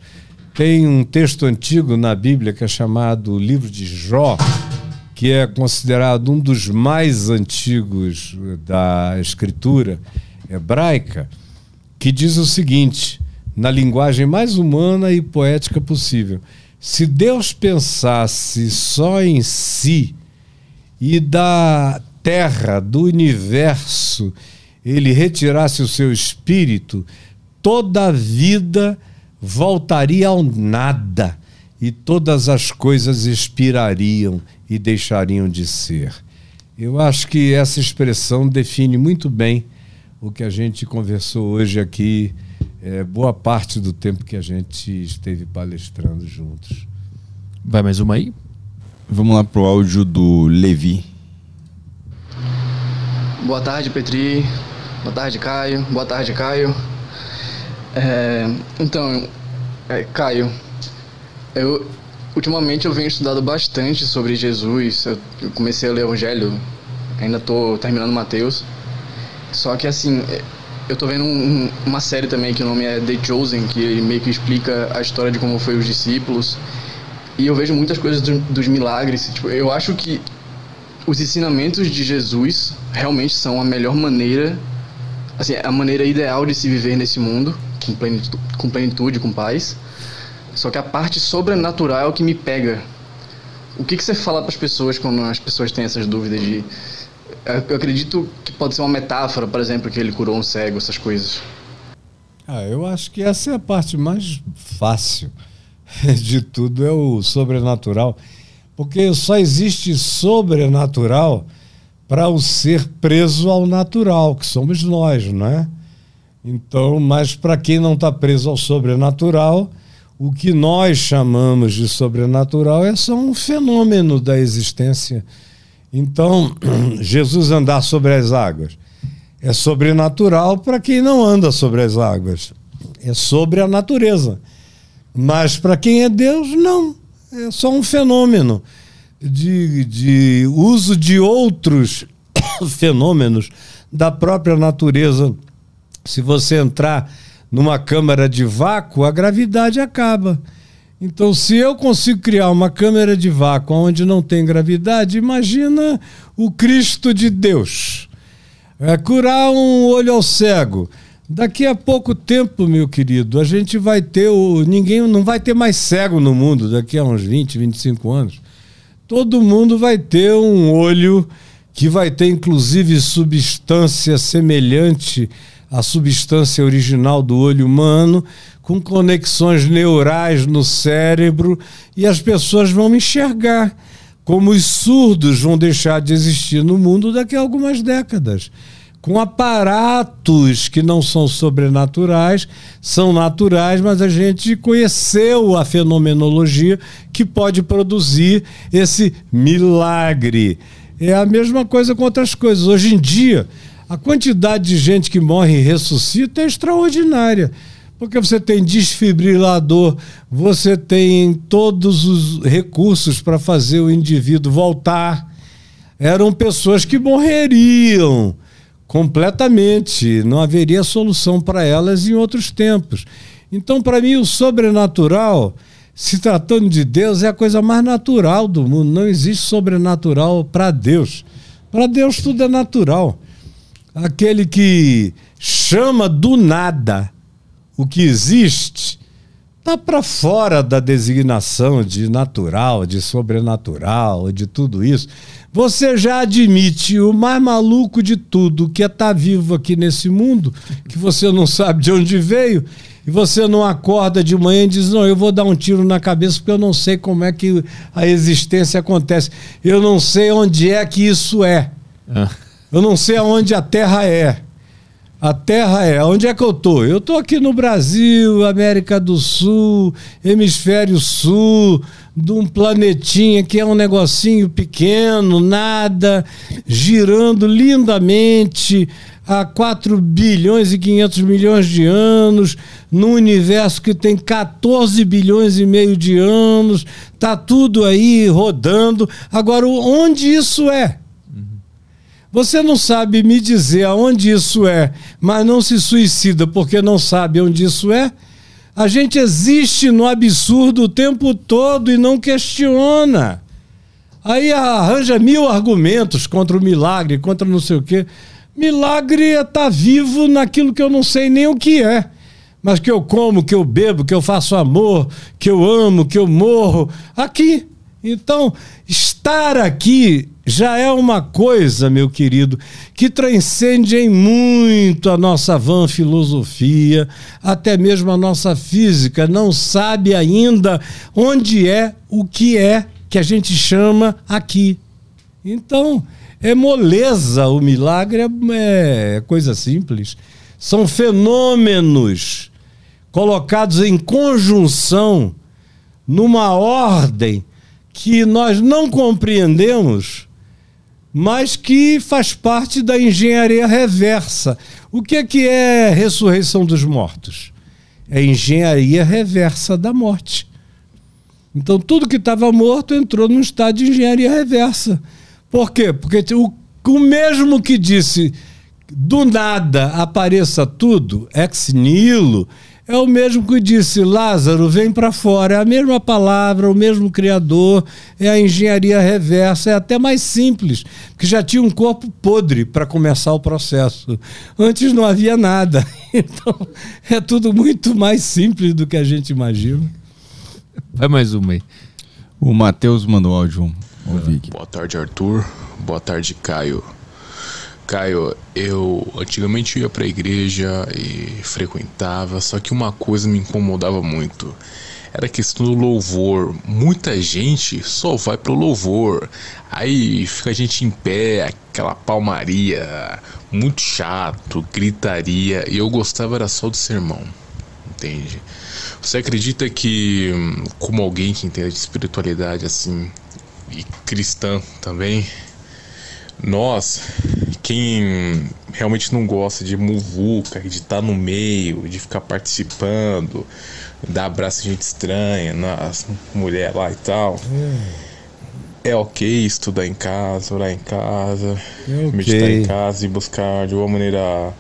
Speaker 4: Tem um texto antigo na Bíblia que é chamado Livro de Jó, que é considerado um dos mais antigos da escritura hebraica, que diz o seguinte, na linguagem mais humana e poética possível: se Deus pensasse só em si e da terra, do universo, ele retirasse o seu espírito, toda a vida voltaria ao nada e todas as coisas expirariam e deixariam de ser. Eu acho que essa expressão define muito bem o que a gente conversou hoje aqui, é, boa parte do tempo que a gente esteve palestrando juntos.
Speaker 1: Vai mais uma aí?
Speaker 2: Vamos lá pro áudio do Levi.
Speaker 6: Boa tarde, Petri. Boa tarde, Caio. Boa tarde, Caio. É, então, é, Caio, eu ultimamente eu venho estudando bastante sobre Jesus. Eu, eu comecei a ler o Evangelho, ainda estou terminando Mateus. Só que assim, eu tô vendo um, uma série também que o nome é The Chosen, que meio que explica a história de como foi os discípulos. E eu vejo muitas coisas do, dos milagres. Tipo, eu acho que os ensinamentos de Jesus realmente são a melhor maneira, assim, a maneira ideal de se viver nesse mundo, com plenitude, com, plenitude, com paz. Só que a parte sobrenatural é o que me pega. O que, que você fala para as pessoas quando as pessoas têm essas dúvidas de. Eu acredito que pode ser uma metáfora, por exemplo, que ele curou um cego, essas coisas.
Speaker 4: Ah, eu acho que essa é a parte mais fácil de tudo, é o sobrenatural. Porque só existe sobrenatural para o ser preso ao natural, que somos nós, não é? Então, mas para quem não está preso ao sobrenatural, o que nós chamamos de sobrenatural é só um fenômeno da existência. Então, Jesus andar sobre as águas é sobrenatural para quem não anda sobre as águas. É sobre a natureza. Mas para quem é Deus, não. É só um fenômeno de, de uso de outros fenômenos da própria natureza. Se você entrar numa câmara de vácuo, a gravidade acaba. Então, se eu consigo criar uma câmara de vácuo onde não tem gravidade, imagina o Cristo de Deus. É curar um olho ao cego. Daqui a pouco tempo, meu querido, a gente vai ter o. Ninguém não vai ter mais cego no mundo daqui a uns 20, 25 anos. Todo mundo vai ter um olho que vai ter, inclusive, substância semelhante à substância original do olho humano, com conexões neurais no cérebro, e as pessoas vão enxergar. Como os surdos vão deixar de existir no mundo daqui a algumas décadas com aparatos que não são sobrenaturais, são naturais, mas a gente conheceu a fenomenologia que pode produzir esse milagre. É a mesma coisa com outras coisas. Hoje em dia, a quantidade de gente que morre e ressuscita é extraordinária. Porque você tem desfibrilador, você tem todos os recursos para fazer o indivíduo voltar. Eram pessoas que morreriam completamente. Não haveria solução para elas em outros tempos. Então, para mim, o sobrenatural, se tratando de Deus, é a coisa mais natural do mundo. Não existe sobrenatural para Deus. Para Deus, tudo é natural. Aquele que chama do nada o que existe está para fora da designação de natural, de sobrenatural, de tudo isso. Você já admite o mais maluco de tudo, que é estar tá vivo aqui nesse mundo, que você não sabe de onde veio, e você não acorda de manhã e diz: Não, eu vou dar um tiro na cabeça porque eu não sei como é que a existência acontece. Eu não sei onde é que isso é. Ah. Eu não sei aonde a Terra é. A Terra é, onde é que eu tô? Eu tô aqui no Brasil, América do Sul, Hemisfério Sul, de um planetinha que é um negocinho pequeno, nada, girando lindamente há 4 bilhões e 500 milhões de anos, num universo que tem 14 bilhões e meio de anos, tá tudo aí rodando. Agora, onde isso é? Você não sabe me dizer aonde isso é, mas não se suicida porque não sabe onde isso é? A gente existe no absurdo o tempo todo e não questiona. Aí arranja mil argumentos contra o milagre, contra não sei o quê. Milagre é estar tá vivo naquilo que eu não sei nem o que é. Mas que eu como, que eu bebo, que eu faço amor, que eu amo, que eu morro. Aqui. Então, estar aqui já é uma coisa, meu querido, que transcende em muito a nossa vã filosofia, até mesmo a nossa física. Não sabe ainda onde é o que é que a gente chama aqui. Então, é moleza o milagre, é, é coisa simples. São fenômenos colocados em conjunção numa ordem que nós não compreendemos, mas que faz parte da engenharia reversa. O que é que é ressurreição dos mortos? É engenharia reversa da morte. Então tudo que estava morto entrou num estado de engenharia reversa. Por quê? Porque o, o mesmo que disse do nada apareça tudo, ex nihilo, é o mesmo que disse Lázaro, vem para fora. É a mesma palavra, o mesmo criador, é a engenharia reversa, é até mais simples, porque já tinha um corpo podre para começar o processo. Antes não havia nada. Então, é tudo muito mais simples do que a gente imagina.
Speaker 1: Vai mais uma aí.
Speaker 2: O Matheus mandou áudio.
Speaker 7: Boa tarde, Arthur. Boa tarde, Caio. Caio, eu antigamente ia para a igreja e frequentava, só que uma coisa me incomodava muito. Era a questão do louvor. Muita gente só vai pro louvor. Aí fica a gente em pé, aquela palmaria, muito chato, gritaria. E eu gostava era só do sermão. Entende? Você acredita que, como alguém que entende de espiritualidade assim, e cristã também, nós, quem realmente não gosta de muvuca, de estar no meio, de ficar participando, dar abraço a gente estranha, nas mulher lá e tal. É. é ok estudar em casa, orar em casa, é okay. meditar em casa e buscar de uma maneira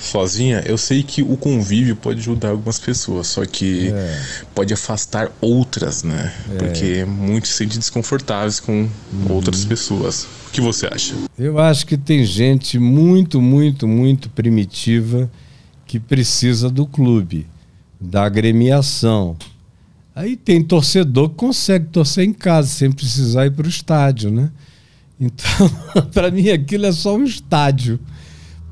Speaker 7: sozinha, eu sei que o convívio pode ajudar algumas pessoas, só que é. pode afastar outras, né? É. Porque muitos se sentem desconfortáveis com uhum. outras pessoas. O que você acha?
Speaker 4: Eu acho que tem gente muito, muito, muito primitiva que precisa do clube, da agremiação. Aí tem torcedor que consegue torcer em casa sem precisar ir para o estádio, né? Então, para mim, aquilo é só um estádio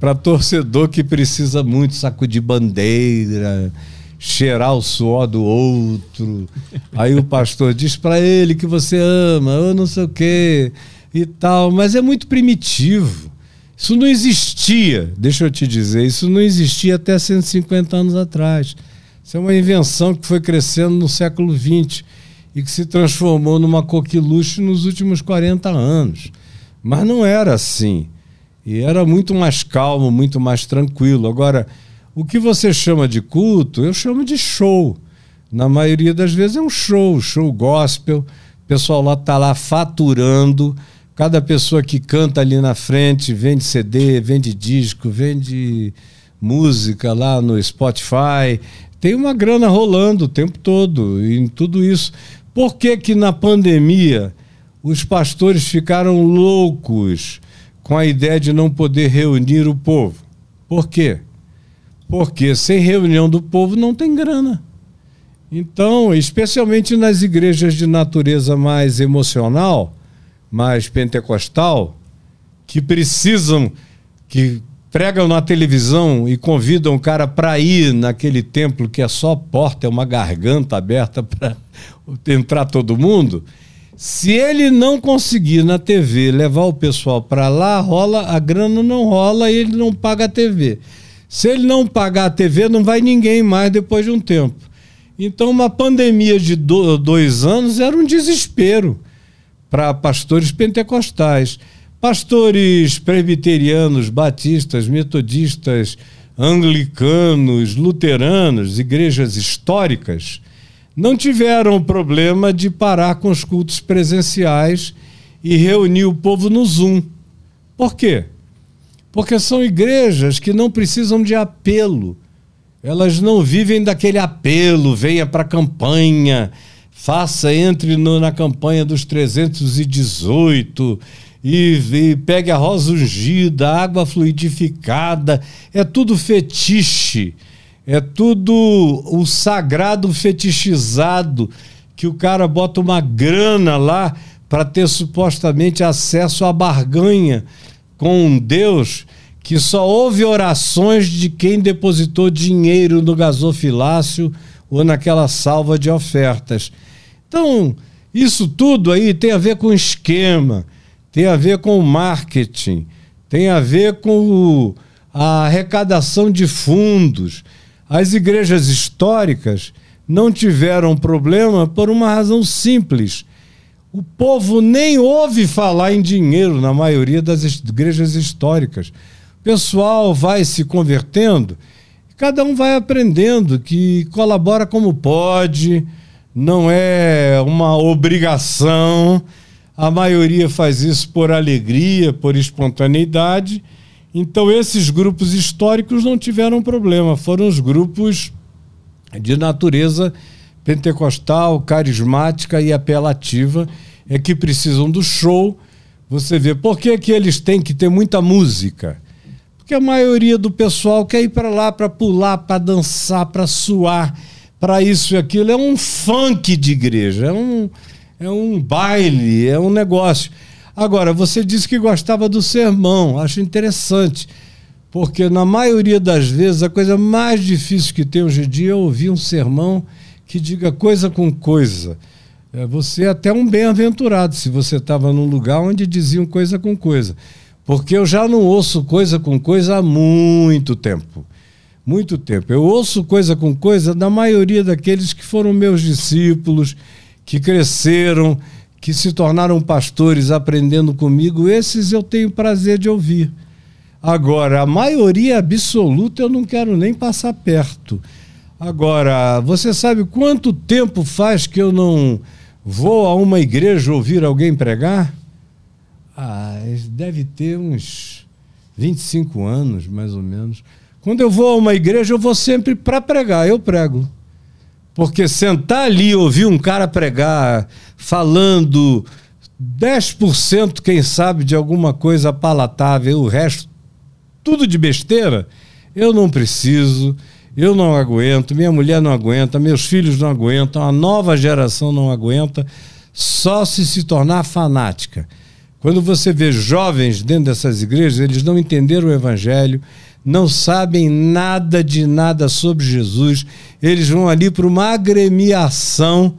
Speaker 4: para torcedor que precisa muito sacudir bandeira, cheirar o suor do outro. Aí o pastor diz para ele que você ama, ou não sei o quê e tal, mas é muito primitivo. Isso não existia, deixa eu te dizer, isso não existia até 150 anos atrás. Isso é uma invenção que foi crescendo no século XX e que se transformou numa coqueluche nos últimos 40 anos. Mas não era assim. E era muito mais calmo, muito mais tranquilo. Agora, o que você chama de culto, eu chamo de show. Na maioria das vezes é um show, show gospel. O pessoal lá está lá faturando. Cada pessoa que canta ali na frente vende CD, vende disco, vende música lá no Spotify. Tem uma grana rolando o tempo todo em tudo isso. Por que que na pandemia os pastores ficaram loucos? Com a ideia de não poder reunir o povo. Por quê? Porque sem reunião do povo não tem grana. Então, especialmente nas igrejas de natureza mais emocional, mais pentecostal, que precisam, que pregam na televisão e convidam o cara para ir naquele templo que é só porta, é uma garganta aberta para entrar todo mundo, se ele não conseguir na TV levar o pessoal para lá, rola, a grana não rola e ele não paga a TV. Se ele não pagar a TV, não vai ninguém mais depois de um tempo. Então, uma pandemia de dois anos era um desespero para pastores pentecostais. Pastores presbiterianos, batistas, metodistas, anglicanos, luteranos, igrejas históricas, não tiveram problema de parar com os cultos presenciais e reunir o povo no Zoom. Por quê? Porque são igrejas que não precisam de apelo. Elas não vivem daquele apelo, venha para a campanha, faça, entre no, na campanha dos 318 e, e pegue a rosa ungida, a água fluidificada. É tudo fetiche, é tudo o sagrado fetichizado que o cara bota uma grana lá para ter supostamente acesso à barganha com Deus, que só houve orações de quem depositou dinheiro no gasofilácio ou naquela salva de ofertas. Então, isso tudo aí tem a ver com esquema, tem a ver com marketing, tem a ver com a arrecadação de fundos. As igrejas históricas não tiveram problema por uma razão simples o povo nem ouve falar em dinheiro na maioria das igrejas históricas. O pessoal vai se convertendo, cada um vai aprendendo que colabora como pode, não é uma obrigação. A maioria faz isso por alegria, por espontaneidade. Então, esses grupos históricos não tiveram problema, foram os grupos de natureza pentecostal, carismática e apelativa, é que precisam do show. Você vê, por que, que eles têm que ter muita música? Porque a maioria do pessoal quer ir para lá para pular, para dançar, para suar, para isso e aquilo. É um funk de igreja, é um, é um baile, é um negócio. Agora, você disse que gostava do sermão, acho interessante, porque na maioria das vezes a coisa mais difícil que tem hoje em dia é ouvir um sermão que diga coisa com coisa. É, você é até um bem-aventurado se você estava num lugar onde diziam coisa com coisa. Porque eu já não ouço coisa com coisa há muito tempo. Muito tempo. Eu ouço coisa com coisa da maioria daqueles que foram meus discípulos, que cresceram, que se tornaram pastores aprendendo comigo. Esses eu tenho prazer de ouvir. Agora, a maioria absoluta eu não quero nem passar perto. Agora, você sabe quanto tempo faz que eu não vou a uma igreja ouvir alguém pregar? Ah, deve ter uns 25 anos, mais ou menos. Quando eu vou a uma igreja, eu vou sempre para pregar, eu prego. Porque sentar ali e ouvir um cara pregar, falando 10%, quem sabe, de alguma coisa palatável, o resto tudo de besteira, eu não preciso. Eu não aguento, minha mulher não aguenta, meus filhos não aguentam, a nova geração não aguenta, só se se tornar fanática. Quando você vê jovens dentro dessas igrejas, eles não entenderam o evangelho, não sabem nada de nada sobre Jesus, eles vão ali para uma agremiação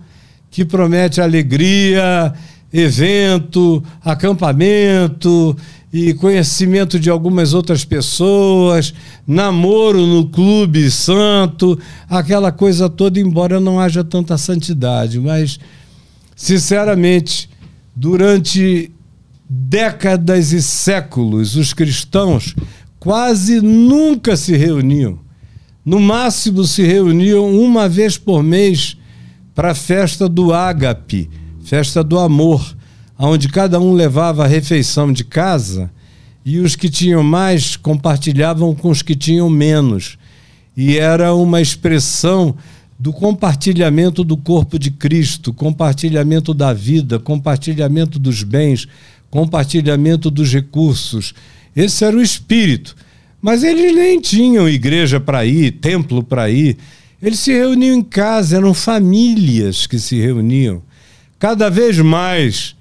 Speaker 4: que promete alegria, evento, acampamento e conhecimento de algumas outras pessoas, namoro no clube santo, aquela coisa toda, embora não haja tanta santidade. Mas, sinceramente, durante décadas e séculos, os cristãos quase nunca se reuniam. No máximo se reuniam uma vez por mês para a festa do ágape, festa do amor onde cada um levava a refeição de casa e os que tinham mais compartilhavam com os que tinham menos. E era uma expressão do compartilhamento do corpo de Cristo, compartilhamento da vida, compartilhamento dos bens, compartilhamento dos recursos. Esse era o espírito. Mas eles nem tinham igreja para ir, templo para ir. Eles se reuniam em casa, eram famílias que se reuniam. Cada vez mais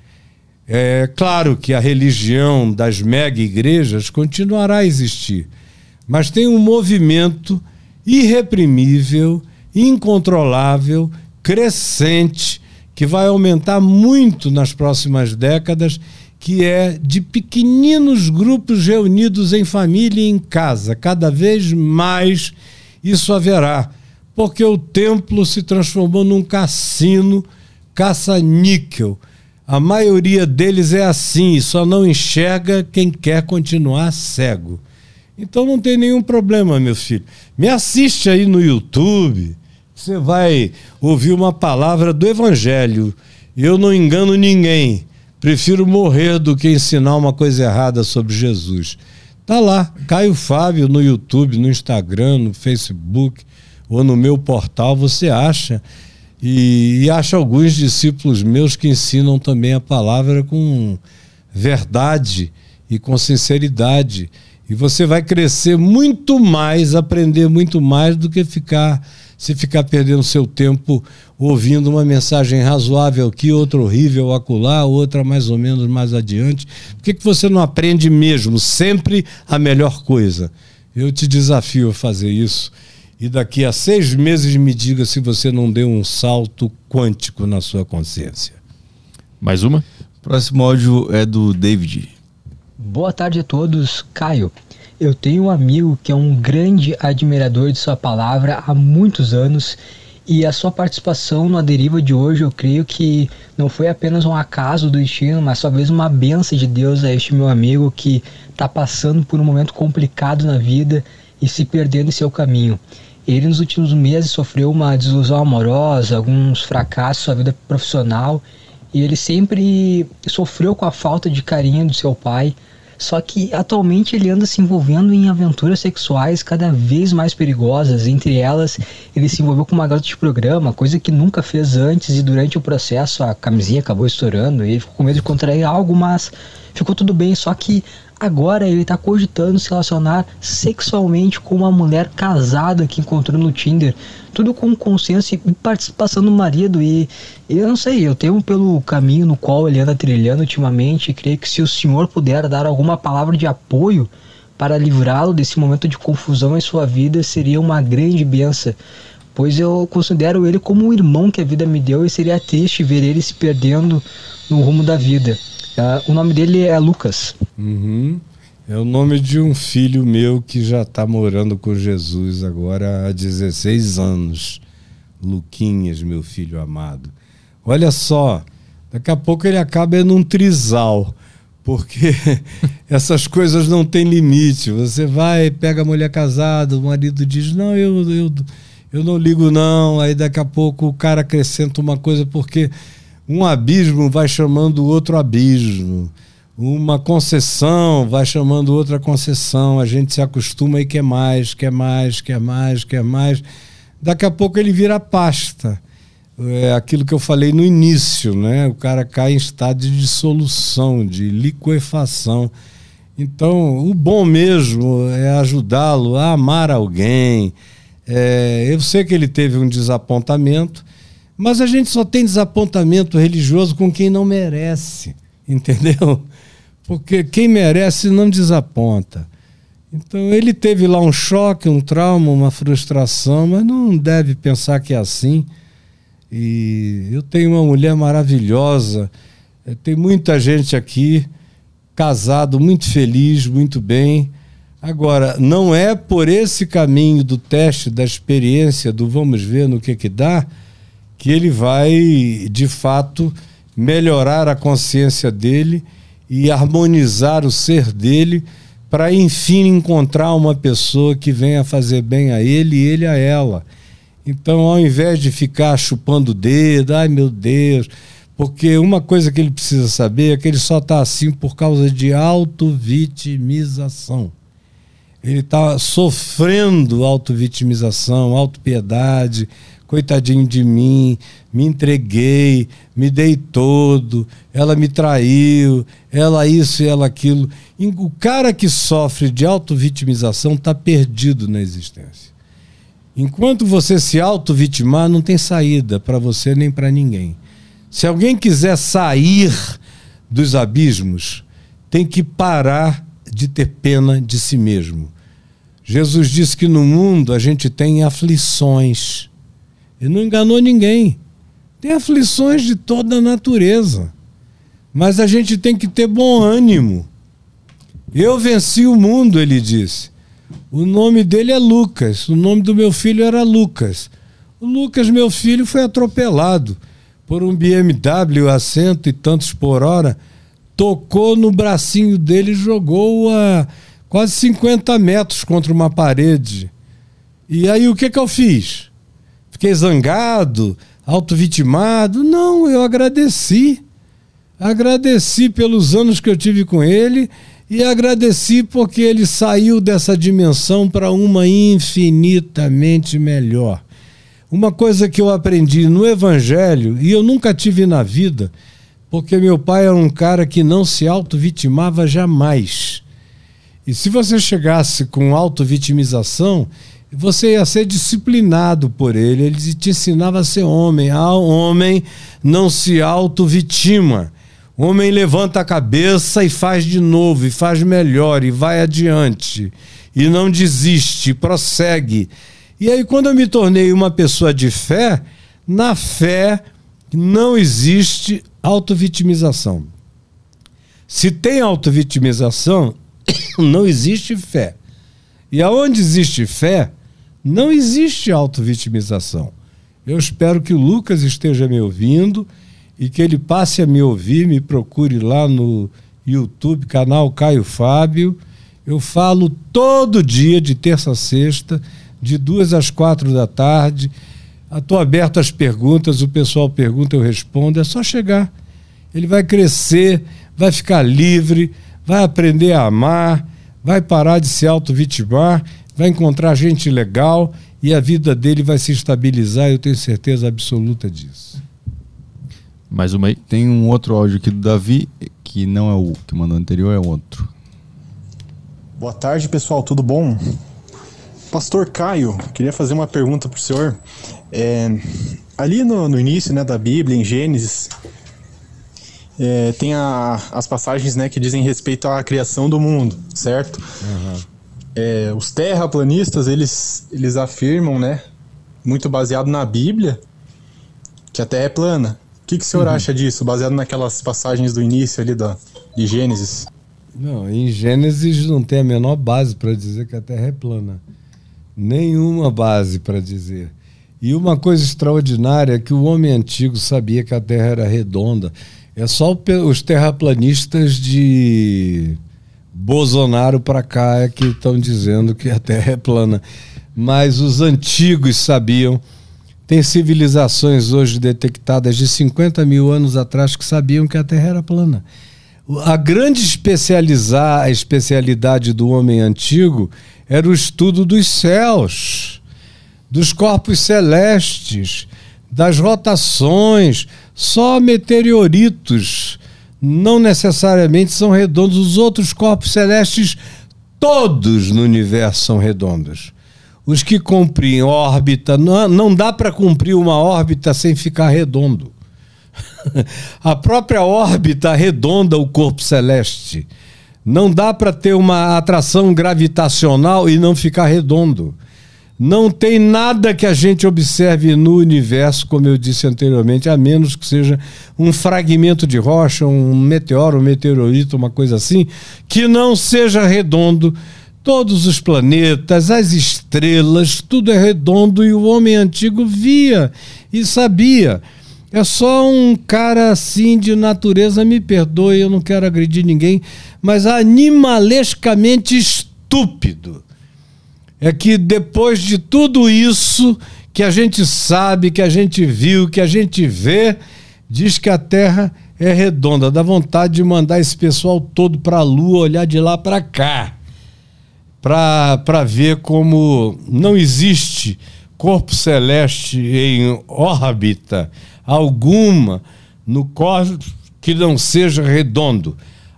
Speaker 4: é claro que a religião das mega igrejas continuará a existir, mas tem um movimento irreprimível, incontrolável, crescente, que vai aumentar muito nas próximas décadas que é de pequeninos grupos reunidos em família e em casa. Cada vez mais isso haverá, porque o templo se transformou num cassino caça-níquel. A maioria deles é assim só não enxerga quem quer continuar cego. Então não tem nenhum problema, meu filho. Me assiste aí no YouTube. Você vai ouvir uma palavra do Evangelho. Eu não engano ninguém. Prefiro morrer do que ensinar uma coisa errada sobre Jesus. Tá lá, Caio Fábio no YouTube, no Instagram, no Facebook ou no meu portal, você acha. E, e acha alguns discípulos meus que ensinam também a palavra com verdade e com sinceridade. E você vai crescer muito mais, aprender muito mais do que ficar se ficar perdendo seu tempo ouvindo uma mensagem razoável aqui, outra horrível acolá, outra mais ou menos mais adiante. Por que, que você não aprende mesmo sempre a melhor coisa? Eu te desafio a fazer isso. E daqui a seis meses me diga se você não deu um salto quântico na sua consciência.
Speaker 1: Mais uma?
Speaker 2: Próximo áudio é do David.
Speaker 8: Boa tarde a todos, Caio. Eu tenho um amigo que é um grande admirador de sua palavra há muitos anos e a sua participação no Deriva de hoje eu creio que não foi apenas um acaso do destino, mas talvez uma benção de Deus a este meu amigo que está passando por um momento complicado na vida e se perdendo em seu caminho. Ele nos últimos meses sofreu uma desilusão amorosa, alguns fracassos na vida profissional e ele sempre sofreu com a falta de carinho do seu pai só que atualmente ele anda se envolvendo em aventuras sexuais cada vez mais perigosas. Entre elas, ele se envolveu com uma garota de programa, coisa que nunca fez antes, e durante o processo a camisinha acabou estourando. E ele ficou com medo de contrair algo, mas ficou tudo bem. Só que agora ele está cogitando se relacionar sexualmente com uma mulher casada que encontrou no Tinder tudo com consciência e participação do marido. E eu não sei, eu tenho pelo caminho no qual ele anda trilhando ultimamente, creio que se o senhor puder dar alguma palavra de apoio para livrá-lo desse momento de confusão em sua vida, seria uma grande benção. Pois eu considero ele como um irmão que a vida me deu e seria triste ver ele se perdendo no rumo da vida. Uh, o nome dele é Lucas.
Speaker 4: Uhum. É o nome de um filho meu que já está morando com Jesus agora há 16 anos. Luquinhas, meu filho amado. Olha só, daqui a pouco ele acaba num trisal, porque essas coisas não têm limite. Você vai, pega a mulher casada, o marido diz: Não, eu, eu, eu não ligo, não. Aí daqui a pouco o cara acrescenta uma coisa, porque um abismo vai chamando outro abismo uma concessão vai chamando outra concessão, a gente se acostuma e quer mais, quer mais, quer mais, quer mais. Daqui a pouco ele vira pasta. É aquilo que eu falei no início, né? O cara cai em estado de dissolução, de liquefação. Então, o bom mesmo é ajudá-lo a amar alguém. É, eu sei que ele teve um desapontamento, mas a gente só tem desapontamento religioso com quem não merece, entendeu? Porque quem merece não desaponta. Então ele teve lá um choque, um trauma, uma frustração, mas não deve pensar que é assim. E eu tenho uma mulher maravilhosa, eh, tem muita gente aqui, casado, muito feliz, muito bem. Agora, não é por esse caminho do teste, da experiência, do vamos ver no que que dá, que ele vai, de fato, melhorar a consciência dele e harmonizar o ser dele para enfim encontrar uma pessoa que venha fazer bem a ele e ele a ela. Então, ao invés de ficar chupando o dedo, ai meu Deus, porque uma coisa que ele precisa saber é que ele só está assim por causa de auto-vitimização. Ele está sofrendo auto-vitimização, auto-piedade, coitadinho de mim, me entreguei, me dei todo, ela me traiu, ela isso e ela aquilo. O cara que sofre de auto-vitimização está perdido na existência. Enquanto você se auto-vitimar, não tem saída para você nem para ninguém. Se alguém quiser sair dos abismos, tem que parar de ter pena de si mesmo. Jesus disse que no mundo a gente tem aflições. Ele não enganou ninguém. Tem aflições de toda a natureza. Mas a gente tem que ter bom ânimo. Eu venci o mundo, ele disse. O nome dele é Lucas. O nome do meu filho era Lucas. O Lucas, meu filho, foi atropelado por um BMW a cento e tantos por hora. Tocou no bracinho dele e jogou a quase 50 metros contra uma parede. E aí o que, que eu fiz? Fiquei zangado, auto-vitimado? Não, eu agradeci. Agradeci pelos anos que eu tive com ele e agradeci porque ele saiu dessa dimensão para uma infinitamente melhor. Uma coisa que eu aprendi no Evangelho, e eu nunca tive na vida, porque meu pai era um cara que não se auto-vitimava jamais. E se você chegasse com auto-vitimização, você ia ser disciplinado por ele. Ele te ensinava a ser homem. Ah, homem não se auto-vitima. Homem levanta a cabeça e faz de novo, e faz melhor, e vai adiante, e não desiste, prossegue. E aí, quando eu me tornei uma pessoa de fé, na fé não existe autovitimização. Se tem autovitimização, não existe fé. E aonde existe fé, não existe autovitimização. Eu espero que o Lucas esteja me ouvindo e que ele passe a me ouvir, me procure lá no YouTube, canal Caio Fábio. Eu falo todo dia, de terça a sexta, de duas às quatro da tarde. Estou aberto às perguntas, o pessoal pergunta, eu respondo. É só chegar. Ele vai crescer, vai ficar livre, vai aprender a amar, vai parar de se auto-vitimar, vai encontrar gente legal e a vida dele vai se estabilizar, eu tenho certeza absoluta disso.
Speaker 1: Mais uma aí.
Speaker 2: Tem um outro áudio aqui do Davi, que não é o que mandou anterior, é outro.
Speaker 9: Boa tarde, pessoal, tudo bom? Pastor Caio, queria fazer uma pergunta para o senhor. É, ali no, no, início né, da Bíblia, em Gênesis, é, tem a, as passagens né, que dizem respeito à criação do mundo, certo? Uhum. É, os terraplanistas, eles, eles afirmam, né, muito baseado na Bíblia, que a Terra é plana que, que o senhor uhum. acha disso, baseado naquelas passagens do início ali da, de Gênesis?
Speaker 4: Não, em Gênesis não tem a menor base para dizer que a Terra é plana. Nenhuma base para dizer. E uma coisa extraordinária é que o homem antigo sabia que a Terra era redonda. É só os terraplanistas de Bolsonaro para cá é que estão dizendo que a Terra é plana. Mas os antigos sabiam tem civilizações hoje detectadas de 50 mil anos atrás que sabiam que a Terra era plana. A grande especializar, a especialidade do homem antigo era o estudo dos céus, dos corpos celestes, das rotações. Só meteoritos não necessariamente são redondos. Os outros corpos celestes, todos no universo são redondos os que cumprem órbita, não, não dá para cumprir uma órbita sem ficar redondo. a própria órbita redonda o corpo celeste. Não dá para ter uma atração gravitacional e não ficar redondo. Não tem nada que a gente observe no universo, como eu disse anteriormente, a menos que seja um fragmento de rocha, um meteoro, um meteorito, uma coisa assim, que não seja redondo Todos os planetas, as estrelas, tudo é redondo e o homem antigo via e sabia. É só um cara assim de natureza, me perdoe, eu não quero agredir ninguém, mas animalescamente estúpido. É que depois de tudo isso que a gente sabe, que a gente viu, que a gente vê, diz que a Terra é redonda. Dá vontade de mandar esse pessoal todo para a Lua olhar de lá para cá para ver como não existe corpo celeste em órbita alguma no cosmos que não seja redondo.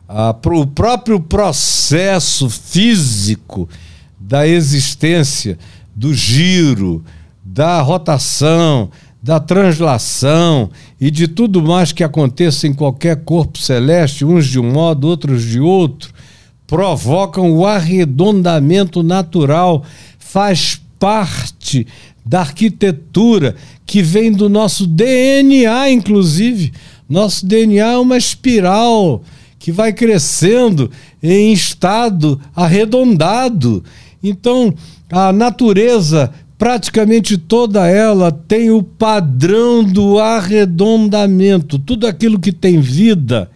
Speaker 4: Ah, o próprio processo físico da existência, do giro, da rotação, da translação e de tudo mais que aconteça em qualquer corpo celeste, uns de um modo, outros de outro, provocam o arredondamento natural, faz parte da arquitetura que vem do nosso DNA, inclusive. Nosso DNA é uma espiral que vai crescendo em estado arredondado. Então, a natureza, praticamente toda ela, tem o padrão do arredondamento. Tudo aquilo que tem vida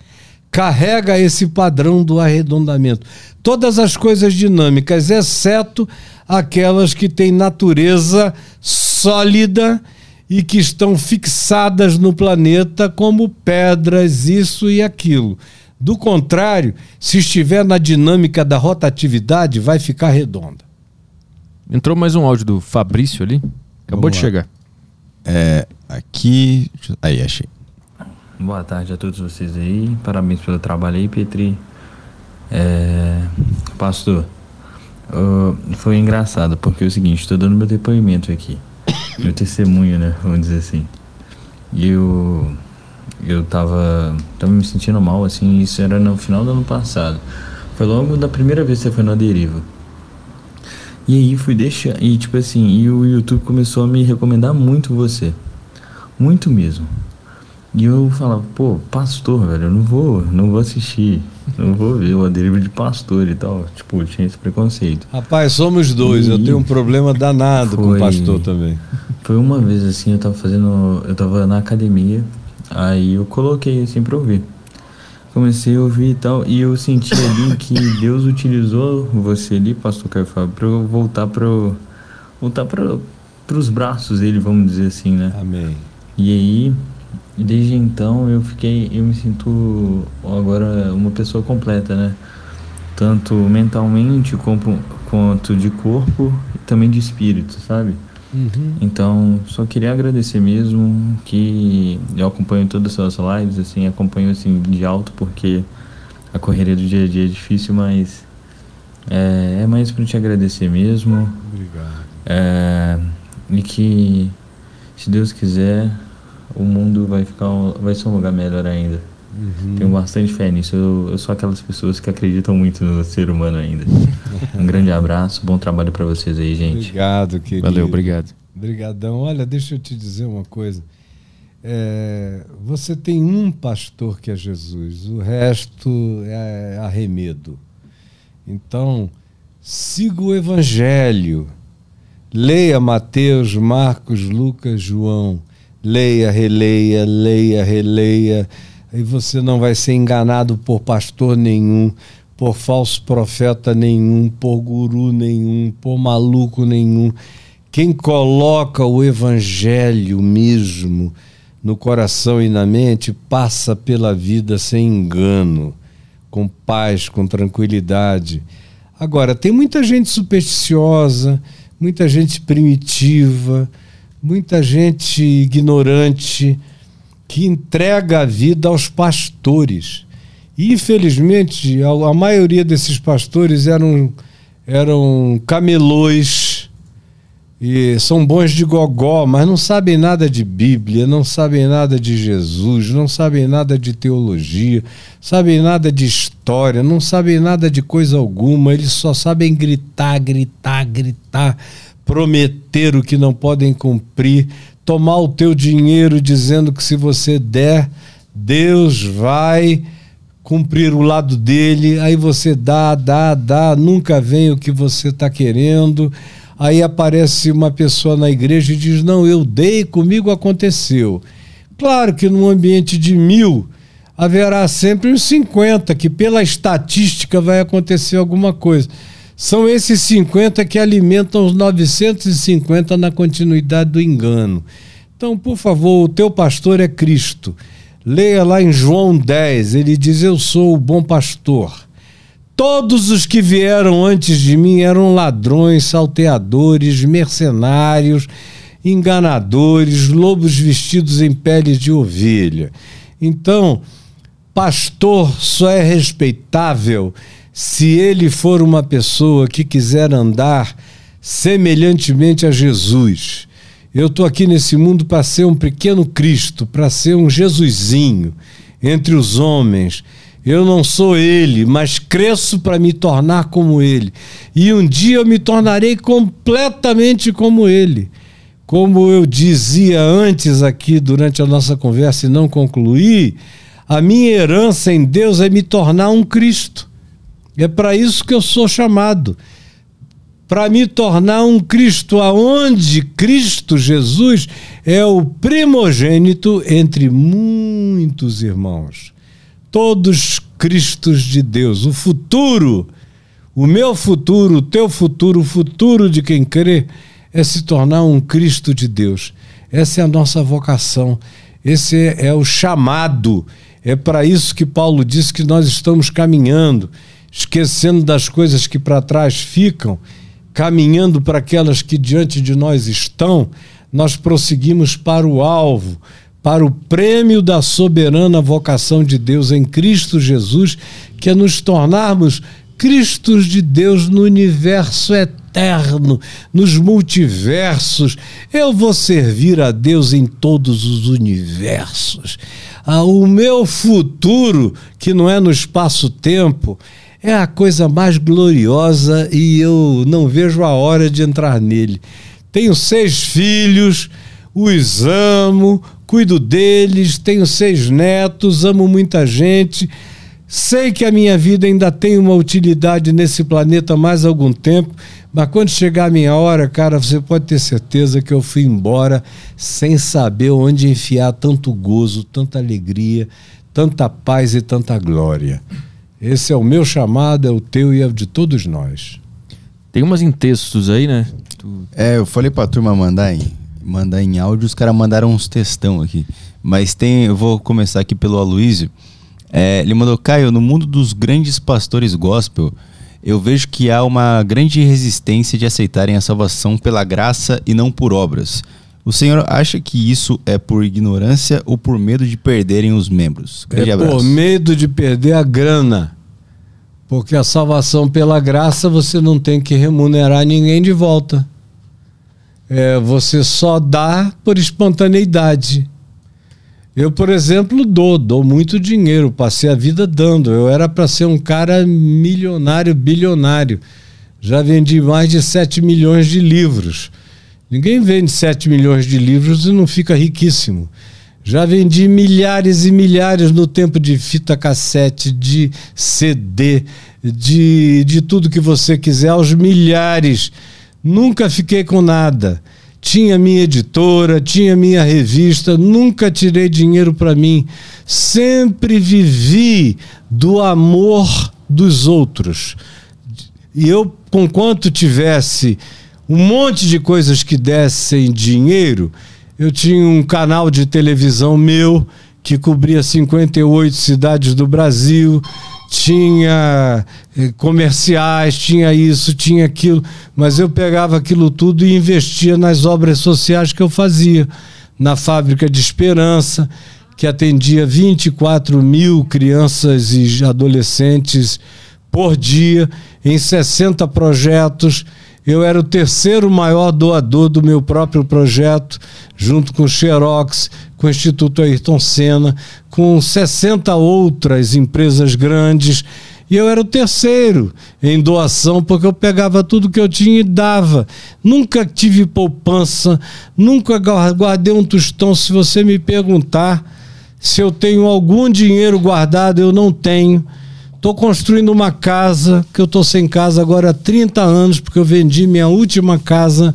Speaker 4: carrega esse padrão do arredondamento. Todas as coisas dinâmicas, exceto aquelas que têm natureza sólida e que estão fixadas no planeta como pedras, isso e aquilo. Do contrário, se estiver na dinâmica da rotatividade, vai ficar redonda.
Speaker 1: Entrou mais um áudio do Fabrício ali. Acabou
Speaker 2: Vamos
Speaker 1: de
Speaker 2: lá.
Speaker 1: chegar.
Speaker 2: É, aqui. Aí, achei.
Speaker 10: Boa tarde a todos vocês aí. Parabéns pelo trabalho aí, Petri. É, pastor, ah, foi engraçado porque é o seguinte, estou dando meu depoimento aqui. Meu testemunho, né? Vamos dizer assim. E eu, eu tava, tava me sentindo mal, assim, isso era no final do ano passado. Foi logo da primeira vez que você foi na deriva. E aí fui deixar. E tipo assim, e o YouTube começou a me recomendar muito você. Muito mesmo. E eu falava, pô, pastor, velho, eu não vou, não vou assistir. Não vou ver o deriva de pastor e tal. Tipo, eu tinha esse preconceito.
Speaker 4: Rapaz, somos dois. Eu
Speaker 10: E
Speaker 4: tenho um problema danado com o
Speaker 10: foi-
Speaker 4: pastor também.
Speaker 10: Foi uma vez assim, eu tava fazendo. Eu tava na academia, aí eu coloquei assim pra ouvir. Comecei a ouvir e tal, e eu senti ali que Deus utilizou você ali, pastor Caio Fábio, pra eu voltar pro. voltar pro, pros braços dele, vamos dizer assim, né?
Speaker 4: Amém.
Speaker 10: E aí, desde então eu fiquei. eu me sinto agora uma pessoa completa, né? Tanto mentalmente como, quanto de corpo e também de espírito, sabe? Então, só queria agradecer mesmo que eu acompanho todas as suas lives, assim, acompanho assim de alto porque a correria do dia a dia é difícil, mas é, é mais para te agradecer mesmo.
Speaker 4: Obrigado.
Speaker 10: É, e que, se Deus quiser, o mundo vai ficar vai ser um lugar melhor ainda.
Speaker 4: Uhum.
Speaker 10: Tenho bastante fé nisso. Eu, eu sou aquelas pessoas que acreditam muito no ser humano ainda. um grande abraço, bom trabalho para vocês aí, gente.
Speaker 4: Obrigado, querido.
Speaker 1: Valeu, obrigado.
Speaker 4: Obrigadão. Olha, deixa eu te dizer uma coisa. É, você tem um pastor que é Jesus, o resto é arremedo. Então, siga o Evangelho. Leia Mateus, Marcos, Lucas, João. Leia, releia, leia, releia. Aí você não vai ser enganado por pastor nenhum, por falso profeta nenhum, por guru nenhum, por maluco nenhum. Quem coloca o evangelho mesmo no coração e na mente passa pela vida sem engano, com paz, com tranquilidade. Agora, tem muita gente supersticiosa, muita gente primitiva, muita gente ignorante que entrega a vida aos pastores. E, infelizmente, a, a maioria desses pastores eram, eram camelôs e são bons de gogó, mas não sabem nada de Bíblia, não sabem nada de Jesus, não sabem nada de teologia, sabem nada de história, não sabem nada de coisa alguma, eles só sabem gritar, gritar, gritar, prometer o que não podem cumprir, tomar o teu dinheiro dizendo que se você der, Deus vai cumprir o lado dele, aí você dá, dá, dá, nunca vem o que você está querendo. Aí aparece uma pessoa na igreja e diz: Não, eu dei, comigo aconteceu. Claro que num ambiente de mil haverá sempre uns 50, que pela estatística vai acontecer alguma coisa. São esses 50 que alimentam os 950 na continuidade do engano. Então, por favor, o teu pastor é Cristo. Leia lá em João 10, ele diz: Eu sou o bom pastor. Todos os que vieram antes de mim eram ladrões, salteadores, mercenários, enganadores, lobos vestidos em peles de ovelha. Então, pastor só é respeitável se ele for uma pessoa que quiser andar semelhantemente a Jesus. Eu estou aqui nesse mundo para ser um pequeno Cristo, para ser um Jesusinho entre os homens. Eu não sou ele, mas cresço para me tornar como ele. E um dia eu me tornarei completamente como ele. como eu dizia antes aqui durante a nossa conversa e não concluí, a minha herança em Deus é me tornar um Cristo. É para isso que eu sou chamado. Para me tornar um Cristo, aonde Cristo Jesus é o primogênito entre muitos irmãos. Todos Cristos de Deus. O futuro, o meu futuro, o teu futuro, o futuro de quem crê é se tornar um Cristo de Deus. Essa é a nossa vocação. Esse é, o chamado. É para isso que Paulo diz que nós estamos caminhando esquecendo das coisas que para trás ficam, caminhando para aquelas que diante de nós estão, nós prosseguimos para o alvo, para o prêmio da soberana vocação de Deus em Cristo Jesus, que é nos tornarmos Cristos de Deus no universo eterno, nos multiversos. Eu vou servir a Deus em todos os universos. Ah, o meu futuro, que não é no espaço-tempo, é a coisa mais gloriosa e eu não vejo a hora de entrar nele. Tenho seis filhos, os amo, cuido deles, tenho seis netos, amo muita gente. Sei que a minha vida ainda tem uma utilidade nesse planeta mais algum tempo, mas quando chegar a minha hora, cara, você pode ter certeza que eu fui embora sem saber onde enfiar tanto gozo, tanta alegria, tanta paz e tanta glória. Esse é o meu chamado, é o teu e é o de todos nós.
Speaker 1: Tem umas em textos aí, né?
Speaker 2: Tu... É, eu falei pra turma mandar em, mandar em áudio, os caras mandaram uns textão aqui. Mas tem, eu vou começar aqui pelo Aloysio. É, ele mandou, Caio, no mundo dos grandes pastores gospel, eu vejo que há uma grande resistência de aceitarem a salvação pela graça e não por obras. O senhor acha que isso é por ignorância ou por medo de perderem os membros?
Speaker 4: Grande é abraço. por medo de perder a grana. Porque a salvação pela graça você não tem que remunerar ninguém de volta. É, você só dá por espontaneidade. Eu, por exemplo, dou, dou muito dinheiro, passei a vida dando. Eu era para ser um cara milionário, bilionário. Já vendi mais de 7 milhões de livros. Ninguém vende 7 milhões de livros e não fica riquíssimo. Já vendi milhares e milhares no tempo de fita cassete, de CD, de, de tudo que você quiser, aos milhares. Nunca fiquei com nada. Tinha minha editora, tinha minha revista, nunca tirei dinheiro para mim. Sempre vivi do amor dos outros. E eu, com quanto tivesse um monte de coisas que dessem dinheiro. Eu tinha um canal de televisão meu que cobria 58 cidades do Brasil, tinha eh, comerciais, tinha isso, tinha aquilo, mas eu pegava aquilo tudo e investia nas obras sociais que eu fazia. Na fábrica de Esperança, que atendia 24 mil crianças e adolescentes por dia, em 60 projetos eu era o terceiro maior doador do meu próprio projeto, junto com o Xerox, com o Instituto Ayrton Senna, com 60 outras empresas grandes. E eu era o terceiro em doação, porque eu pegava tudo que eu tinha e dava. Nunca tive poupança, nunca guardei um tostão. Se você me perguntar se eu tenho algum dinheiro guardado, eu não tenho. Estou construindo uma casa, que eu estou sem casa agora há 30 anos, porque eu vendi minha última casa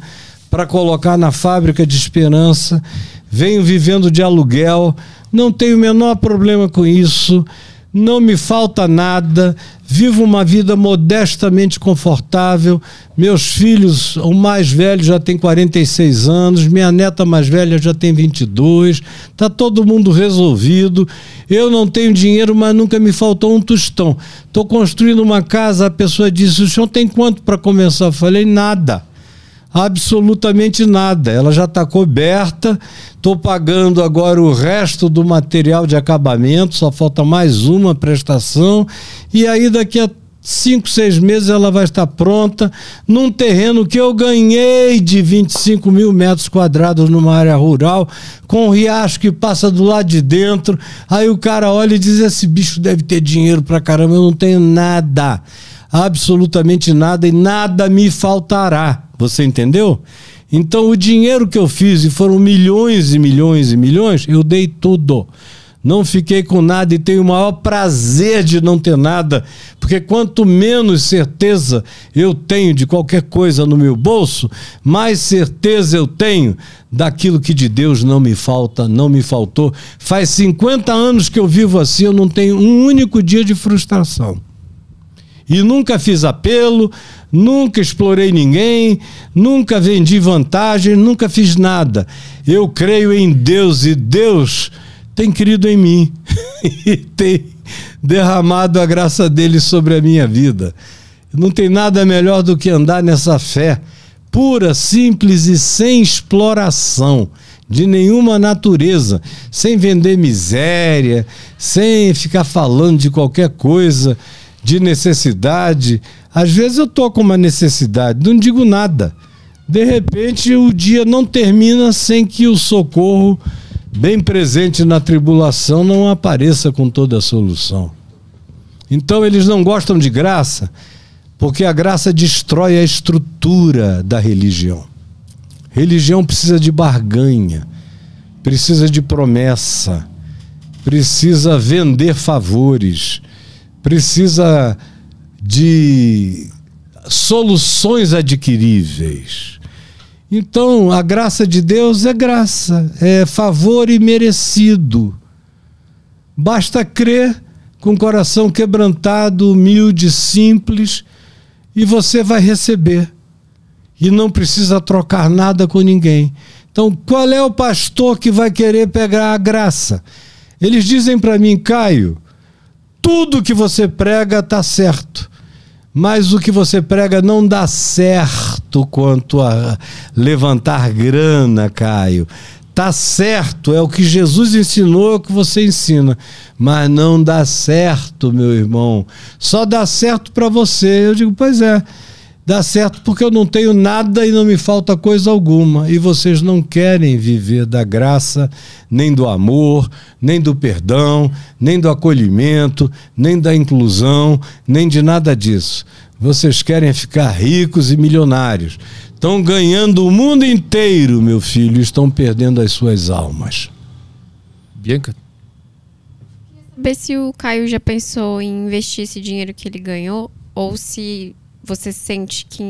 Speaker 4: para colocar na fábrica de esperança. Venho vivendo de aluguel, não tenho o menor problema com isso não me falta nada, vivo uma vida modestamente confortável. Meus filhos, o mais velho já tem 46 anos, minha neta mais velha já tem 22, tá todo mundo resolvido. Eu não tenho dinheiro, mas nunca me faltou um tostão. Estou construindo uma casa, a pessoa disse: "O senhor tem quanto para começar?" Eu falei: "Nada." Absolutamente nada. Ela já está coberta. Estou pagando agora o resto do material de acabamento, só falta mais uma prestação. E aí, daqui a cinco, seis meses, ela vai estar pronta num terreno que eu ganhei de 25 mil metros quadrados numa área rural, com um riacho que passa do lado de dentro. Aí o cara olha e diz: Esse bicho deve ter dinheiro pra caramba. Eu não tenho nada absolutamente nada e nada me faltará. Você entendeu? Então, o dinheiro que eu fiz, e foram milhões e milhões e milhões, eu dei tudo. Não fiquei com nada e tenho o maior prazer de não ter nada, porque quanto menos certeza eu tenho de qualquer coisa no meu bolso, mais certeza eu tenho daquilo que de Deus não me falta, não me faltou. Faz 50 anos que eu vivo assim, eu não tenho um único dia de frustração. E nunca fiz apelo, nunca explorei ninguém, nunca vendi vantagem, nunca fiz nada. Eu creio em Deus e Deus tem crido em mim e tem derramado a graça dele sobre a minha vida. Não tem nada melhor do que andar nessa fé pura, simples e sem exploração de nenhuma natureza, sem vender miséria, sem ficar falando de qualquer coisa, de necessidade. Às vezes eu tô com uma necessidade, não digo nada. De repente o dia não termina sem que o socorro bem presente na tribulação, não apareça com toda a solução. Então eles não gostam de graça, porque a graça destrói a estrutura da religião. Religião precisa de barganha, precisa de promessa, precisa vender favores, precisa de soluções adquiríveis. Então, a graça de Deus é graça, é favor imerecido. Basta crer com o coração quebrantado, humilde, simples, e você vai receber. E não precisa trocar nada com ninguém. Então, qual é o pastor que vai querer pegar a graça? Eles dizem para mim, Caio, tudo que você prega está certo mas o que você prega não dá certo quanto a levantar grana, Caio. Tá certo, é o que Jesus ensinou, é o que você ensina, mas não dá certo, meu irmão. Só dá certo para você. Eu digo, pois é. Dá certo porque eu não tenho nada e não me falta coisa alguma. E vocês não querem viver da graça, nem do amor, nem do perdão, nem do acolhimento, nem da inclusão, nem de nada disso. Vocês querem ficar ricos e milionários. Estão ganhando o mundo inteiro, meu filho, estão perdendo as suas almas.
Speaker 1: Bianca?
Speaker 3: Saber se o Caio já pensou em investir esse dinheiro que ele ganhou ou se você sente que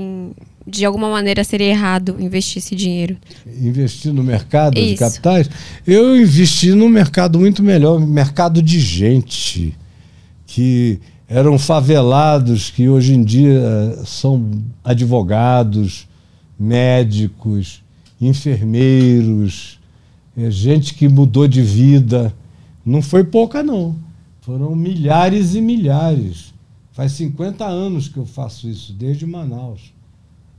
Speaker 3: de alguma maneira seria errado investir esse dinheiro?
Speaker 4: Investir no mercado
Speaker 3: Isso.
Speaker 4: de capitais? Eu investi num mercado muito melhor, mercado de gente que eram favelados, que hoje em dia eh, são advogados, médicos, enfermeiros, é gente que mudou de vida. Não foi pouca, não. Foram milhares e milhares. Faz 50 anos que eu faço isso, desde Manaus.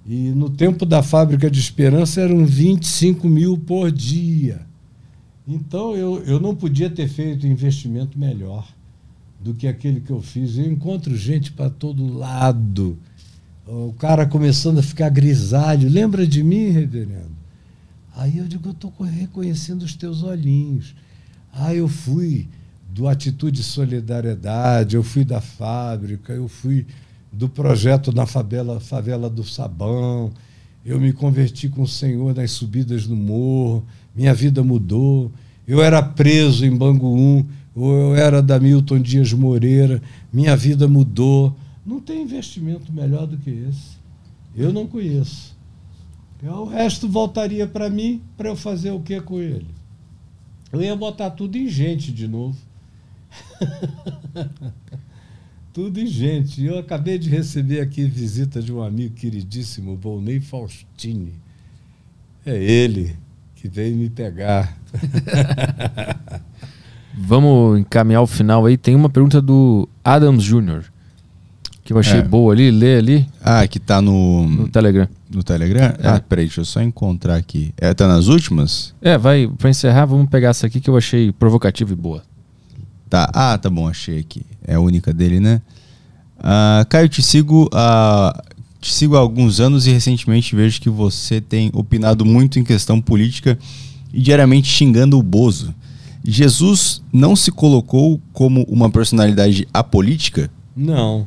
Speaker 4: E no tempo da fábrica de esperança eram 25 mil por dia. Então eu, eu não podia ter feito investimento melhor do que aquele que eu fiz. Eu encontro gente para todo lado. O cara começando a ficar grisalho. Lembra de mim, reverendo? Aí eu digo, eu estou reconhecendo os teus olhinhos. Ah, eu fui do Atitude Solidariedade, eu fui da fábrica, eu fui do projeto na favela, favela do Sabão, eu me converti com o Senhor nas subidas no morro, minha vida mudou. Eu era preso em Bangu 1, ou eu era da Milton Dias Moreira, minha vida mudou. Não tem investimento melhor do que esse. Eu não conheço. O resto voltaria para mim para eu fazer o que com ele? Eu ia botar tudo em gente de novo. Tudo em gente. Eu acabei de receber aqui visita de um amigo queridíssimo, Volney Faustini. É ele que veio me pegar.
Speaker 1: Vamos encaminhar o final aí. Tem uma pergunta do Adams Jr. Que eu achei
Speaker 2: É.
Speaker 1: boa ali, lê ali
Speaker 2: Ah, que tá no,
Speaker 1: no Telegram.
Speaker 2: no Telegram?
Speaker 1: É.
Speaker 2: Ah, peraí, deixa eu só encontrar aqui. É, tá nas últimas?
Speaker 1: É, vai, pra encerrar, vamos pegar essa aqui que eu achei provocativa e boa.
Speaker 2: Tá. Ah, tá bom, achei aqui. É a única dele, né? Ah, Caio, te sigo, há te sigo há alguns anos e recentemente vejo que você tem opinado muito em questão política e diariamente xingando o Bozo. Jesus não se colocou como uma personalidade apolítica?
Speaker 4: Não.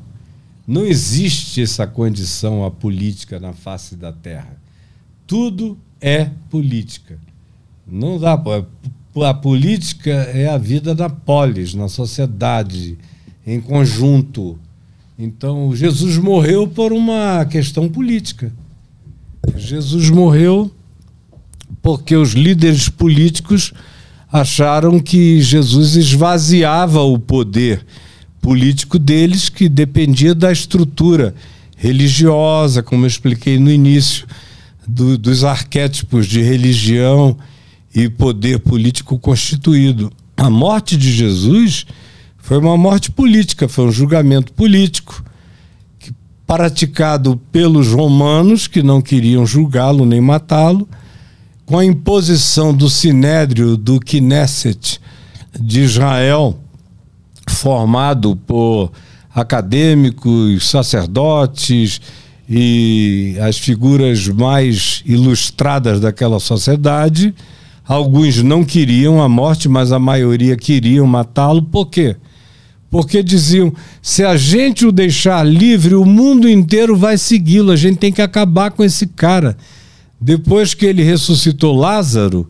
Speaker 4: Não existe essa condição apolítica na face da terra. Tudo é política. Não dá. A política é a vida da polis, na sociedade, em conjunto. Então, Jesus morreu por uma questão política. Jesus morreu porque os líderes políticos acharam que Jesus esvaziava o poder político deles, que dependia da estrutura religiosa, como eu expliquei no início, do, dos arquétipos de religião e poder político constituído. A morte de Jesus foi uma morte política, foi um julgamento político praticado pelos romanos que não queriam julgá-lo nem matá-lo, com a imposição do sinédrio do Knesset de Israel, formado por acadêmicos, sacerdotes e as figuras mais ilustradas daquela sociedade. Alguns não queriam a morte, mas a maioria queriam matá-lo. Por quê? Porque diziam: se a gente o deixar livre, o mundo inteiro vai segui-lo. A gente tem que acabar com esse cara. Depois que ele ressuscitou Lázaro,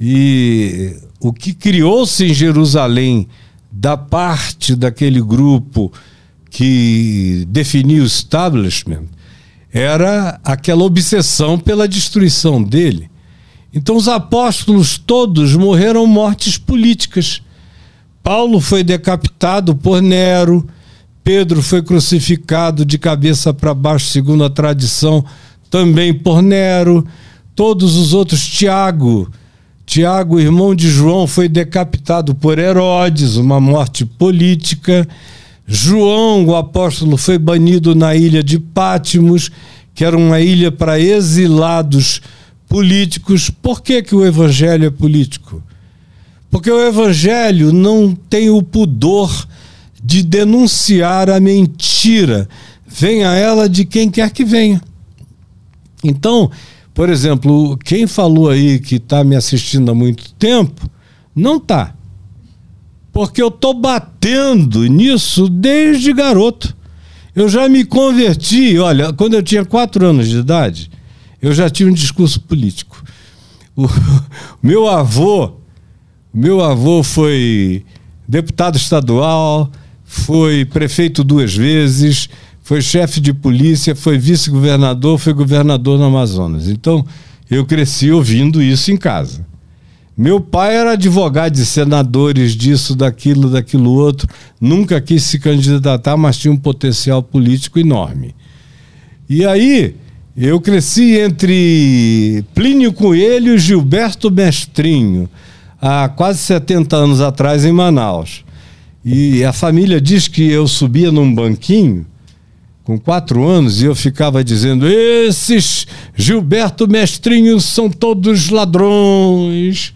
Speaker 4: e o que criou-se em Jerusalém da parte daquele grupo que definia o establishment era aquela obsessão pela destruição dele. Então os apóstolos todos morreram mortes políticas. Paulo foi decapitado por Nero, Pedro foi crucificado de cabeça para baixo, segundo a tradição, também por Nero. Todos os outros, Tiago, Tiago, irmão de João, foi decapitado por Herodes, uma morte política. João, o apóstolo, foi banido na ilha de Pátimos, que era uma ilha para exilados políticos. Por que, que o evangelho é político? Porque o evangelho não tem o pudor de denunciar a mentira, venha ela de quem quer que venha. Então, por exemplo, quem falou aí que está me assistindo há muito tempo, não está. Porque eu estou batendo nisso desde garoto. Eu já me converti, olha, quando eu tinha quatro anos de idade, eu já tinha um discurso político. O meu avô, meu avô foi deputado estadual, foi prefeito duas vezes, foi chefe de polícia, foi vice-governador, foi governador no Amazonas. Então, eu cresci ouvindo isso em casa. Meu pai era advogado de senadores, disso, daquilo, daquilo outro. Nunca quis se candidatar, mas tinha um potencial político enorme. E aí, eu cresci entre Plínio Coelho e Gilberto Mestrinho, há quase 70 anos atrás, em Manaus. E a família diz que eu subia num banquinho com quatro anos e eu ficava dizendo: esses Gilberto Mestrinho são todos ladrões.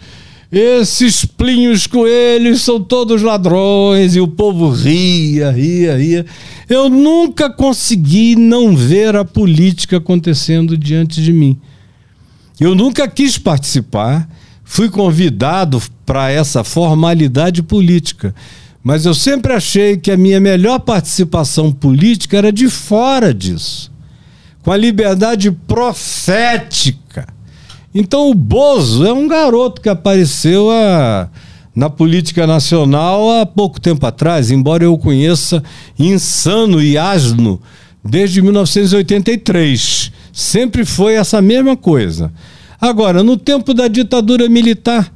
Speaker 4: Esses plinhos coelhos são todos ladrões, e o povo ria, ria, ria. Eu nunca consegui não ver a política acontecendo diante de mim. Eu nunca quis participar, fui convidado para essa formalidade política. Mas eu sempre achei que a minha melhor participação política era de fora disso, com a liberdade profética então o Bozo é um garoto que apareceu a, na política nacional há pouco tempo atrás, embora eu o conheça insano e asno desde 1983. Sempre foi essa mesma coisa. Agora, no tempo da ditadura militar,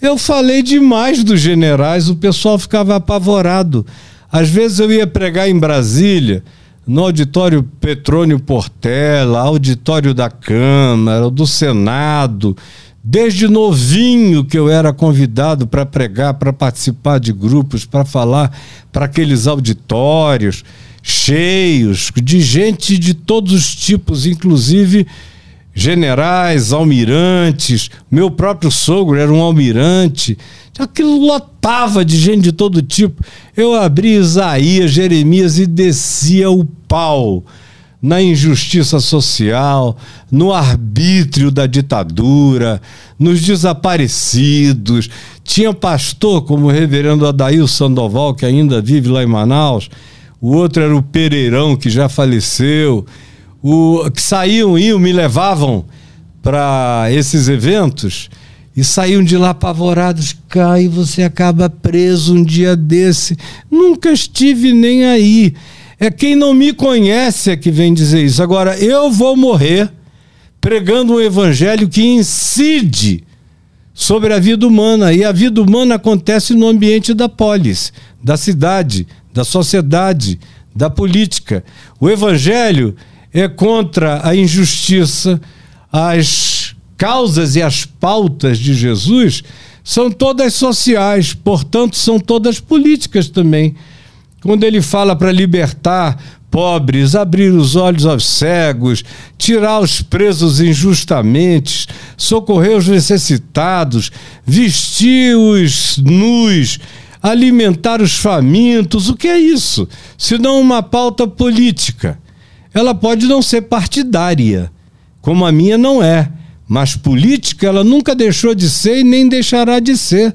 Speaker 4: eu falei demais dos generais, o pessoal ficava apavorado. Às vezes eu ia pregar em Brasília no auditório Petrônio Portela, auditório da Câmara, do Senado, desde novinho que eu era convidado para pregar, para participar de grupos, para falar para aqueles auditórios cheios de gente de todos os tipos, inclusive generais, almirantes. Meu próprio sogro era um almirante. Aquilo lotava de gente de todo tipo. Eu abri Isaías, Jeremias e descia o pau na injustiça social, no arbítrio da ditadura, nos desaparecidos. Tinha pastor como o reverendo Adail Sandoval, que ainda vive lá em Manaus. O outro era o Pereirão, que já faleceu. O, que saíam, iam, me levavam para esses eventos e saíam de lá apavorados. Cai, você acaba preso um dia desse. Nunca estive nem aí. É quem não me conhece é que vem dizer isso. Agora, eu vou morrer pregando um evangelho que incide sobre a vida humana. E a vida humana acontece no ambiente da polis, da cidade, da sociedade, da política. O evangelho é contra a injustiça, as causas e as pautas de Jesus são todas sociais, portanto, são todas políticas também. Quando ele fala para libertar pobres, abrir os olhos aos cegos, tirar os presos injustamente, socorrer os necessitados, vestir os nus, alimentar os famintos. O que é isso? Senão uma pauta política. Ela pode não ser partidária, como a minha não é, mas política ela nunca deixou de ser e nem deixará de ser.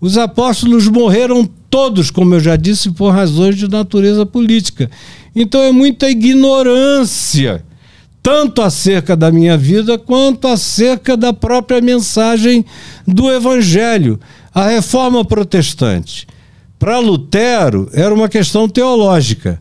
Speaker 4: Os apóstolos morreram todos, como eu já disse, por razões de natureza política. Então é muita ignorância, tanto acerca da minha vida quanto acerca da própria mensagem do Evangelho. A reforma protestante, para Lutero, era uma questão teológica.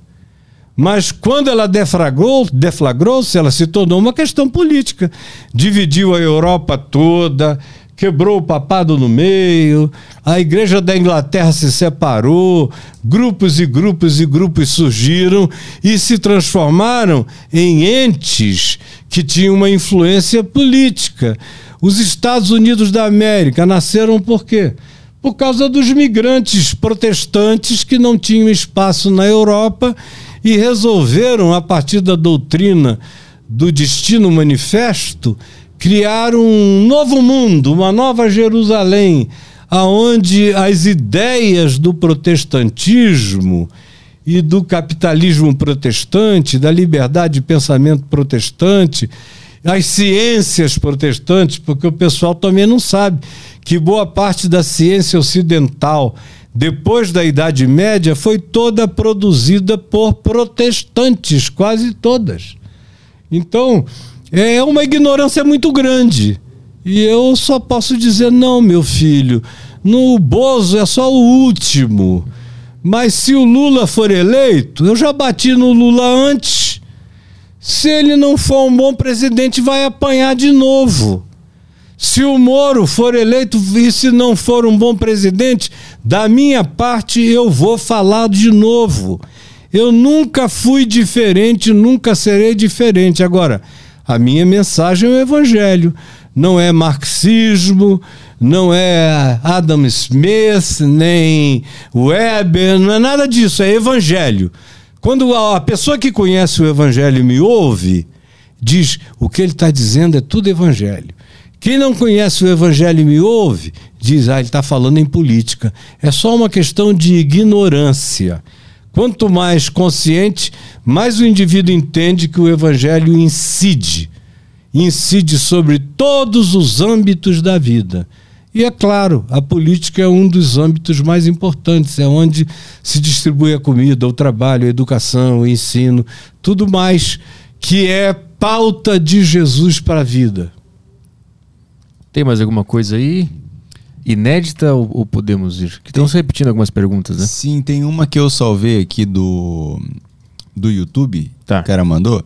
Speaker 4: Mas quando ela deflagrou, deflagrou-se, ela se tornou uma questão política. Dividiu a Europa toda, quebrou o papado no meio, a igreja da Inglaterra se separou, grupos e grupos e grupos surgiram e se transformaram em entes que tinham uma influência política. Os Estados Unidos da América nasceram por quê? Por causa dos migrantes protestantes que não tinham espaço na Europa e resolveram, a partir da doutrina do Destino Manifesto, criar um novo mundo, uma nova Jerusalém, aonde as ideias do protestantismo e do capitalismo protestante, da liberdade de pensamento protestante, as ciências protestantes, porque o pessoal também não sabe que boa parte da ciência ocidental, depois da Idade Média, foi toda produzida por protestantes, quase todas. Então, é uma ignorância muito grande. E eu só posso dizer: não, meu filho, no Bozo é só o último. Mas se o Lula for eleito, eu já bati no Lula antes. Se ele não for um bom presidente, vai apanhar de novo. Se o Moro for eleito e se não for um bom presidente, da minha parte eu vou falar de novo. Eu nunca fui diferente, nunca serei diferente. Agora, a minha mensagem é o evangelho. Não é marxismo, não é Adam Smith, nem Weber, não é nada disso, é evangelho. Quando a pessoa que conhece o evangelho me ouve, diz o que ele está dizendo é tudo evangelho. Quem não conhece o evangelho e me ouve, diz, ah, ele está falando em política. É só uma questão de ignorância. Quanto mais consciente, mais o indivíduo entende que o evangelho incide, incide sobre todos os âmbitos da vida. E é claro, a política é um dos âmbitos mais importantes, é onde se distribui a comida, o trabalho, a educação, o ensino, tudo mais que é pauta de Jesus para a vida.
Speaker 1: Tem mais alguma coisa aí? inédita ou, ou podemos ir? Que estão se repetindo algumas perguntas, né?
Speaker 2: Sim, tem uma que eu salvei aqui do, do YouTube,
Speaker 1: tá.
Speaker 2: o cara mandou.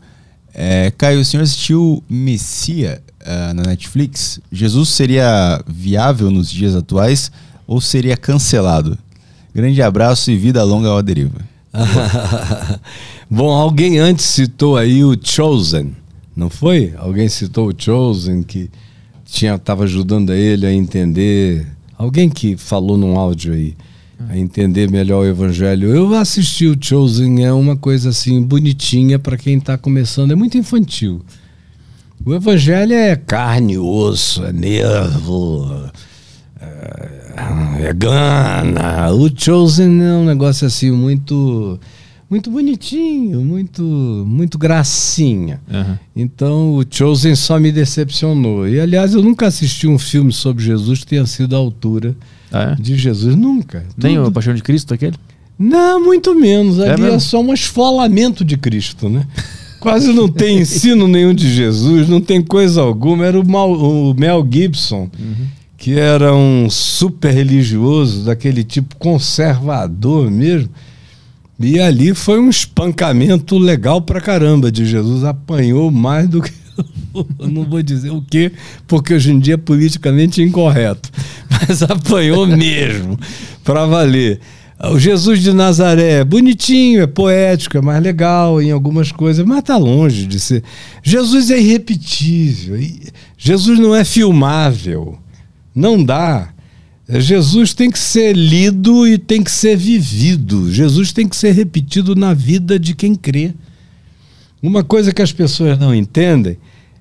Speaker 2: É, Caio, o senhor assistiu Messia uh, na Netflix? Jesus seria viável nos dias atuais ou seria cancelado? Grande abraço e vida longa ao deriva.
Speaker 4: Bom, alguém antes citou aí o Chosen, não foi? Alguém citou o Chosen que tinha estava ajudando ele a entender alguém que falou num áudio aí a entender melhor o evangelho. Eu assisti o Chosen, é uma coisa assim bonitinha para quem está começando, é muito infantil. O evangelho é carne, osso, é nervo, é, é gana. O Chosen é um negócio assim muito muito bonitinho, muito muito gracinha.
Speaker 1: Uhum.
Speaker 4: Então o Chosen só me decepcionou. E aliás, eu nunca assisti um filme sobre Jesus que tenha sido à altura
Speaker 1: Ah, é?
Speaker 4: de Jesus, nunca.
Speaker 1: Tem
Speaker 4: Tudo-
Speaker 1: o Paixão de Cristo aquele?
Speaker 4: Não, muito menos.
Speaker 1: É
Speaker 4: Ali é,
Speaker 1: mesmo?
Speaker 4: só um esfolamento de Cristo, né? Quase não tem ensino nenhum de Jesus, não tem coisa alguma. Era o, Mal- o Mel Gibson, que era um super religioso, daquele tipo conservador mesmo. E ali foi um espancamento legal pra caramba de Jesus. Apanhou mais do que. Não vou dizer o quê, porque hoje em dia é politicamente incorreto. Mas apanhou mesmo, pra valer. O Jesus de Nazaré é bonitinho, é poético, é mais legal em algumas coisas, mas tá longe de ser. Jesus é irrepetível. Jesus não é filmável. Não dá. Jesus tem que ser lido e tem que ser vivido. Jesus tem que ser repetido na vida de quem crê. Uma coisa que as pessoas não entendem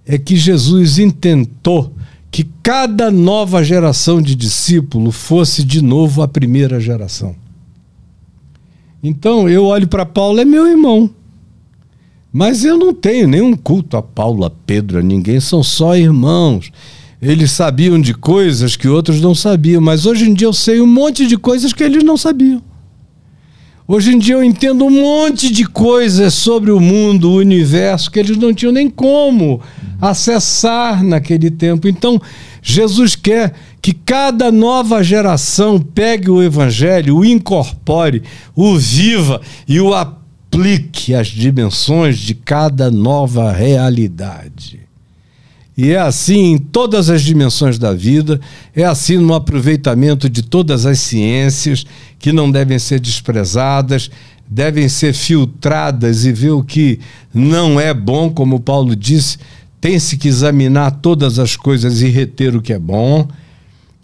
Speaker 4: é que Jesus intentou que cada nova geração de discípulo fosse de novo a primeira geração. Então eu olho para Paulo, é meu irmão. Mas eu não tenho nenhum culto a Paulo, a Pedro, a ninguém, são só irmãos. Eles sabiam de coisas que outros não sabiam, mas hoje em dia eu sei um monte de coisas que eles não sabiam. Hoje em dia eu entendo um monte de coisas sobre o mundo, o universo, que eles não tinham nem como acessar naquele tempo. Então, Jesus quer que cada nova geração pegue o evangelho, o incorpore, o viva e o aplique às dimensões de cada nova realidade. E é assim em todas as dimensões da vida, é assim no aproveitamento de todas as ciências que não devem ser desprezadas, devem ser filtradas e ver o que não é bom, como Paulo disse, tem-se que examinar todas as coisas e reter o que é bom.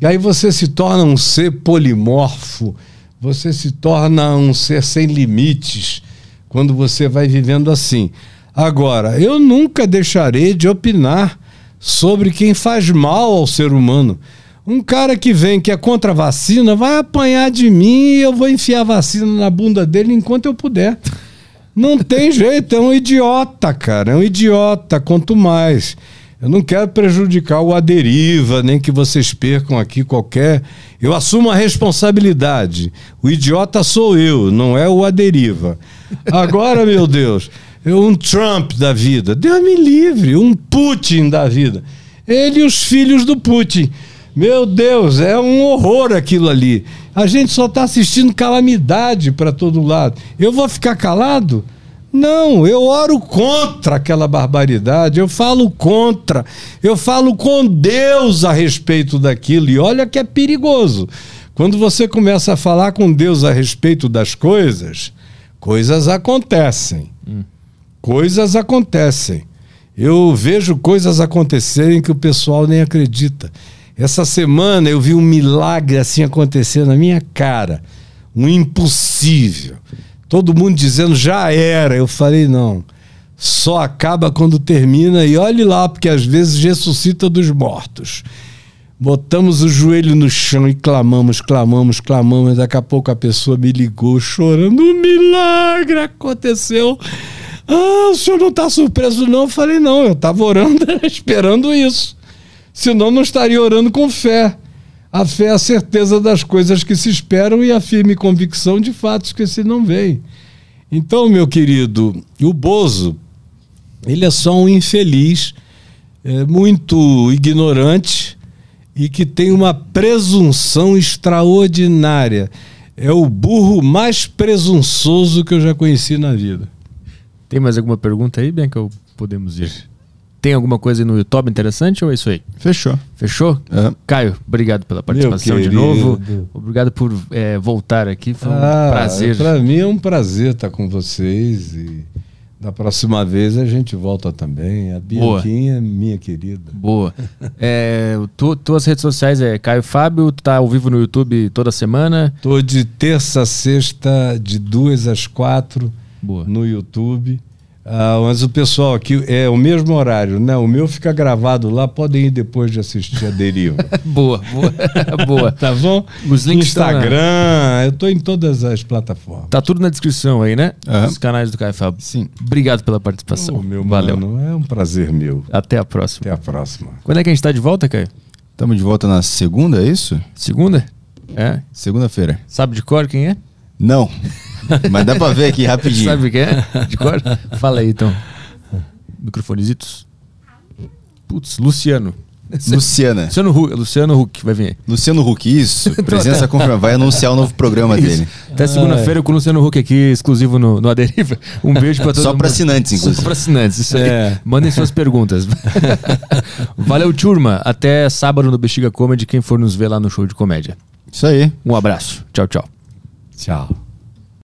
Speaker 4: E aí você se torna um ser polimorfo, você se torna um ser sem limites quando você vai vivendo assim. Agora, eu nunca deixarei de opinar sobre quem faz mal ao ser humano. Um cara que vem que é contra a vacina vai apanhar de mim e eu vou enfiar a vacina na bunda dele enquanto eu puder. Não tem jeito, é um idiota, cara. É um idiota, quanto mais. Eu não quero prejudicar o Aderiva, nem que vocês percam aqui qualquer. Eu assumo a responsabilidade. O idiota sou eu, não é o Aderiva. Agora, meu Deus, eu, um Trump da vida, Deus me livre, um Putin da vida. Ele e os filhos do Putin. Meu Deus, é um horror aquilo ali. A gente só está assistindo calamidade para todo lado. Eu vou ficar calado? Não, eu oro contra aquela barbaridade, eu falo contra, eu falo com Deus a respeito daquilo, e olha que é perigoso. Quando você começa a falar com Deus a respeito das coisas, coisas acontecem. Coisas acontecem. Eu vejo coisas acontecerem que o pessoal nem acredita. Essa semana eu vi um milagre assim acontecer na minha cara. Um impossível. Todo mundo dizendo já era. Eu falei, não. Só acaba quando termina e olhe lá, porque às vezes ressuscita dos mortos. Botamos o joelho no chão e clamamos, clamamos, clamamos. Daqui a pouco a pessoa me ligou chorando. Um milagre aconteceu. Ah, o senhor não está surpreso, não? Eu falei, não, eu estava orando, esperando isso. Senão não estaria orando com fé. A fé é a certeza das coisas que se esperam e a firme convicção de fatos que se não veem. Então, meu querido, o Bozo, ele é só um infeliz, é, muito ignorante e que tem uma presunção extraordinária. É o burro mais presunçoso que eu já conheci na vida.
Speaker 1: Tem mais alguma pergunta aí, Bianca? Ou podemos ir? Tem alguma coisa aí no YouTube interessante ou é isso aí?
Speaker 2: Fechou.
Speaker 1: Fechou? Caio, obrigado pela participação de novo. Obrigado por é, voltar aqui. Foi um
Speaker 4: Ah,
Speaker 1: prazer.
Speaker 4: Para mim é um prazer estar com vocês e da próxima vez a gente volta também. A
Speaker 1: Boa.
Speaker 4: Bianquinha, minha querida.
Speaker 1: Boa. É, tu, tuas redes sociais é Caio Fábio, tu tá ao vivo no YouTube toda semana.
Speaker 4: Tô de terça a sexta, de duas às quatro
Speaker 1: Boa.
Speaker 4: no YouTube. Ah, mas o pessoal aqui é o mesmo horário, né? O meu fica gravado lá, podem ir depois de assistir a deriva.
Speaker 1: Boa, boa, boa.
Speaker 4: tá bom?
Speaker 1: Os links estão na-
Speaker 4: Instagram, eu tô em todas as plataformas.
Speaker 1: Tá tudo na descrição aí, né?
Speaker 2: Aham.
Speaker 1: Os canais do Caio Fábio.
Speaker 2: Sim.
Speaker 1: Obrigado pela participação.
Speaker 4: Ô, meu
Speaker 1: Valeu.
Speaker 4: mano, é um prazer meu.
Speaker 1: Até a próxima.
Speaker 4: Até a próxima.
Speaker 1: Quando é que a gente tá de volta, Caio?
Speaker 2: Estamos de volta na segunda, é isso?
Speaker 1: Segunda? É?
Speaker 2: Segunda-feira.
Speaker 1: Sabe de cor quem é?
Speaker 2: Não. Mas dá pra ver aqui rapidinho.
Speaker 1: Sabe quem é? De cor? Fala aí, então. microfonesitos. Putz, Luciano.
Speaker 2: Luciana.
Speaker 1: Luciano Huck, Luciano Huck vai vir aí.
Speaker 2: Luciano Huck, isso. Presença confirmada. Vai anunciar o novo programa dele.
Speaker 1: Até segunda-feira com o Luciano Huck aqui, exclusivo no, no Aderiva. Um beijo pra todo
Speaker 2: Só
Speaker 1: mundo.
Speaker 2: pra assinantes, inclusive.
Speaker 1: Só pra assinantes, isso aí.
Speaker 4: É.
Speaker 1: Mandem suas perguntas. Valeu, turma. Até sábado no Bexiga Comedy, quem for nos ver lá no show de comédia.
Speaker 2: Isso aí.
Speaker 1: Um abraço. Tchau, tchau.
Speaker 4: Tchau.